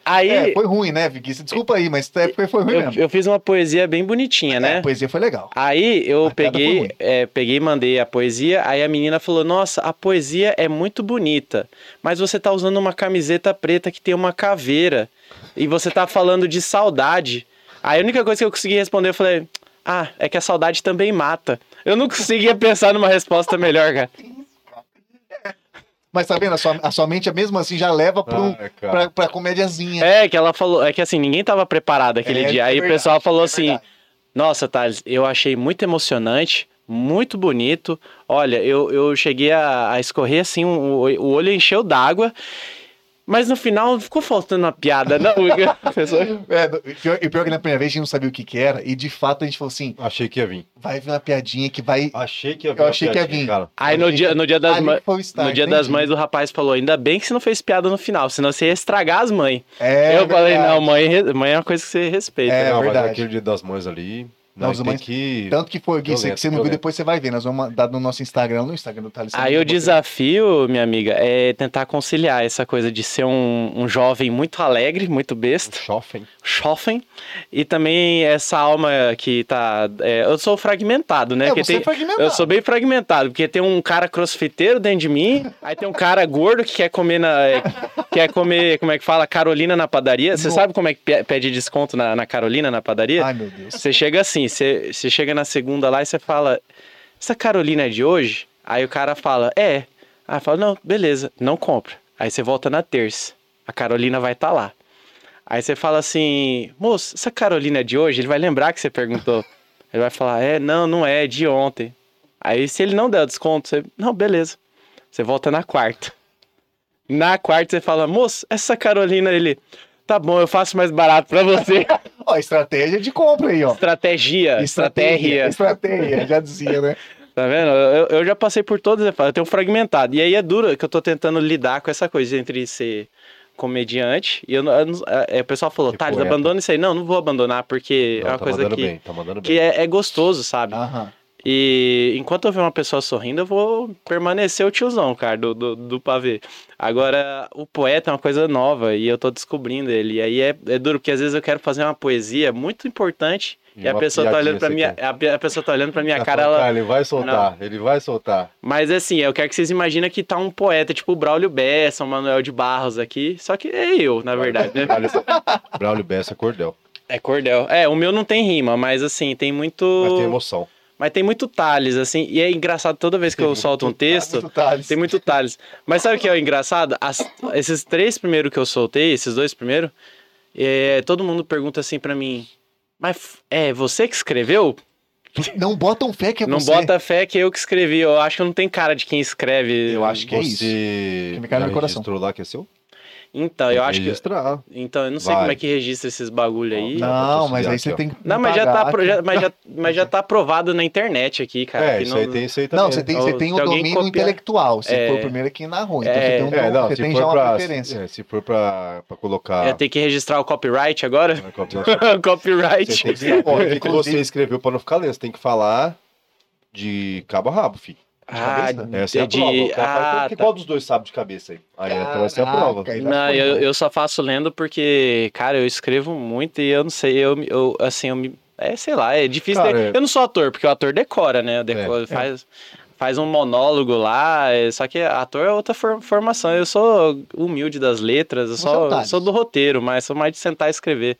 Aí é, foi ruim, né, Vicky? Desculpa aí, mas é porque foi ruim eu, mesmo. eu fiz uma poesia bem bonitinha, É, né? a poesia foi legal. Aí eu A peguei, é, peguei e mandei a poesia, aí a menina falou, nossa, a poesia é muito bonita, mas você tá usando uma camiseta preta que tem uma caveira, e você tá falando de saudade. Aí a única coisa que eu consegui responder, eu falei, ah, é que a saudade também mata. Eu não conseguia pensar numa resposta melhor, cara. Mas tá vendo? A sua, a sua mente, mesmo assim, já leva pra, um, Ah, pra, pra comédiazinha. É, que ela falou, é que assim, ninguém tava preparado aquele É, dia. é Aí o pessoal falou é assim. Nossa, Thales, eu achei muito emocionante, muito bonito. Olha, eu, eu cheguei a, a escorrer assim, um- o, o olho encheu d'água, mas no final ficou faltando uma piada, não? A É, e pior, e pior que na primeira vez a gente não sabia o que, que era, e de fato a gente falou assim: Achei que ia vir. vai vir uma piadinha que vai. Achei que ia vir. Eu achei que ia vir. Cara. Aí no dia, no dia das mães. No dia das mães, o rapaz falou: ainda bem que você não fez piada no final, senão você ia estragar as mães. É, eu falei: verdade. não, mãe, mãe é uma coisa que você respeita. É, né? não, mas verdade. aquele dia das mães ali. Não, Não, os tem mães- que. Tanto que foi, Gui, você, que você não viu, depois você vai ver. Nós vamos mandar no nosso Instagram, no Instagram do Thales. Aí o desafio, minha amiga, é tentar conciliar essa coisa de ser um, um jovem muito alegre, muito besta. Chofen. Schoffen e também essa alma que tá. é, eu sou fragmentado, né? É, você tem- é fragmentado. Eu sou bem fragmentado, porque tem um cara crossfiteiro dentro de mim, aí tem um cara gordo que quer comer na. é, quer comer, como é que fala? Carolina na padaria. Você sabe como é que pe- pede desconto na, na Carolina na padaria? Ai, meu Deus. Você chega assim, você, você chega na segunda lá e você fala, essa Carolina é de hoje? Aí o cara fala, é. Aí fala, não, beleza, não compra. Aí você volta na terça, a Carolina vai estar lá. Aí você fala assim, moço, essa Carolina é de hoje? Ele vai lembrar que você perguntou. Ele vai falar, é, não, não é, é de ontem. Aí se ele não der o desconto, você, não, beleza. Você volta na quarta. Na quarta você fala, moço, essa Carolina, ele, tá bom, eu faço mais barato pra você. Ó, estratégia de compra aí, ó. Estratégia, estratégia. Estratégia, já dizia, né? Tá vendo? Eu, eu já passei por todas, eu tenho fragmentado. E aí é duro que eu tô tentando lidar com essa coisa entre ser comediante e eu, não- eu não- é, o pessoal falou, Thales, abandona isso aí. Não, não vou abandonar, porque Não, é uma tá coisa mandando que, bem, tá mandando que bem. é, é gostoso, sabe? Aham. E enquanto eu ver uma pessoa sorrindo, eu vou permanecer o tiozão, cara, do, do, do pavê. Agora, o poeta é uma coisa nova e eu tô descobrindo ele. E aí é, é duro, porque às vezes eu quero fazer uma poesia muito importante e, a pessoa tá olhando pra minha, a, a pessoa tá olhando pra minha cara, falando, ela... ele vai soltar, ele vai soltar. Mas assim, eu quero que vocês imaginem que tá um poeta, tipo o Braulio Bessa, o Manuel de Barros aqui, só que é eu, na verdade, né? Braulio, Bessa Cordel. É cordel. É, o meu não tem rima, mas assim, tem muito... Mas tem emoção. Mas tem muito Thales, assim, e é engraçado toda vez que eu solto um texto, Muito Thales. tem muito Thales. Mas sabe o que é o engraçado? As- esses três primeiros que eu soltei, esses dois primeiros, é, todo mundo pergunta assim pra mim, mas é você que escreveu? Não botam fé que é não você. bota fé que eu que escrevi, eu acho que não tem cara de quem escreve. Eu acho que é isso. Que me cai no coração. registrou lá que é seu? Então, Tem eu que acho que... registrar. Então, eu não sei Vai. como é que registra esses bagulho aí. Não. Mas aí aqui, você ó. tem que. Não, mas já, tá, já- mas, já, mas já tá aprovado na internet aqui, cara. é, que isso não- aí tem isso aí também. Não, você tem, você tem o se domínio copiar- intelectual. Você É. foi o primeiro aqui na rua. Então É. você tem, um, É, não, você se tem já uma pra, preferência. é, se for pra, pra colocar... É, tem que registrar o copyright agora? copy- copyright. Você tem que ó, o que que você escreveu pra não ficar lendo. Você tem que falar de cabo a rabo, filho. Ah, Essa é a de... prova. Ah, "Porque tá. Qual dos dois sabe de cabeça aí? Aí então essa é a prova. Caraca, aí já Não, eu, eu só faço lendo porque, cara, eu escrevo muito e eu não sei, eu, eu assim, eu me... É, sei lá, é difícil. Cara, de- é- Eu não sou ator, porque o ator decora, né? Decora, É. faz, faz um monólogo lá, é- só que ator é outra for- formação. Eu sou humilde das letras, eu é sou, sou do roteiro, mas sou mais de sentar e escrever.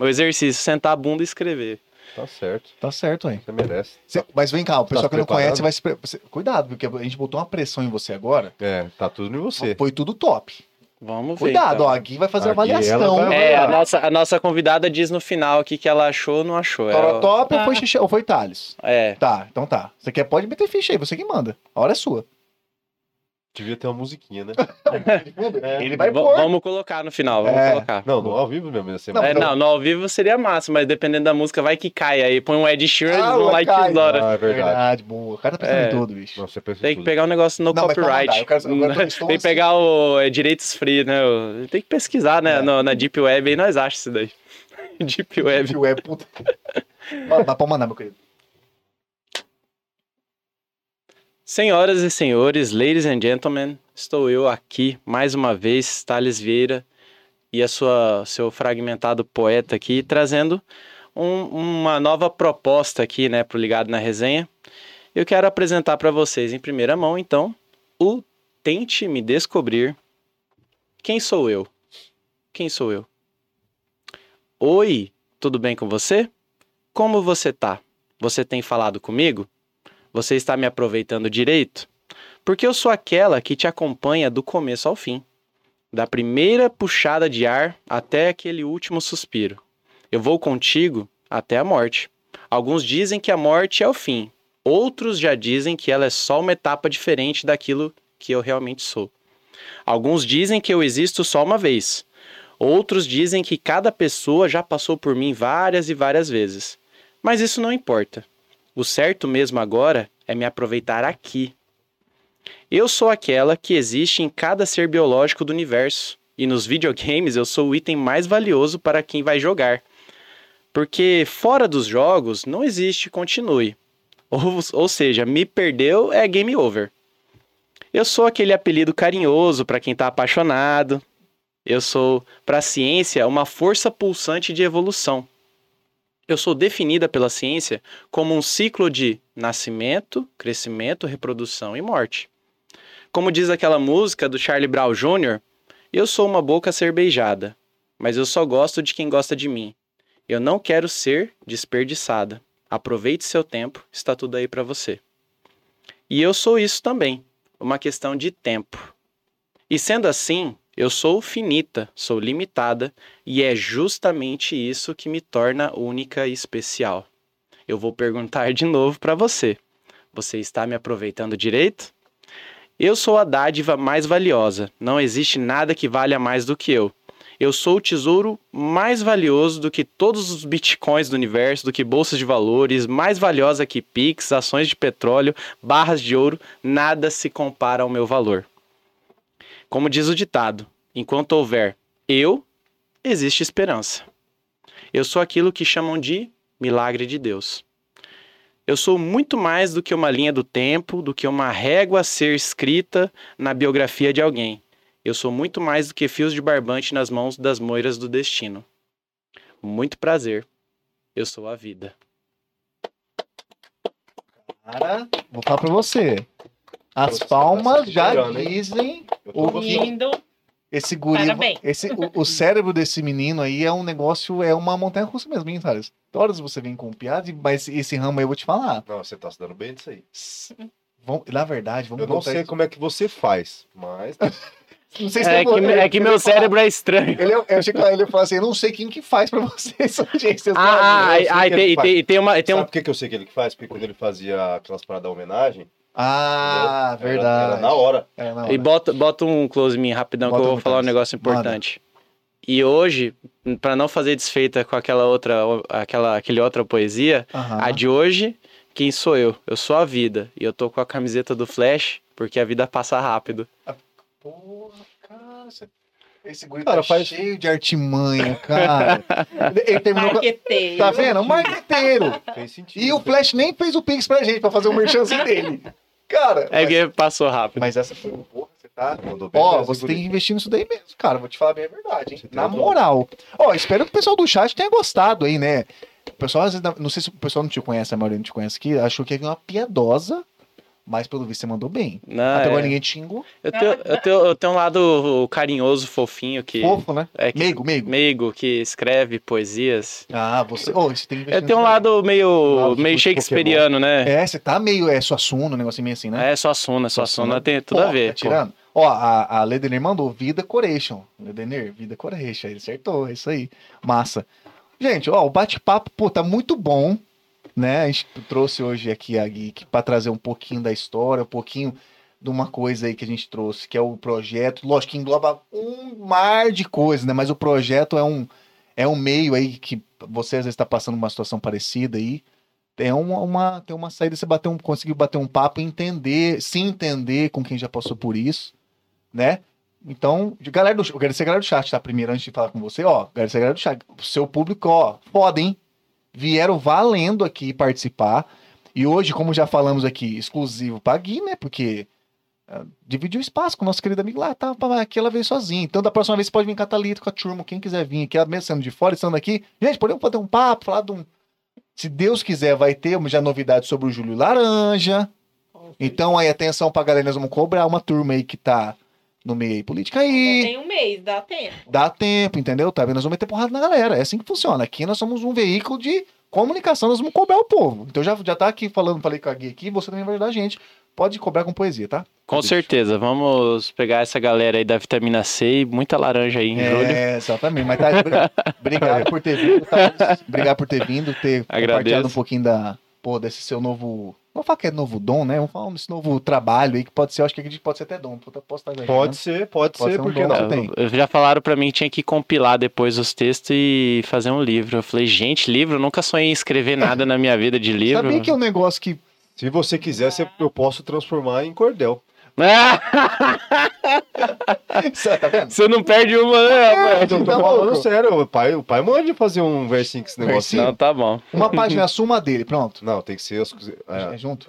Meu exercício, sentar a bunda e escrever. Tá certo. Tá certo aí. Você merece. Cê- mas vem cá, o pessoal Tá que não preparado? conhece vai se. pre- Cuidado, porque a gente botou uma pressão em você agora. É, tá tudo em você. Foi tudo top. Vamos ver. Cuidado, então. ó. Aqui vai fazer Aqui avaliação. ela vai É, a nossa, a nossa convidada diz no final aqui que ela achou ou não achou. Toro É, top ou foi, xixi, ou foi Thales? é. Tá, então tá. Você quer, pode meter ficha aí, você que manda. A hora é sua. Devia ter uma musiquinha, né? Ele vai pôr. Vamos colocar no final, vamos É. colocar. Não, no ao vivo mesmo. Ia ser Não, É, não, no ao vivo seria massa, mas dependendo da música, vai que cai aí. Põe um Ed Sheeran, eles Ah, vão lá e tesoura. Ah, é verdade. Verdade, boa. O cara tá pensando É. em tudo, bicho. Em Tem que tudo. pegar um negócio no Não, mas pra copyright. eu quero- Tem que assim. pegar o é, direitos free, né? o- Tem que pesquisar, né? É. no- na Deep Web aí nós achamos isso daí. Deep Web. Tio é puta. Mas mas pode mandar, meu querido. Senhoras e senhores, ladies and gentlemen, estou eu aqui mais uma vez, Thales Vieira e a sua seu fragmentado poeta aqui trazendo um- uma nova proposta aqui, né, pro ligado na resenha. Eu quero apresentar para vocês em primeira mão, então, o Tente me descobrir. Quem sou eu? Quem sou eu? Oi, tudo bem com você? Como você tá? Você tem falado comigo? Você está me aproveitando direito? Porque eu sou aquela que te acompanha do começo ao fim, da primeira puxada de ar até aquele último suspiro. Eu vou contigo até a morte. Alguns dizem que a morte é o fim, outros já dizem que ela é só uma etapa diferente daquilo que eu realmente sou. Alguns dizem que eu existo só uma vez. Outros dizem que cada pessoa já passou por mim várias e várias vezes. Mas isso não importa. O certo mesmo agora é me aproveitar aqui. Eu sou aquela que existe em cada ser biológico do universo. E nos videogames eu sou o item mais valioso para quem vai jogar. Porque fora dos jogos não existe continue. Ou, ou seja, me perdeu é game over. Eu sou aquele apelido carinhoso para quem está apaixonado. Eu sou, para a ciência, uma força pulsante de evolução. Eu sou definida pela ciência como um ciclo de nascimento, crescimento, reprodução e morte. Como diz aquela música do Charlie Brown Jr., eu sou uma boca a ser beijada, mas eu só gosto de quem gosta de mim. Eu não quero ser desperdiçada. Aproveite seu tempo, está tudo aí para você. E eu sou isso também, uma questão de tempo. E sendo assim, eu sou finita, sou limitada, e é justamente isso que me torna única e especial. Eu vou perguntar de novo para você. Você está me aproveitando direito? Eu sou a dádiva mais valiosa. Não existe nada que valha mais do que eu. Eu sou o tesouro mais valioso do que todos os bitcoins do universo, do que bolsas de valores, mais valiosa que Pix, ações de petróleo, barras de ouro, nada se compara ao meu valor. Como diz o ditado, enquanto houver eu, existe esperança. Eu sou aquilo que chamam de milagre de Deus. Eu sou muito mais do que uma linha do tempo, do que uma régua a ser escrita na biografia de alguém. Eu sou muito mais do que fios de barbante nas mãos das moiras do destino. Muito prazer. Eu sou a vida. Cara, vou falar pra você. As Você palmas tá já dizem O. Lindo. esse guri. Parabéns. Esse, o, o cérebro desse menino aí é um negócio, é uma montanha russa mesmo, hein, Thales? Horas você vem com piada, mas esse ramo aí eu vou te falar. Não, você tá se dando bem disso aí. Vamos, na verdade, vamos Eu não sei isso. como é que você faz, mas. Não sei se É que, é que meu falar- cérebro é estranho. Ele, eu achei que ele ia falar assim, eu não sei quem que faz pra vocês, Ah, ah, ah, que e tem, e tem, tem uma. e Tem um, Sabe por que, que eu sei que ele faz? Porque quando ele fazia aquelas paradas da homenagem. Ah? Era- verdade. Era, na hora. É, na E hora. bota, bota um close em mim rapidão Bota que eu um vou falar um close. negócio Manda. importante. E hoje, pra não fazer desfeita com aquela outra, aquela, aquele outra poesia, Aham. a de hoje, quem sou eu? Eu sou a vida. E eu tô com a camiseta do Flash, porque a vida passa rápido. Porra, cara, você- esse guri Cara, tá faz- cheio de artimanha, cara. Ele- terminou com... Marqueteiro. Tá vendo? Um marqueteiro. Fez sentido. E o Flash nem fez o Pix pra gente, pra fazer o merchanzinho dele. Cara, É mas, que passou rápido. mas essa foi... Porra, você tá... Mandou bem Ó, você tem que investir nisso daí mesmo, cara. Vou te falar bem a verdade, hein? Você Na razão. moral. Ó, espero que o pessoal do chat tenha gostado aí, né? O pessoal, às vezes, não- não sei se o pessoal não te conhece, a maioria não te conhece aqui, achou que ia vir uma piadosa, mas pelo visto você mandou bem. Não, Até é. agora ninguém te xingou. eu, tenho, eu, tenho, eu tenho um lado carinhoso, fofinho, que. Fofo, né? É que, Meigo, meigo. meigo, que escreve poesias. Ah, você. Ô, você tem Eu tenho um lado Lado meio, de meio Pokémon. shakespeariano, né? É, você tá meio. É Suassuna, um negócio meio assim, né? É, só Suna, só Suassuna. Suna tem tudo Pô, a ver. Tá tirando? Ó, a, a Ledenir mandou Vida Coration. Ledenir, Vida Coration. Ele acertou, é isso aí. Massa. Gente, ó, o bate-papo, pô, tá muito bom, né? A gente trouxe hoje aqui a Geek pra trazer um pouquinho da história, um pouquinho de uma coisa aí que a gente trouxe, que é o projeto. Lógico que engloba um mar de coisas, né? Mas o projeto é um, é um meio aí que você às vezes tá passando uma situação parecida aí. Tem uma, uma, tem uma saída, você bater um, conseguiu bater um papo, entender, se entender com quem já passou por isso, né? Então, galera do, agradecer a galera do chat, tá? Primeiro, antes de falar com você, ó, galera do chat. O seu público, ó, foda, hein? Vieram valendo aqui participar. E hoje, como já falamos aqui, exclusivo pra Gui, né? Porque ah, dividiu espaço com o nosso querido amigo lá, tá? Aqui ela veio sozinha. Então, da próxima vez, você pode vir Thalita, com a turma, quem quiser vir aqui, mesmo sendo de fora, estando aqui. Gente, podemos fazer um papo, falar de um. Se Deus quiser, vai ter já novidade sobre o Júlio Laranja. Então, aí, atenção pra galera, nós vamos cobrar uma turma aí que tá no meio aí política aí. Tem um mês, dá tempo. Dá tempo, entendeu? Tá vendo? Nós vamos meter porrada na galera. É assim que funciona. Aqui nós somos um veículo de comunicação, nós vamos cobrar o povo. Então já, já tá aqui falando, falei com a Gui aqui, você também vai ajudar a gente. Pode cobrar com poesia, tá? Com Bicho. certeza. Vamos pegar essa galera aí da vitamina C e muita laranja aí em julho. É, exatamente. Mas tá, obri- obrigado por ter vindo, tá? Obrigado por ter vindo, ter compartilhado Agradeço. um pouquinho da, pô, desse seu novo. Vamos falar que é novo dom, né? Vamos falar desse novo trabalho aí que pode ser, eu acho que acredito que pode ser até dom. Posso estar exagerando. Pode ser, pode, Pode ser, ser um por que dom. não? Tem. Eu- Já falaram pra mim que tinha que compilar depois os textos e fazer um livro. Eu falei, gente, livro? Eu nunca sonhei em escrever nada na minha vida de livro. Sabia que é um negócio que. Se você quiser, eu posso transformar em cordel. Tá? Você não perde uma, né, rapaz? Eu tô tá falando sério, o pai, o pai manda fazer um versinho com esse negócio. Versinho? Não, tá bom. Uma página assuma dele, pronto. Não, tem que ser. as- é, É junto?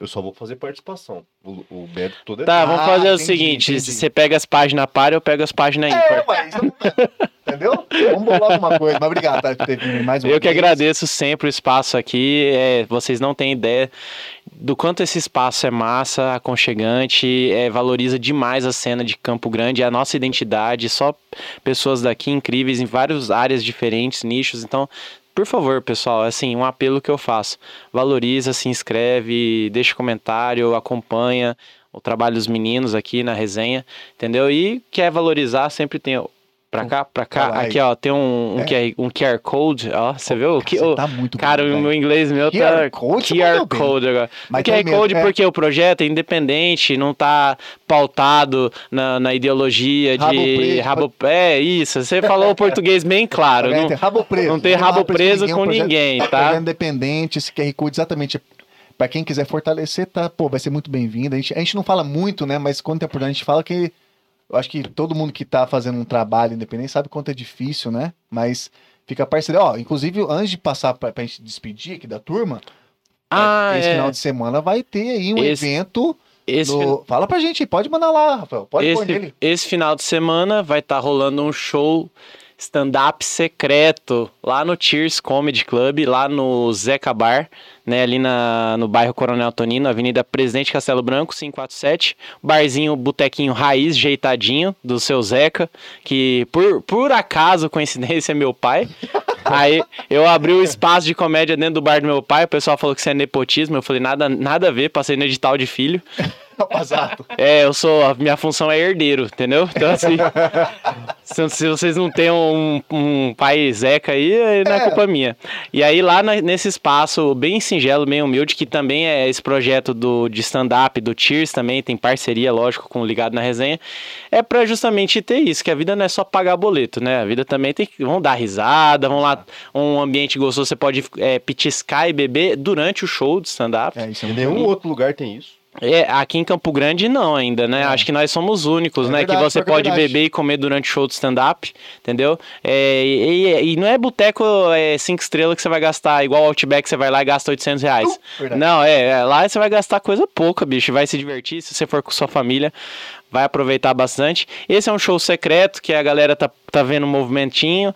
eu só vou fazer participação. O, o mérito todo é Tá, vamos Ah, fazer o entendi, seguinte: entendi. você pega as páginas par, eu pego as páginas ímpar. É, mas. Entendeu? Vamos bolar alguma coisa. Mas obrigado, tá, por ter vindo mais uma Eu que vez. agradeço sempre o espaço aqui. É, vocês não têm ideia do quanto esse espaço é massa, aconchegante, é, valoriza demais a cena de Campo Grande, é a nossa identidade, só pessoas daqui incríveis em várias áreas diferentes, nichos. Então, por favor, pessoal, assim, um apelo que eu faço. Valoriza, se inscreve, deixa comentário, acompanha o trabalho dos meninos aqui na resenha, entendeu? E quer valorizar, sempre tem Pra cá, pra cá. Aqui, ó, tem um, um, É. QR, um QR Code, ó. Você viu? Cara, Que, você o- tá muito cara, bom, o meu inglês meu QR tá. Code, QR. Code agora. Mas o tem QR mesmo, Code é. porque o projeto é independente, não tá pautado na, na ideologia Rabo de preso. rabo. É isso, você falou o português bem claro. Tá não, vendo? rabo preso. não tem rabo preso é com ninguém, Projeto tá? independente, esse QR Code exatamente. Pra quem quiser fortalecer, tá, pô, vai ser muito bem-vindo. A gente, a gente não fala muito, né? Mas quando tem oportunidade, a gente fala que. Eu acho que todo mundo que tá fazendo um trabalho independente sabe quanto é difícil, né? Mas fica parceiro. Ó, inclusive, antes de passar pra, pra gente despedir aqui da turma, Ah, esse é. final de semana vai ter aí um Esse- evento. Esse, no- Fala pra gente, pode mandar lá, Rafael. Pode pôr esse, nele. esse final de semana vai estar rolando um show stand-up secreto lá no Cheers Comedy Club, lá no Zeca Bar, né, ali na, no bairro Coronel Tonino, Avenida Presidente Castelo Branco, 547. Barzinho, botequinho raiz, jeitadinho, do seu Zeca, que por, por acaso, coincidência, é meu pai. Aí eu abri o espaço de comédia dentro do bar do meu pai, o pessoal falou que isso é nepotismo, eu falei nada, nada a ver, passei no edital de filho. Exato. É, eu sou. A minha função é herdeiro, entendeu? Então, assim. se, vocês não têm um, um pai Zeca aí, aí não é, É. culpa minha. E aí, lá na- nesse espaço bem singelo, bem humilde, que também é esse projeto do, de stand-up, do Cheers também, tem parceria, lógico, com o Ligado na Resenha, é pra justamente ter isso, que a vida não é só pagar boleto, né? A vida também tem que. Vão dar risada, vão lá. Um ambiente gostoso, você pode é, pitiscar e beber durante o show de stand-up. É, isso é muito nenhum outro lugar tem isso. É, aqui em Campo Grande não ainda, né? É. Acho que nós somos únicos, É né? verdade, que você pode verdade. beber e comer durante o show de stand-up, entendeu? É, e, e- e não é boteco é, cinco estrelas que você vai gastar, igual Outback, você vai lá e gasta 800 reais. Uh, não, é, é, lá você vai gastar coisa pouca, bicho, vai se divertir, se você for com sua família, vai aproveitar bastante. Esse é um show secreto, que a galera tá, tá vendo um movimentinho.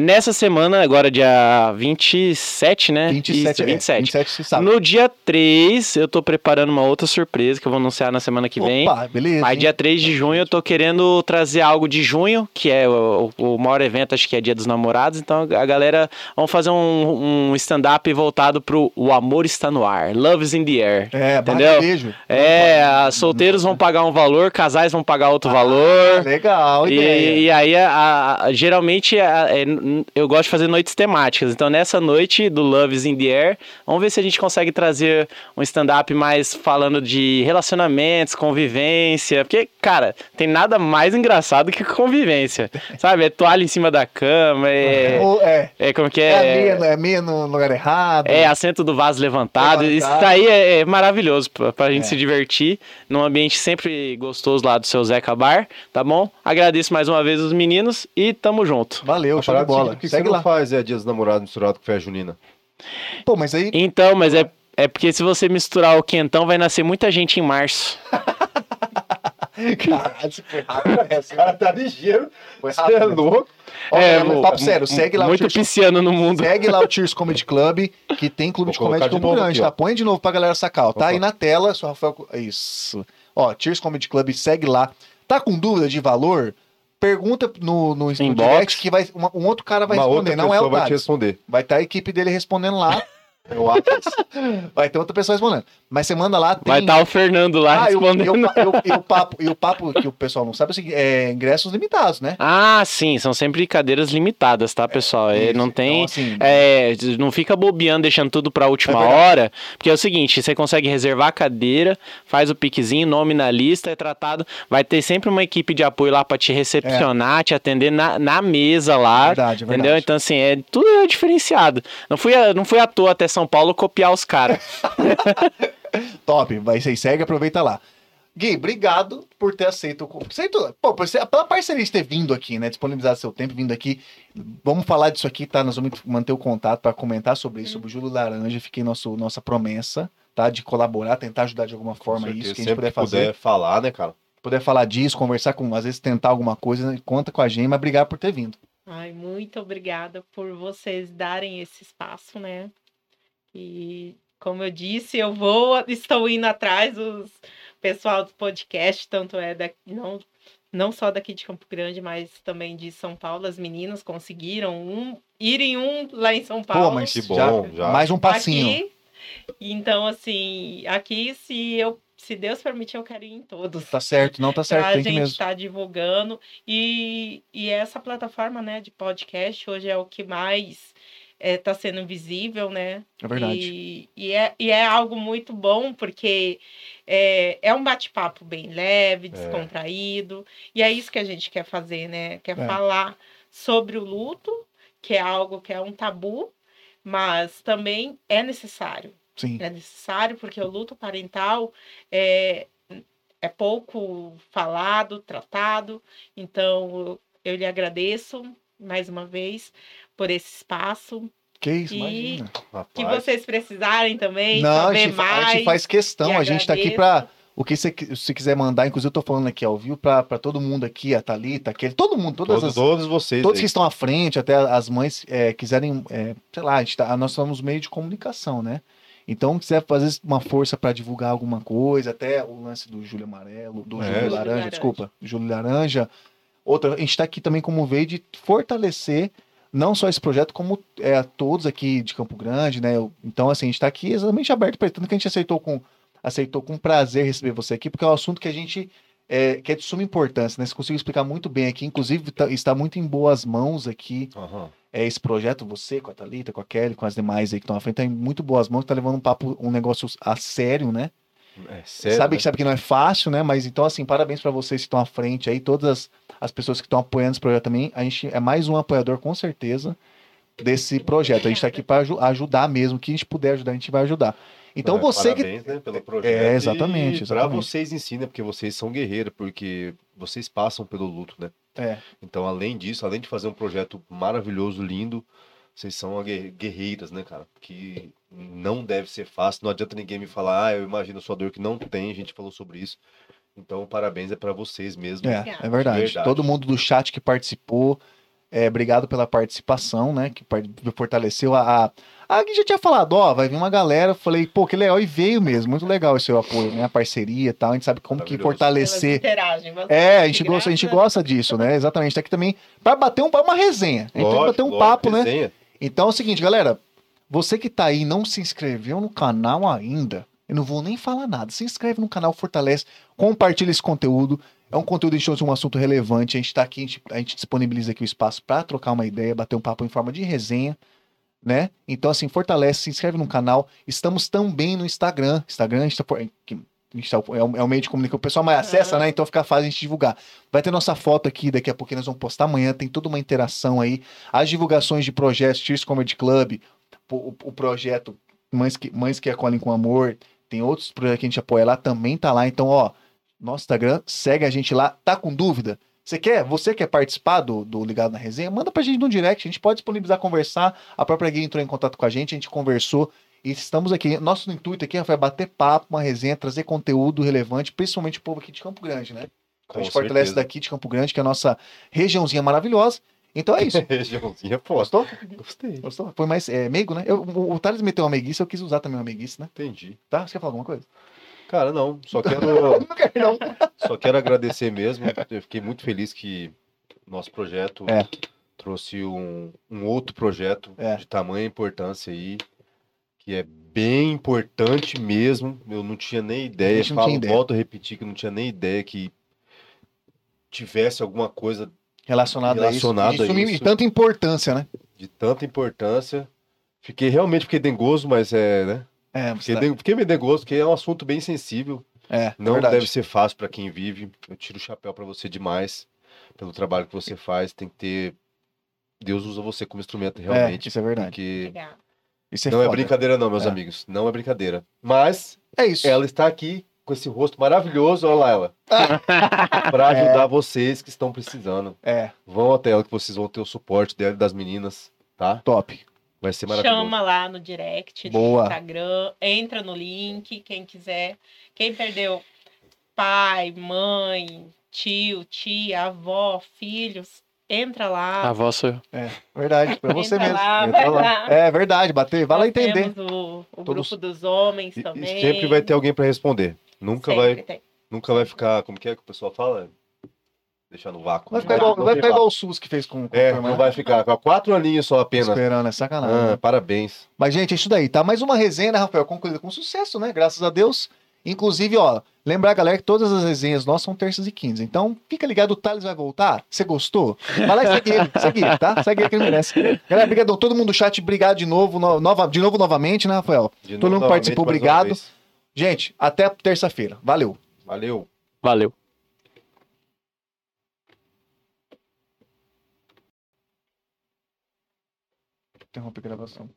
Nessa semana, agora dia 27, né? 27, Isso, é, 27. 27 você sabe. No dia 3, eu tô preparando uma outra surpresa que eu vou anunciar na semana que vem. Opa, beleza. Aí, hein? dia 3 de junho, eu tô querendo trazer algo de junho, que é o, o maior evento, acho que é Dia dos Namorados. Então, a galera, vamos fazer um, um stand-up voltado pro O Amor Está no Ar. Love is in the Air. É, entendeu? beijo. É, solteiros vão pagar um valor, casais vão pagar outro valor. Legal, ideia. E, e aí, a- a- geralmente, a- é, n- eu gosto de fazer noites temáticas. Então, nessa noite do Love is in the Air, vamos ver se a gente consegue trazer um stand-up mais falando de relacionamentos, convivência. Porque, cara, tem nada mais engraçado que convivência. Sabe? É toalha em cima da cama, é. É. É como que É, é? a meia, é meia no lugar errado. É, assento do vaso levantado. Isso Levantado. daí é, é maravilhoso pra, pra gente É. se divertir num ambiente sempre gostoso lá do seu Zeca Bar, tá bom? Agradeço mais uma vez os meninos e tamo junto. Valeu, A show de parada bola. Por que Segue você lá. não faz é, Dia dos Namorados misturado com festa junina? Pô, mas aí. Então, mas é, é porque se você misturar o quentão, vai nascer muita gente em março. Caralho, foi rápido. essa. cara tá ligeiro. Foi Você é louco. É, papo sério, segue lá o Muito Cheers, pisciano no mundo. segue lá o Cheers Comedy Club, que tem clube Vou de comédia Campo novo Grande, aqui, tá? Põe de novo pra galera sacar, ó. Tá Opa. aí na tela, só Rafael. Isso. Ó, Cheers Comedy Club, segue lá. Tá com dúvida de valor? Pergunta no, no, no Inbox. direct que vai, uma- um outro cara vai Uma responder, outra não é pessoa o vai te responder. Vai estar a equipe dele respondendo lá. Vai ter outra pessoa respondendo. Mas você manda lá, tem. Vai estar o Fernando lá Ah, respondendo. e o- e o papo, e o papo que o pessoal não sabe é é ingressos limitados, né? Ah, sim, são sempre cadeiras limitadas, tá, pessoal? É, não tem. Então, assim, É, não fica bobeando, deixando tudo pra última É hora, porque é o seguinte, você consegue reservar a cadeira, faz o piquezinho, nome na lista, é tratado, vai ter sempre uma equipe de apoio lá pra te recepcionar, te atender na, na mesa lá, verdade, é entendeu? verdade. Então, assim, é, tudo é diferenciado. Não fui, não fui à toa até São Paulo copiar os caras. Top, vai ser segue, aproveita lá. Gui, obrigado por ter aceito. o aceito pô, por ser- pela parceria de ter vindo aqui, né? Disponibilizar seu tempo, vindo aqui. Vamos falar disso aqui, tá? Nós vamos manter o contato para comentar sobre isso, sobre o Júlio Laranja. Fiquei nosso, nossa promessa, tá? De colaborar, tentar ajudar de alguma forma certeza. isso que a gente puder fazer. puder falar, né, cara? Puder falar disso, conversar com, às vezes tentar alguma coisa, né? conta com a gente, mas obrigado por ter vindo. Ai, muito obrigada por vocês darem esse espaço, né? E como eu disse, eu vou, estou indo atrás dos pessoal do podcast, tanto é daqui, não, não só daqui de Campo Grande, mas também de São Paulo. As meninas conseguiram um, ir em um lá em São Paulo. Pô, mas Que já- bom, já. mais um passinho. Aqui, então, assim, aqui, se eu, se Deus permitir, eu quero ir em todos. Tá certo, não tá certo, Pra tem que gente mesmo. estar divulgando. E, e essa plataforma, né, de podcast hoje é o que mais está sendo visível, né? É verdade. E, e, é, e é algo muito bom, porque é, é um bate-papo bem leve, descontraído. E é isso que a gente quer fazer, né? Quer É. falar sobre o luto, que é algo que é um tabu, mas também é necessário. Sim. É necessário porque o luto parental é, é pouco falado, tratado. Então, eu lhe agradeço mais uma vez por esse espaço Que isso, E- imagina. Que vocês precisarem também, Não, a saber gente, fa- mais. a gente faz questão, a gente tá aqui pra. O que você qui- se quiser mandar, inclusive eu tô falando aqui ao vivo pra todo mundo aqui, a Thalita, aquele, todo mundo, todas todos, as, todos vocês. todos aí. que estão à frente, até as mães é, quiserem, é, sei lá, a gente tá- nós somos meio de comunicação, né? Então, quiser fazer uma força para divulgar alguma coisa, até o lance do Júlio Amarelo, do É. Júlio Júlio Laranja, Laranja. desculpa, Júlio Laranja. Outra, a gente está aqui também como veio de fortalecer não só esse projeto, como é, todos aqui de Campo Grande, né? Eu- Então, assim, a gente está aqui exatamente aberto para tanto que a gente aceitou com, aceitou com prazer receber você aqui, porque é um assunto que a gente é, que é de suma importância, né? Você conseguiu explicar muito bem aqui, inclusive tá- está muito em boas mãos aqui Aham. é, esse projeto, você, com a Thalita, com a Kelly, com as demais aí que estão à frente, tá em muito boas mãos, tá levando um papo, um negócio a sério, né? É sabe, né? que, sabe que não é fácil, né? Mas então, assim, parabéns para vocês que estão à frente aí, todas as, as pessoas que estão apoiando esse projeto também. A gente é mais um apoiador, com certeza, desse projeto. A gente tá aqui para ajudar mesmo, que a gente puder ajudar, a gente vai ajudar. Então, Ah, você que. parabéns, né, pelo projeto. É, exatamente, exatamente. vocês ensina, porque vocês são guerreiros, porque vocês passam pelo luto, né? É, Então, além disso, além de fazer um projeto maravilhoso, lindo, vocês são guerreiras, né, cara? Que não deve ser fácil. Não adianta ninguém me falar, ah, eu imagino sua dor que não tem. A gente falou sobre isso. Então, parabéns é pra vocês mesmo. é, é verdade. Verdade. Todo mundo do chat que participou, é, obrigado pela participação, né? Que fortaleceu a. a... Ah, que já tinha falado, ó, vai vir uma galera. eu Falei, pô, que legal, e veio mesmo. Muito legal esse seu apoio, né? A parceria e tal. A gente sabe como que fortalecer. É, a gente gosta, a gente gosta disso, né? Exatamente. Tá aqui também pra bater um papo, uma resenha. A gente tem que Lógico, bater um lógico, papo, né? Então é o seguinte, galera. Você que tá aí e não se inscreveu no canal ainda, eu não vou nem falar nada. Se inscreve no canal, fortalece, compartilha esse conteúdo. É um conteúdo de de um assunto relevante. A gente tá aqui, a gente, a gente disponibiliza aqui o espaço para trocar uma ideia, bater um papo em forma de resenha, né? Então, assim, fortalece, se inscreve no canal. Estamos também no Instagram. Instagram, a gente tá, por- tá- é, o, é meio de comunicação. O pessoal mais acessa, né? Então fica fácil a gente divulgar. Vai ter nossa foto aqui, daqui a pouquinho nós vamos postar amanhã. Tem toda uma interação aí. As divulgações de projetos, Tears Comedy Club, o, o projeto Mães que, Mães que Acolhem com Amor, tem outros projetos que a gente apoia lá, também tá lá. Então, ó, nosso Instagram, segue a gente lá. Tá com dúvida? Você quer, você quer participar do, do Ligado na Resenha? Manda pra gente no direct, a gente pode disponibilizar conversar. A própria Gui entrou em contato com a gente, a gente conversou. E estamos aqui. Nosso intuito aqui Rafael, é bater papo, uma resenha, trazer conteúdo relevante, principalmente o povo aqui de Campo Grande, né? Com a gente fortalece daqui de Campo Grande, que é a nossa regiãozinha maravilhosa. Então é isso. Regiãozinha foda. Gostou? Gostei. Gostou? Foi mais é, meigo, né? Eu, o, o Thales meteu uma meiguice, eu quis usar também uma meiguice, né? Entendi. Tá? Você quer falar alguma coisa? Cara, não. Só quero, Não quero, não. só quero agradecer mesmo. Eu fiquei muito feliz que nosso projeto É. trouxe um, um outro projeto É. de tamanha importância aí, que é bem importante mesmo. Eu não tinha nem ideia. não Falo, tinha ideia. volto a repetir que eu não tinha nem ideia que tivesse alguma coisa Relacionado a isso. De suma- isso. E tanta importância, né? de tanta importância. Fiquei realmente fiquei dengoso, mas é, né? É, Fiquei, tá- den- fiquei meio dengoso, porque é um assunto bem sensível. é Não verdade. deve ser fácil para quem vive. Eu tiro o chapéu para você demais pelo trabalho que você faz. Tem que ter. Deus usa você como instrumento É, realmente. isso é verdade. Porque Obrigada. Isso é não é foda. brincadeira, não, meus É. amigos. Não é brincadeira. Mas É isso. ela está aqui com esse rosto maravilhoso, olha lá ela. para ajudar vocês que estão precisando. É, Vão até ela que vocês vão ter o suporte dela das meninas, tá? top. Vai ser maravilhoso. Chama lá no direct Boa. do Instagram, entra no link, quem quiser. Quem perdeu pai, mãe, tio, tia, avó, filhos, entra A lá. avó sou eu. Verdade, pra você Entra mesmo. lá, Entra lá. lá. É verdade, bater. Vai lá entender. temos o, o Todos- grupo dos homens E- e também. sempre vai ter alguém para responder. Nunca Sempre vai, tem. nunca vai ficar, como que é que o pessoal fala? Deixar no vácuo. Vai Não ficar igual, vai ficar igual o SUS que fez com, com É, a não vai ficar. Com quatro aninhos só apenas. Esperando, é sacanagem. Ah, parabéns. Mas, gente, é isso daí, tá? Mais uma resenha, né, Rafael? Concluída com sucesso, né? Graças a Deus. Inclusive, ó, lembrar, galera, que todas as resenhas nossas são terças e quinze. Então, fica ligado, o Thales vai voltar. Você gostou? Vai lá e segue ele, segue ele, tá? Segue ele que ele merece. Galera, obrigadão. Todo mundo do chat, obrigado de novo, no- nova, de novo novamente, né, Rafael? De Todo mundo novamente, participou, obrigado. Gente, até terça-feira. Valeu. Valeu. Valeu. Interrompe a gravação.